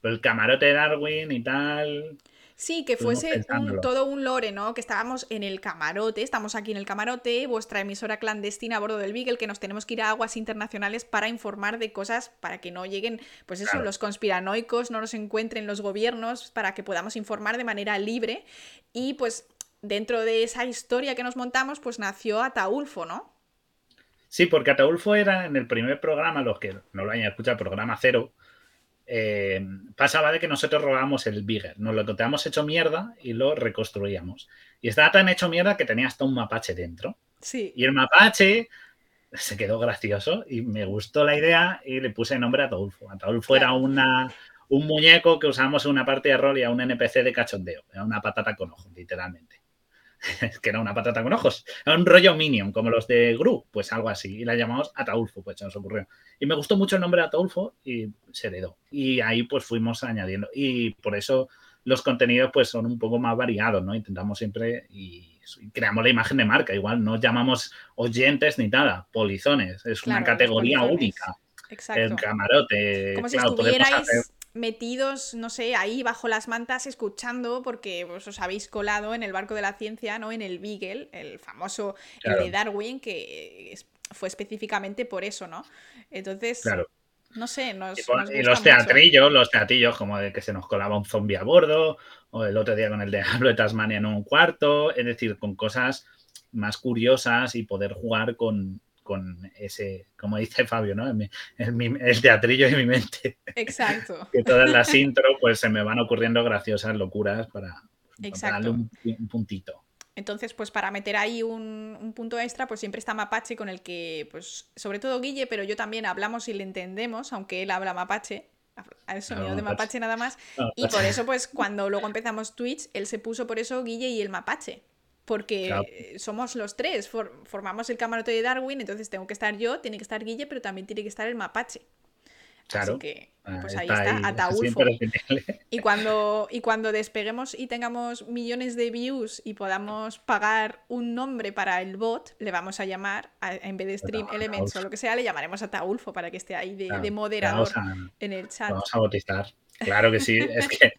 el camarote de Darwin y tal. Sí, que fuese todo un lore, ¿no? Que estábamos en el camarote, estamos aquí en el camarote, vuestra emisora clandestina a bordo del Beagle, que nos tenemos que ir a aguas internacionales para informar de cosas, para que no lleguen, pues eso, los conspiranoicos, no nos encuentren los gobiernos, para que podamos informar de manera libre. Y pues dentro de esa historia que nos montamos, pues nació Ataulfo, ¿no? Sí, porque Ataulfo era en el primer programa, los que no lo hayan escuchado, programa cero, eh, pasaba de que nosotros robábamos el Bigger, nos lo teníamos hecho mierda y lo reconstruíamos. Y estaba tan hecho mierda que tenía hasta un mapache dentro. Sí. Y el mapache se quedó gracioso y me gustó la idea y le puse el nombre a Ataulfo. Ataulfo era una, un muñeco que usábamos en una parte de rol y a un NPC de cachondeo. Era una patata con ojos, literalmente. que era una patata con ojos. Era un rollo Minion, como los de Gru, pues algo así. Y la llamamos Ataulfo, pues se nos ocurrió. Y me gustó mucho el nombre de Ataulfo y se heredó. Y ahí pues fuimos añadiendo. Y por eso los contenidos pues son un poco más variados, ¿no? Intentamos siempre y, creamos la imagen de marca. Igual no llamamos oyentes ni nada, polizones. Es una categoría única. Exacto. El camarote. Como si estuvierais metidos, no sé, ahí bajo las mantas escuchando porque pues, os habéis colado en el barco de la ciencia, ¿no? En el Beagle, el famoso el de Darwin, que fue específicamente por eso, ¿no? Entonces, no sé, nos, y, los teatrillos, los teatrillos como de que se nos colaba un zombie a bordo, o el otro día con el de Hablo de Tasmania en un cuarto, es decir, con cosas más curiosas y poder jugar con, con ese, como dice Fabio, ¿no? El, teatrillo de mi mente. Exacto. que todas las intro, pues se me van ocurriendo graciosas locuras para, darle un, puntito. Entonces, pues para meter ahí un, punto extra, pues siempre está Mapache con el que, pues, sobre todo Guille, pero yo también hablamos y le entendemos, aunque él habla Mapache, al sonido de Mapache nada más. Y por eso, pues, cuando luego empezamos Twitch, él se puso por eso Guille y el Mapache porque somos los tres, formamos el camarote de Darwin, entonces tengo que estar yo, tiene que estar Guille, pero también tiene que estar el mapache. Claro. Así que, ah, pues ahí está, Ataulfo. Y cuando, y cuando despeguemos y tengamos millones de views y podamos pagar un nombre para el bot, le vamos a llamar, en vez de Stream Elements o lo que sea, le llamaremos a Ataulfo para que esté ahí de, moderador en el chat. Vamos a bautizar. Claro que sí, es que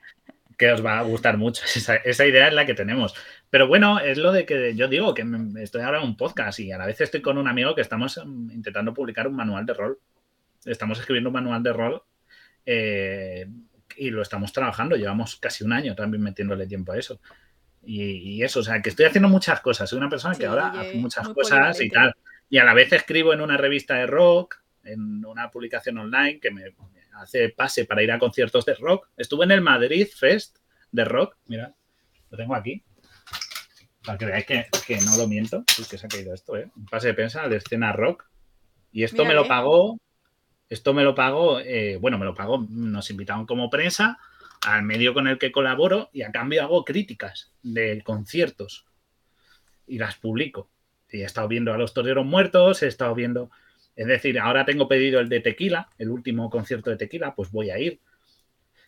que os va a gustar mucho. Esa, idea es la que tenemos. Pero bueno, es lo de que yo digo que estoy ahora en un podcast y a la vez estoy con un amigo que estamos mm, intentando publicar un manual de rol. Estamos escribiendo un manual de rol eh, y lo estamos trabajando. Llevamos casi un año también metiéndole tiempo a eso. Y, eso, o sea, que estoy haciendo muchas cosas. Soy una persona que ahora hace muchas cosas y tal. Y a la vez escribo en una revista de rock, en una publicación online que me, hace pase para ir a conciertos de rock. Estuve en el Madrid Fest de rock. Mira, lo tengo aquí. Para que veáis que, no lo miento. Es que se ha caído esto, ¿eh? Un pase de prensa de escena rock. Y esto me lo pagó. Esto me lo pagó. Eh, bueno, me lo pagó. Nos invitaron como prensa al medio con el que colaboro y a cambio hago críticas de conciertos y las publico. Y he estado viendo a los toreros muertos, he estado viendo es decir, ahora tengo pedido el de Tequila, el último concierto de Tequila, pues voy a ir.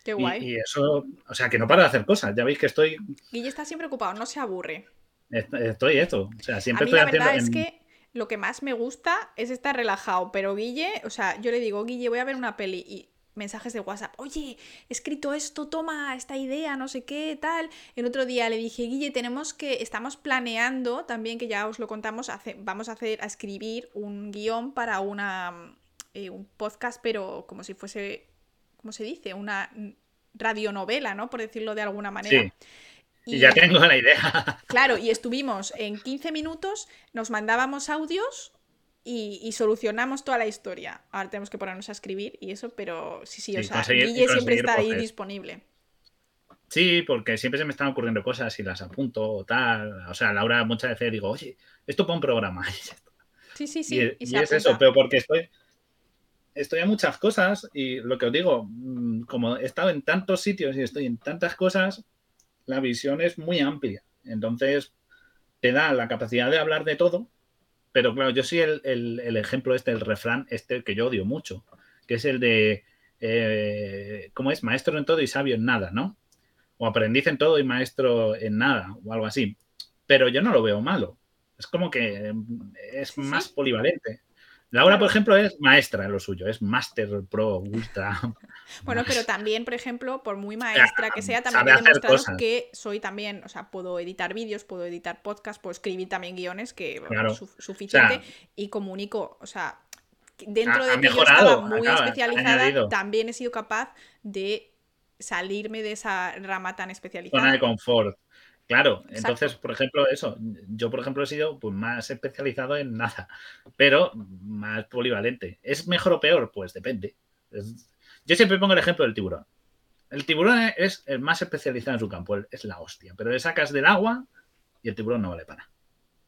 Qué guay. Y, eso, o sea, que no para de hacer cosas. Ya veis que estoy. Guille está siempre ocupado, no se aburre. Estoy esto. O sea, siempre a mí la verdad es que lo que más me gusta es estar relajado, pero Guille, o sea, yo le digo, Guille, voy a ver una peli y mensajes de WhatsApp, oye, he escrito esto, toma esta idea, no sé qué, tal. El otro día le dije, Guille, tenemos que, estamos planeando también, que ya os lo contamos, vamos a hacer, a escribir un guion para una, eh, un podcast, pero como si fuese, ¿cómo se dice? Una radionovela, ¿no? Por decirlo de alguna manera. Sí. Y, ya tengo la idea. Claro, y estuvimos en 15 minutos, nos mandábamos audios y, solucionamos toda la historia. Ahora tenemos que ponernos a escribir y eso, pero sí, sí, o sea, Guille siempre está ahí disponible. Sí, porque siempre se me están ocurriendo cosas y las apunto o tal. O sea, Laura muchas veces digo, oye, esto para un programa. Sí, sí, sí. Y, es eso, pero porque estoy, estoy a muchas cosas y lo que os digo, mm, como he estado en tantos sitios y estoy en tantas cosas, la visión es muy amplia. Entonces, te da la capacidad de hablar de todo, pero claro, yo sí el, el, ejemplo este, el refrán este que yo odio mucho, que es el de, eh, ¿cómo es? Maestro en todo y sabio en nada, ¿no? o aprendiz en todo y maestro en nada, o algo así. Pero yo no lo veo malo. Es como que es más polivalente. Laura, por ejemplo, es maestra en lo suyo, es máster pro, ultra. Bueno, pero también, por ejemplo, por muy maestra que sea, también he demostrado que soy también, o sea, puedo editar vídeos, puedo editar podcasts, puedo escribir también guiones, que es suficiente, y comunico, o sea, dentro de que yo estaba muy especializada, también he sido capaz de salirme de esa rama tan especializada. Zona de confort. Claro, entonces, por ejemplo, eso, yo por ejemplo he sido pues, más especializado en nada, pero más polivalente. ¿Es mejor o peor? Pues depende. Yo siempre pongo el ejemplo del tiburón. El tiburón es el más especializado en su campo, es la hostia, pero le sacas del agua y el tiburón no vale para nada.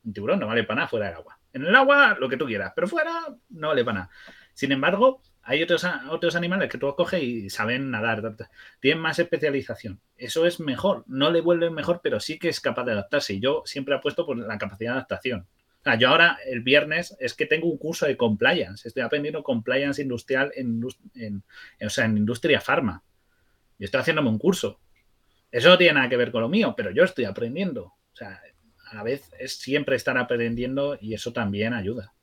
Un tiburón no vale para nada fuera del agua. En el agua, lo que tú quieras, pero fuera no vale para nada. Sin embargo, hay otros, otros animales que tú coges y saben nadar, tienen más especialización. Eso es mejor, no le vuelve mejor, pero sí que es capaz de adaptarse. Y yo siempre apuesto por la capacidad de adaptación. yo ahora, el viernes, es que tengo un curso de compliance. Estoy aprendiendo compliance industrial en, o sea, en industria farma. Y estoy haciéndome un curso. Eso no tiene nada que ver con lo mío, pero yo estoy aprendiendo. O sea, a la vez es siempre estar aprendiendo y eso también ayuda.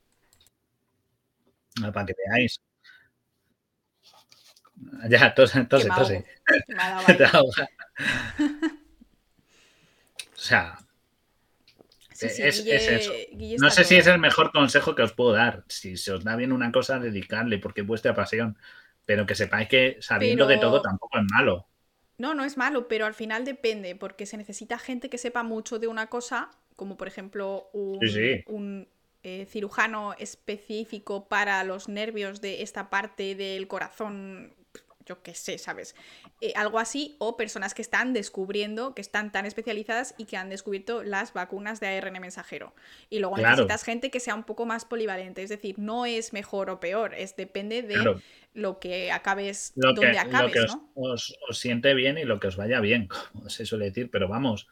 Para que veáis. Ya, entonces, entonces, entonces. o sea, es, eso. no sé si es el mejor consejo que os puedo dar. Si se os da bien una cosa, dedicarle porque es vuestra pasión. Pero que sepáis que sabiendo de todo tampoco es malo. No, no es malo, pero al final depende, porque se necesita gente que sepa mucho de una cosa, como por ejemplo un, eh, cirujano específico para los nervios de esta parte del corazón yo qué sé, ¿sabes? Eh, algo así, o personas que están descubriendo, que están tan especializadas y que han descubierto las vacunas de ARN mensajero. Y luego necesitas gente que sea un poco más polivalente, es decir, no es mejor o peor, es depende de lo que acabes, donde acabes, lo que os, siente bien y lo que os vaya bien, como se suele decir, pero vamos,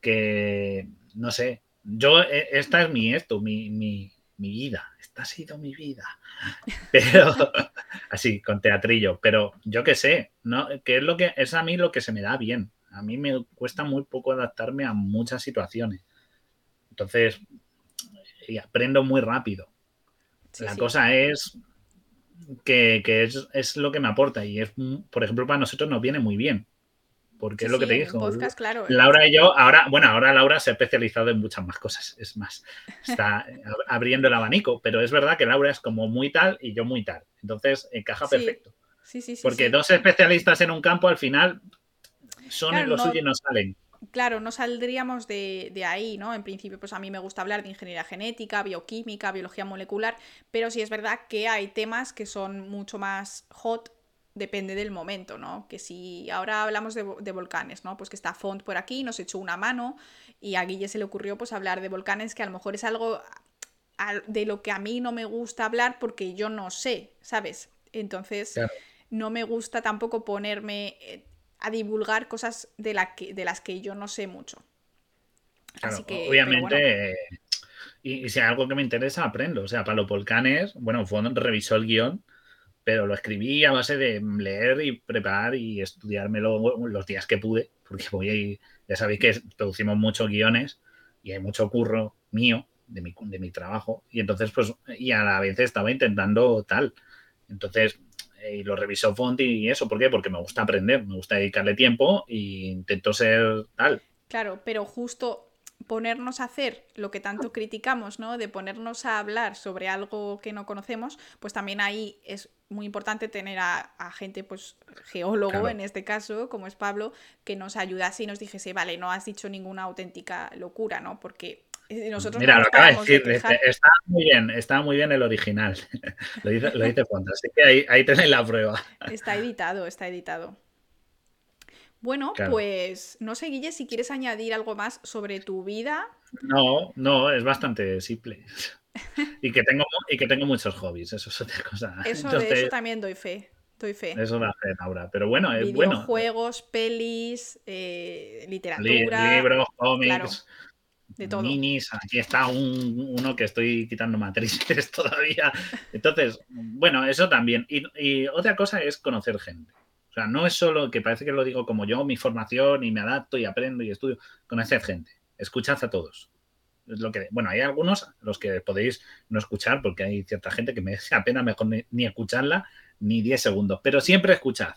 que no sé, yo, eh, esta es mi esto, mi, mi, mi vida, esta ha sido mi vida. Pero así, con teatrillo, pero yo qué sé, ¿no? Que es lo que es a mí lo que se me da bien. A mí me cuesta muy poco adaptarme a muchas situaciones. Entonces, y aprendo muy rápido. La cosa es que, es, es, lo que me aporta y es, por ejemplo, para nosotros nos viene muy bien porque es lo que te dijo. Laura y yo, ahora, bueno, ahora Laura se ha especializado en muchas más cosas, es más, está abriendo el abanico, pero es verdad que Laura es como muy tal y yo muy tal, entonces encaja perfecto. Sí, sí, sí. Porque dos especialistas en un campo al final son en lo suyo y no salen. Claro, no saldríamos de, de, ahí, ¿no? En principio, pues a mí me gusta hablar de ingeniería genética, bioquímica, biología molecular, pero sí es verdad que hay temas que son mucho más hot depende del momento, ¿no? Que si ahora hablamos de, volcanes, ¿no? Pues que está Font por aquí, nos echó una mano y a Guille se le ocurrió pues hablar de volcanes que a lo mejor es algo de lo que a mí no me gusta hablar porque yo no sé, ¿sabes? Entonces no me gusta tampoco ponerme eh, a divulgar cosas de, la que, de las que yo no sé mucho. Así que, obviamente, y, si hay algo que me interesa, aprendo. O sea, para los volcanes, bueno, Font revisó el guion pero lo escribí a base de leer y preparar y estudiármelo los días que pude, porque voy ahí, ya sabéis que producimos muchos guiones y hay mucho curro mío de mi, de mi trabajo, y entonces, pues, y a la vez estaba intentando tal. Entonces, eh, y lo revisó Font y eso, ¿por qué? Porque me gusta aprender, me gusta dedicarle tiempo e intento ser tal. Claro, pero justo ponernos a hacer lo que tanto criticamos, ¿no? De ponernos a hablar sobre algo que no conocemos, pues también ahí es muy importante tener a, gente, pues geólogo en este caso, como es Pablo, que nos ayudase y nos dijese, vale, no has dicho ninguna auténtica locura, ¿no? Porque eh, nosotros Mira, lo acaba de decir, está muy bien, está muy bien el original. lo dice, lo dice así que ahí, ahí tenéis la prueba. Está editado, está editado. Bueno, pues no sé, Guille, si quieres añadir algo más sobre tu vida. No, no, es bastante simple. y, que tengo, y que tengo muchos hobbies, eso es otra cosa. Eso, de eso también doy fe. Doy fe. Eso da fe, Laura. Pero bueno, es bueno. Juegos, pelis, eh, literatura. libros, cómics. de todo. Minis, aquí está uno que estoy quitando matrices todavía. Entonces, bueno, eso también. y otra cosa es conocer gente. O sea, no es solo que parece que lo digo como yo, mi formación y me adapto y aprendo y estudio. Conoced gente, escuchad a todos. Es lo que, bueno, hay algunos los que podéis no escuchar porque hay cierta gente que me hace pena mejor ni, escucharla ni 10 segundos, pero siempre escuchad,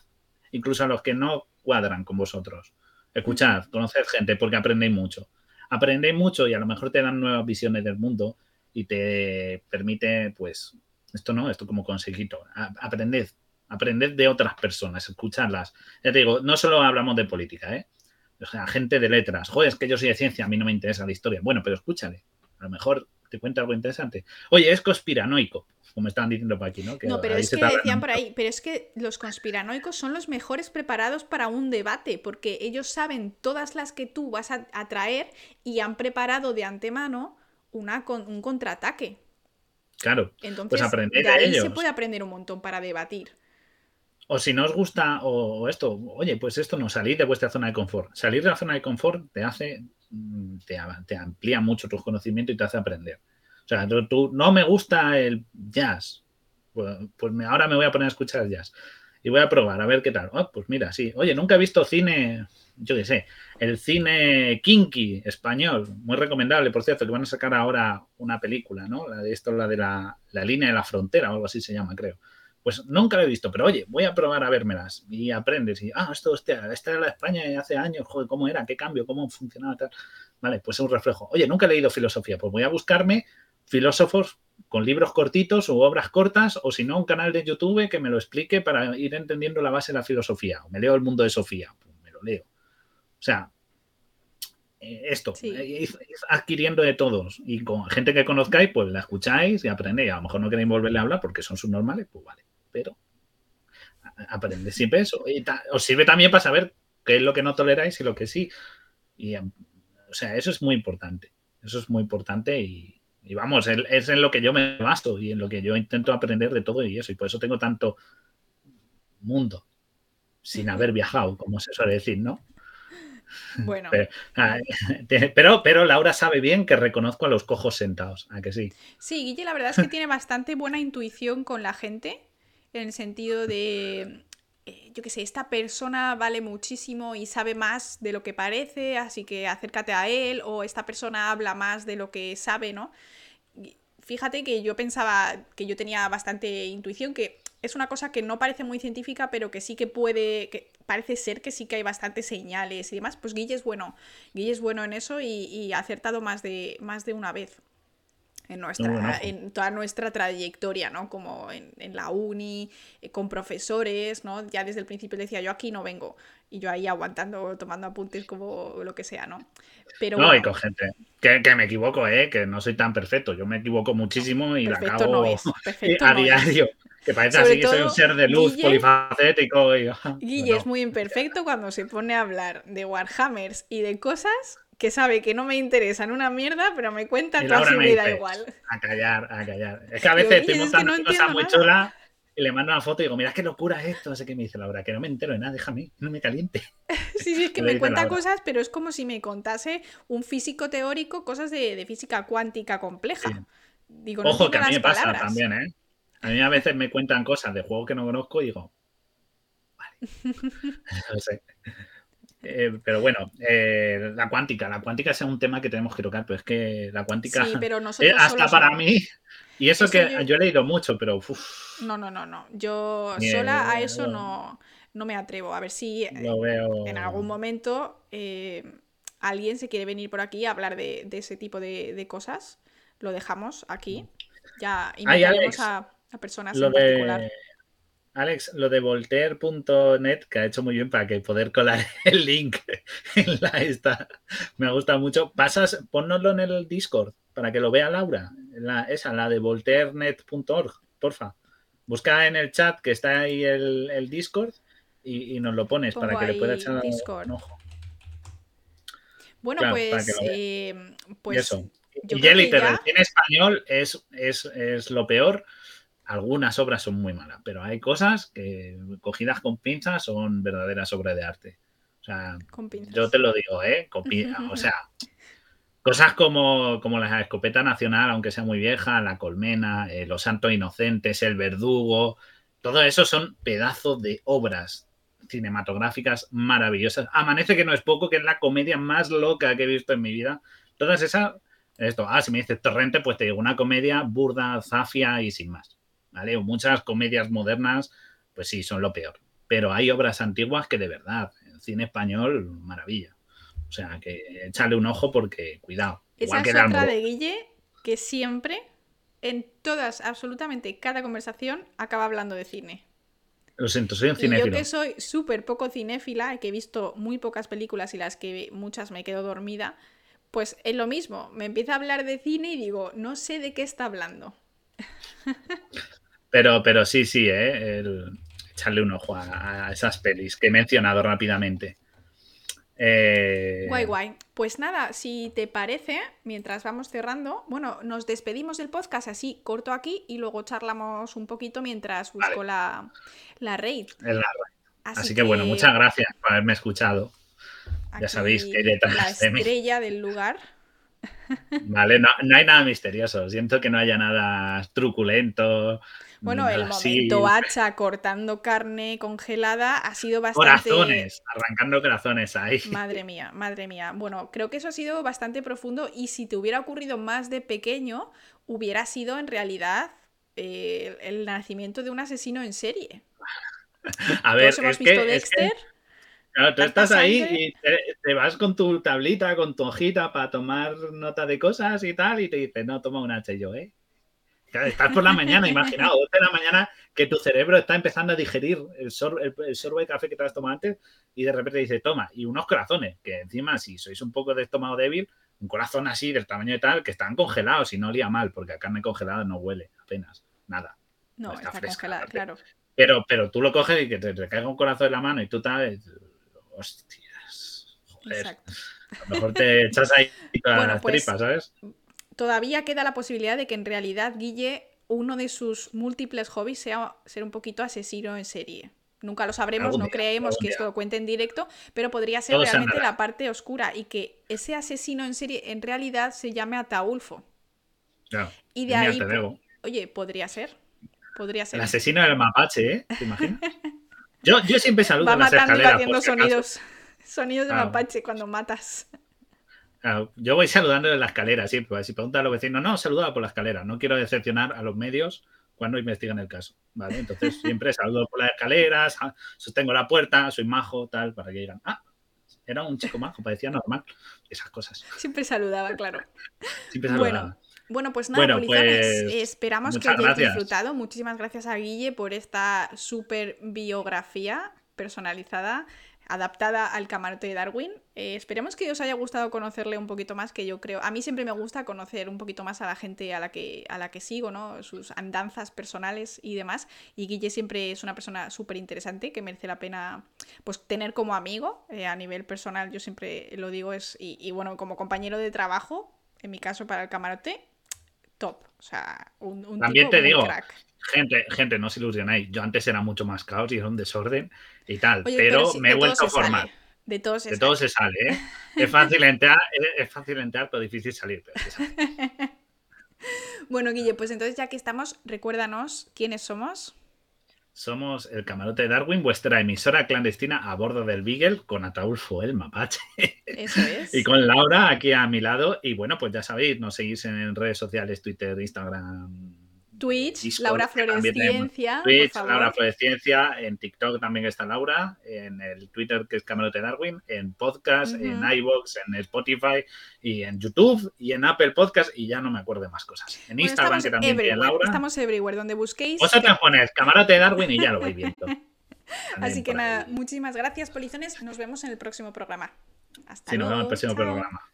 incluso a los que no cuadran con vosotros. Escuchad, conoced gente porque aprendéis mucho. Aprendéis mucho y a lo mejor te dan nuevas visiones del mundo y te permite, pues, esto no, esto como consejito, aprended, aprender de otras personas, escucharlas. Ya te digo, no solo hablamos de política, ¿eh? O sea, gente de letras. Joder, es que yo soy de ciencia, a mí no me interesa la historia. Bueno, pero escúchale. A lo mejor te cuenta algo interesante. Oye, es conspiranoico, como estaban diciendo por aquí, ¿no? no, pero es que decían por ahí, pero es que los conspiranoicos son los mejores preparados para un debate, porque ellos saben todas las que tú vas a, traer y han preparado de antemano una, un contraataque. Claro, pues Entonces, pues aprender de ahí se puede aprender un montón para debatir. O si no os gusta, o, esto, oye, pues esto no, salid de vuestra zona de confort. Salir de la zona de confort te hace, mm, te, amplía mucho tu conocimiento y te hace aprender. O sea, tú, no me gusta el jazz, pues, pues ahora me voy a poner a escuchar jazz y voy a probar a ver qué tal. Oh, pues mira, sí. Oye, nunca he visto cine, yo qué sé, el cine kinky español, muy recomendable, por cierto, que van a sacar ahora una película, ¿no? La de esto, la de la línea de la frontera, o algo así se llama, creo. Pues nunca lo he visto, pero oye, voy a probar a vérmelas y aprendes. Y, ah, esto, hostia, esta era la España de hace años, joder, ¿cómo era? ¿Qué cambio? ¿Cómo funcionaba tal? Vale, pues es un reflejo. Oye, nunca he leído filosofía, pues voy a buscarme filósofos con libros cortitos o obras cortas, o si no, un canal de YouTube que me lo explique para ir entendiendo la base de la filosofía. O me leo el mundo de Sofía, pues me lo leo. O sea, eh, esto, eh, adquiriendo de todos y con gente que conozcáis, pues la escucháis y aprendéis. A lo mejor no queréis volverle a hablar porque son subnormales, pues vale pero aprende siempre eso. Y os sirve también para saber qué es lo que no toleráis y lo que sí. Y, o sea, eso es muy importante. Eso es muy importante y, vamos, es en lo que yo me basto y en lo que yo intento aprender de todo y eso. Y por eso tengo tanto mundo sin haber viajado, como se suele decir, ¿no? Bueno. Pero, pero, Laura sabe bien que reconozco a los cojos sentados, ¿a que sí? Sí, Guille, la verdad es que tiene bastante buena intuición con la gente en el sentido de, eh, yo qué sé, esta persona vale muchísimo y sabe más de lo que parece, así que acércate a él, o esta persona habla más de lo que sabe, ¿no? Fíjate que yo pensaba que yo tenía bastante intuición, que es una cosa que no parece muy científica, pero que sí que puede, que parece ser que sí que hay bastantes señales y demás. Pues Guille es bueno, Guille es bueno en eso y, ha acertado más de, más de una vez en, nuestra, en toda nuestra trayectoria, ¿no? Como en, la uni, eh, con profesores, ¿no? Ya desde el principio decía, yo aquí no vengo. Y yo ahí aguantando, tomando apuntes como lo que sea, ¿no? Pero no, y con gente. Que, me equivoco, ¿eh? Que no soy tan perfecto. Yo me equivoco muchísimo y la acabo a diario. Que parece así que soy un ser de luz polifacético. Y... Guille es muy imperfecto cuando se pone a hablar de Warhammers y de cosas que sabe que no me interesa en una mierda, pero me cuenta toda su vida igual. A callar, a callar. Es que a veces estoy montando una cosa muy chula y le mando una foto y digo, mira qué locura es esto. No sé qué me dice Laura, que no me entero de nada, déjame, no me caliente. sí, sí, es que me cuenta cosas, pero es como si me contase un físico teórico cosas de, física cuántica compleja. Digo, Ojo, que a mí me pasa también, ¿eh? A mí a veces me cuentan cosas de juegos que no conozco y digo, vale. no sé. Eh, pero bueno, eh, la cuántica, la cuántica es un tema que tenemos que tocar, pero es que la cuántica, sí, pero nosotros hasta para mí, y eso, que yo... he leído mucho, pero... No, no, no, no, yo sola a eso no, no me atrevo, a ver si en algún momento alguien se quiere venir por aquí a hablar de, ese tipo de, cosas, lo dejamos aquí. Ya invitaremos a, personas en particular. Alex, lo de voltaire.net, que ha hecho muy bien para que poder colar el link en la esta. Me gusta mucho. Pasas, ponnoslo en el Discord para que lo vea Laura. La, esa, la de voltairenet.org, porfa. Busca en el chat que está ahí el, Discord y, nos lo pones para que le pueda echar un ojo. Bueno, pues, eh, pues. eso. y ya literal, en español es, es, es lo peor algunas obras son muy malas, pero hay cosas que cogidas con pinzas son verdaderas obras de arte. O sea, yo te lo digo, ¿eh? o sea, cosas como, como la escopeta nacional, aunque sea muy vieja, la colmena, eh, los santos inocentes, el verdugo, todo eso son pedazos de obras cinematográficas maravillosas. Amanece que no es poco, que es la comedia más loca que he visto en mi vida. Todas esas, esto, ah, si me dices torrente, pues te digo una comedia burda, zafia y sin más. ¿Vale? O muchas comedias modernas, pues sí, son lo peor. Pero hay obras antiguas que de verdad, el cine español, maravilla. O sea, que échale un ojo porque, cuidado. Esa es otra de Guille que siempre, en todas, absolutamente cada conversación, acaba hablando de cine. Lo siento, soy un cinéfilo. yo que soy súper poco cinéfila, que he visto muy pocas películas y las que muchas me quedo dormida, pues es lo mismo. Me empieza a hablar de cine y digo, no sé de qué está hablando. Pero, pero sí, sí, ¿eh? echarle un ojo a, esas pelis que he mencionado rápidamente. Eh, guay, guay. Pues nada, si te parece, mientras vamos cerrando, bueno, nos despedimos del podcast así, corto aquí, y luego charlamos un poquito mientras busco la, la raid. Así, que, bueno, muchas gracias por haberme escuchado. Ya sabéis que detrás la estrella del lugar. Vale, no, hay nada misterioso. Siento que no haya nada truculento. Bueno, el momento hacha cortando carne congelada ha sido bastante. Corazones, arrancando corazones ahí. Madre mía, madre mía. Bueno, creo que eso ha sido bastante profundo y si te hubiera ocurrido más de pequeño, hubiera sido en realidad eh, el nacimiento de un asesino en serie. A ver, hemos visto Dexter. Claro, tú estás ahí y te, vas con tu tablita, con tu hojita para tomar nota de cosas y tal, y te dices, no, toma un H yo, ¿eh? Estás por la mañana, imaginaos, 8 de la mañana, que tu cerebro está empezando a digerir el, sorbo, de café que te has tomado antes, y de repente dice, toma, y unos corazones, que encima, si sois un poco de estómago débil, un corazón así, del tamaño de tal, que están congelados y no olía mal, porque la carne congelada no huele apenas, nada. No, está, congelada, claro. Pero, pero tú lo coges y que te, te caiga un corazón en la mano y tú tal, hostias, joder. A lo mejor te echas ahí todas las pues, tripas, ¿sabes? Todavía queda la posibilidad de que en realidad Guille, uno de sus múltiples hobbies sea ser un poquito asesino en serie. Nunca lo sabremos, no creemos que esto lo cuente en directo, pero podría ser realmente la parte oscura y que ese asesino en serie en realidad se llame Ataulfo. y de ahí, oye, podría ser. Podría ser. El asesino del mapache, ¿eh? ¿Te imaginas? Yo, siempre saludo Va las matando escaleras, haciendo sonidos, sonidos de mapache cuando matas. Yo voy saludando en la escalera siempre. Si pregunta a los vecinos, no, saluda por la escalera. No quiero decepcionar a los medios cuando investigan el caso. ¿vale? Entonces siempre saludo por las escaleras, sostengo la puerta, soy majo, tal, para que digan, ah, era un chico majo, parecía normal. Esas cosas. Siempre saludaba, claro. Siempre saludaba. Bueno, pues nada, pues, esperamos que hayáis disfrutado. Muchísimas gracias a Guille por esta super biografía personalizada, adaptada al camarote de Darwin. Eh, esperemos que os haya gustado conocerle un poquito más, que yo creo. A mí siempre me gusta conocer un poquito más a la gente a la que, a la que sigo, ¿no? Sus andanzas personales y demás. Y Guille siempre es una persona súper interesante que merece la pena pues, tener como amigo. Eh, a nivel personal, yo siempre lo digo, es. Y, y bueno, como compañero de trabajo, en mi caso para el camarote, top. O sea, un, También te digo, Gente, gente, no os ilusionáis. Yo antes era mucho más caos y era un desorden y tal, pero, me he vuelto a formar. De todo se de sale. Todo se sale ¿eh? es, fácil entrar, es fácil entrar, pero difícil salir. bueno, Guille, pues entonces ya que estamos, recuérdanos quiénes somos. Somos el camarote de Darwin, vuestra emisora clandestina a bordo del Beagle con Ataulfo el mapache. Eso es. y con Laura aquí a mi lado. Y bueno, pues ya sabéis, nos seguís en redes sociales, Twitter, Instagram, Twitch, Laura Floresciencia. Twitch, Laura Floresciencia, en TikTok también está Laura, en el Twitter que es Camarote Darwin, en podcast, en iVoox, en Spotify y en YouTube y en Apple Podcast y ya no me acuerdo de más cosas. En Instagram que también tiene Laura. Estamos everywhere, donde busquéis. Vosotros ponéis Camarote Darwin y ya lo vais viendo. Así que nada, muchísimas gracias, Polizones. Nos vemos en el próximo programa. Hasta sí, luego. nos vemos en el próximo programa.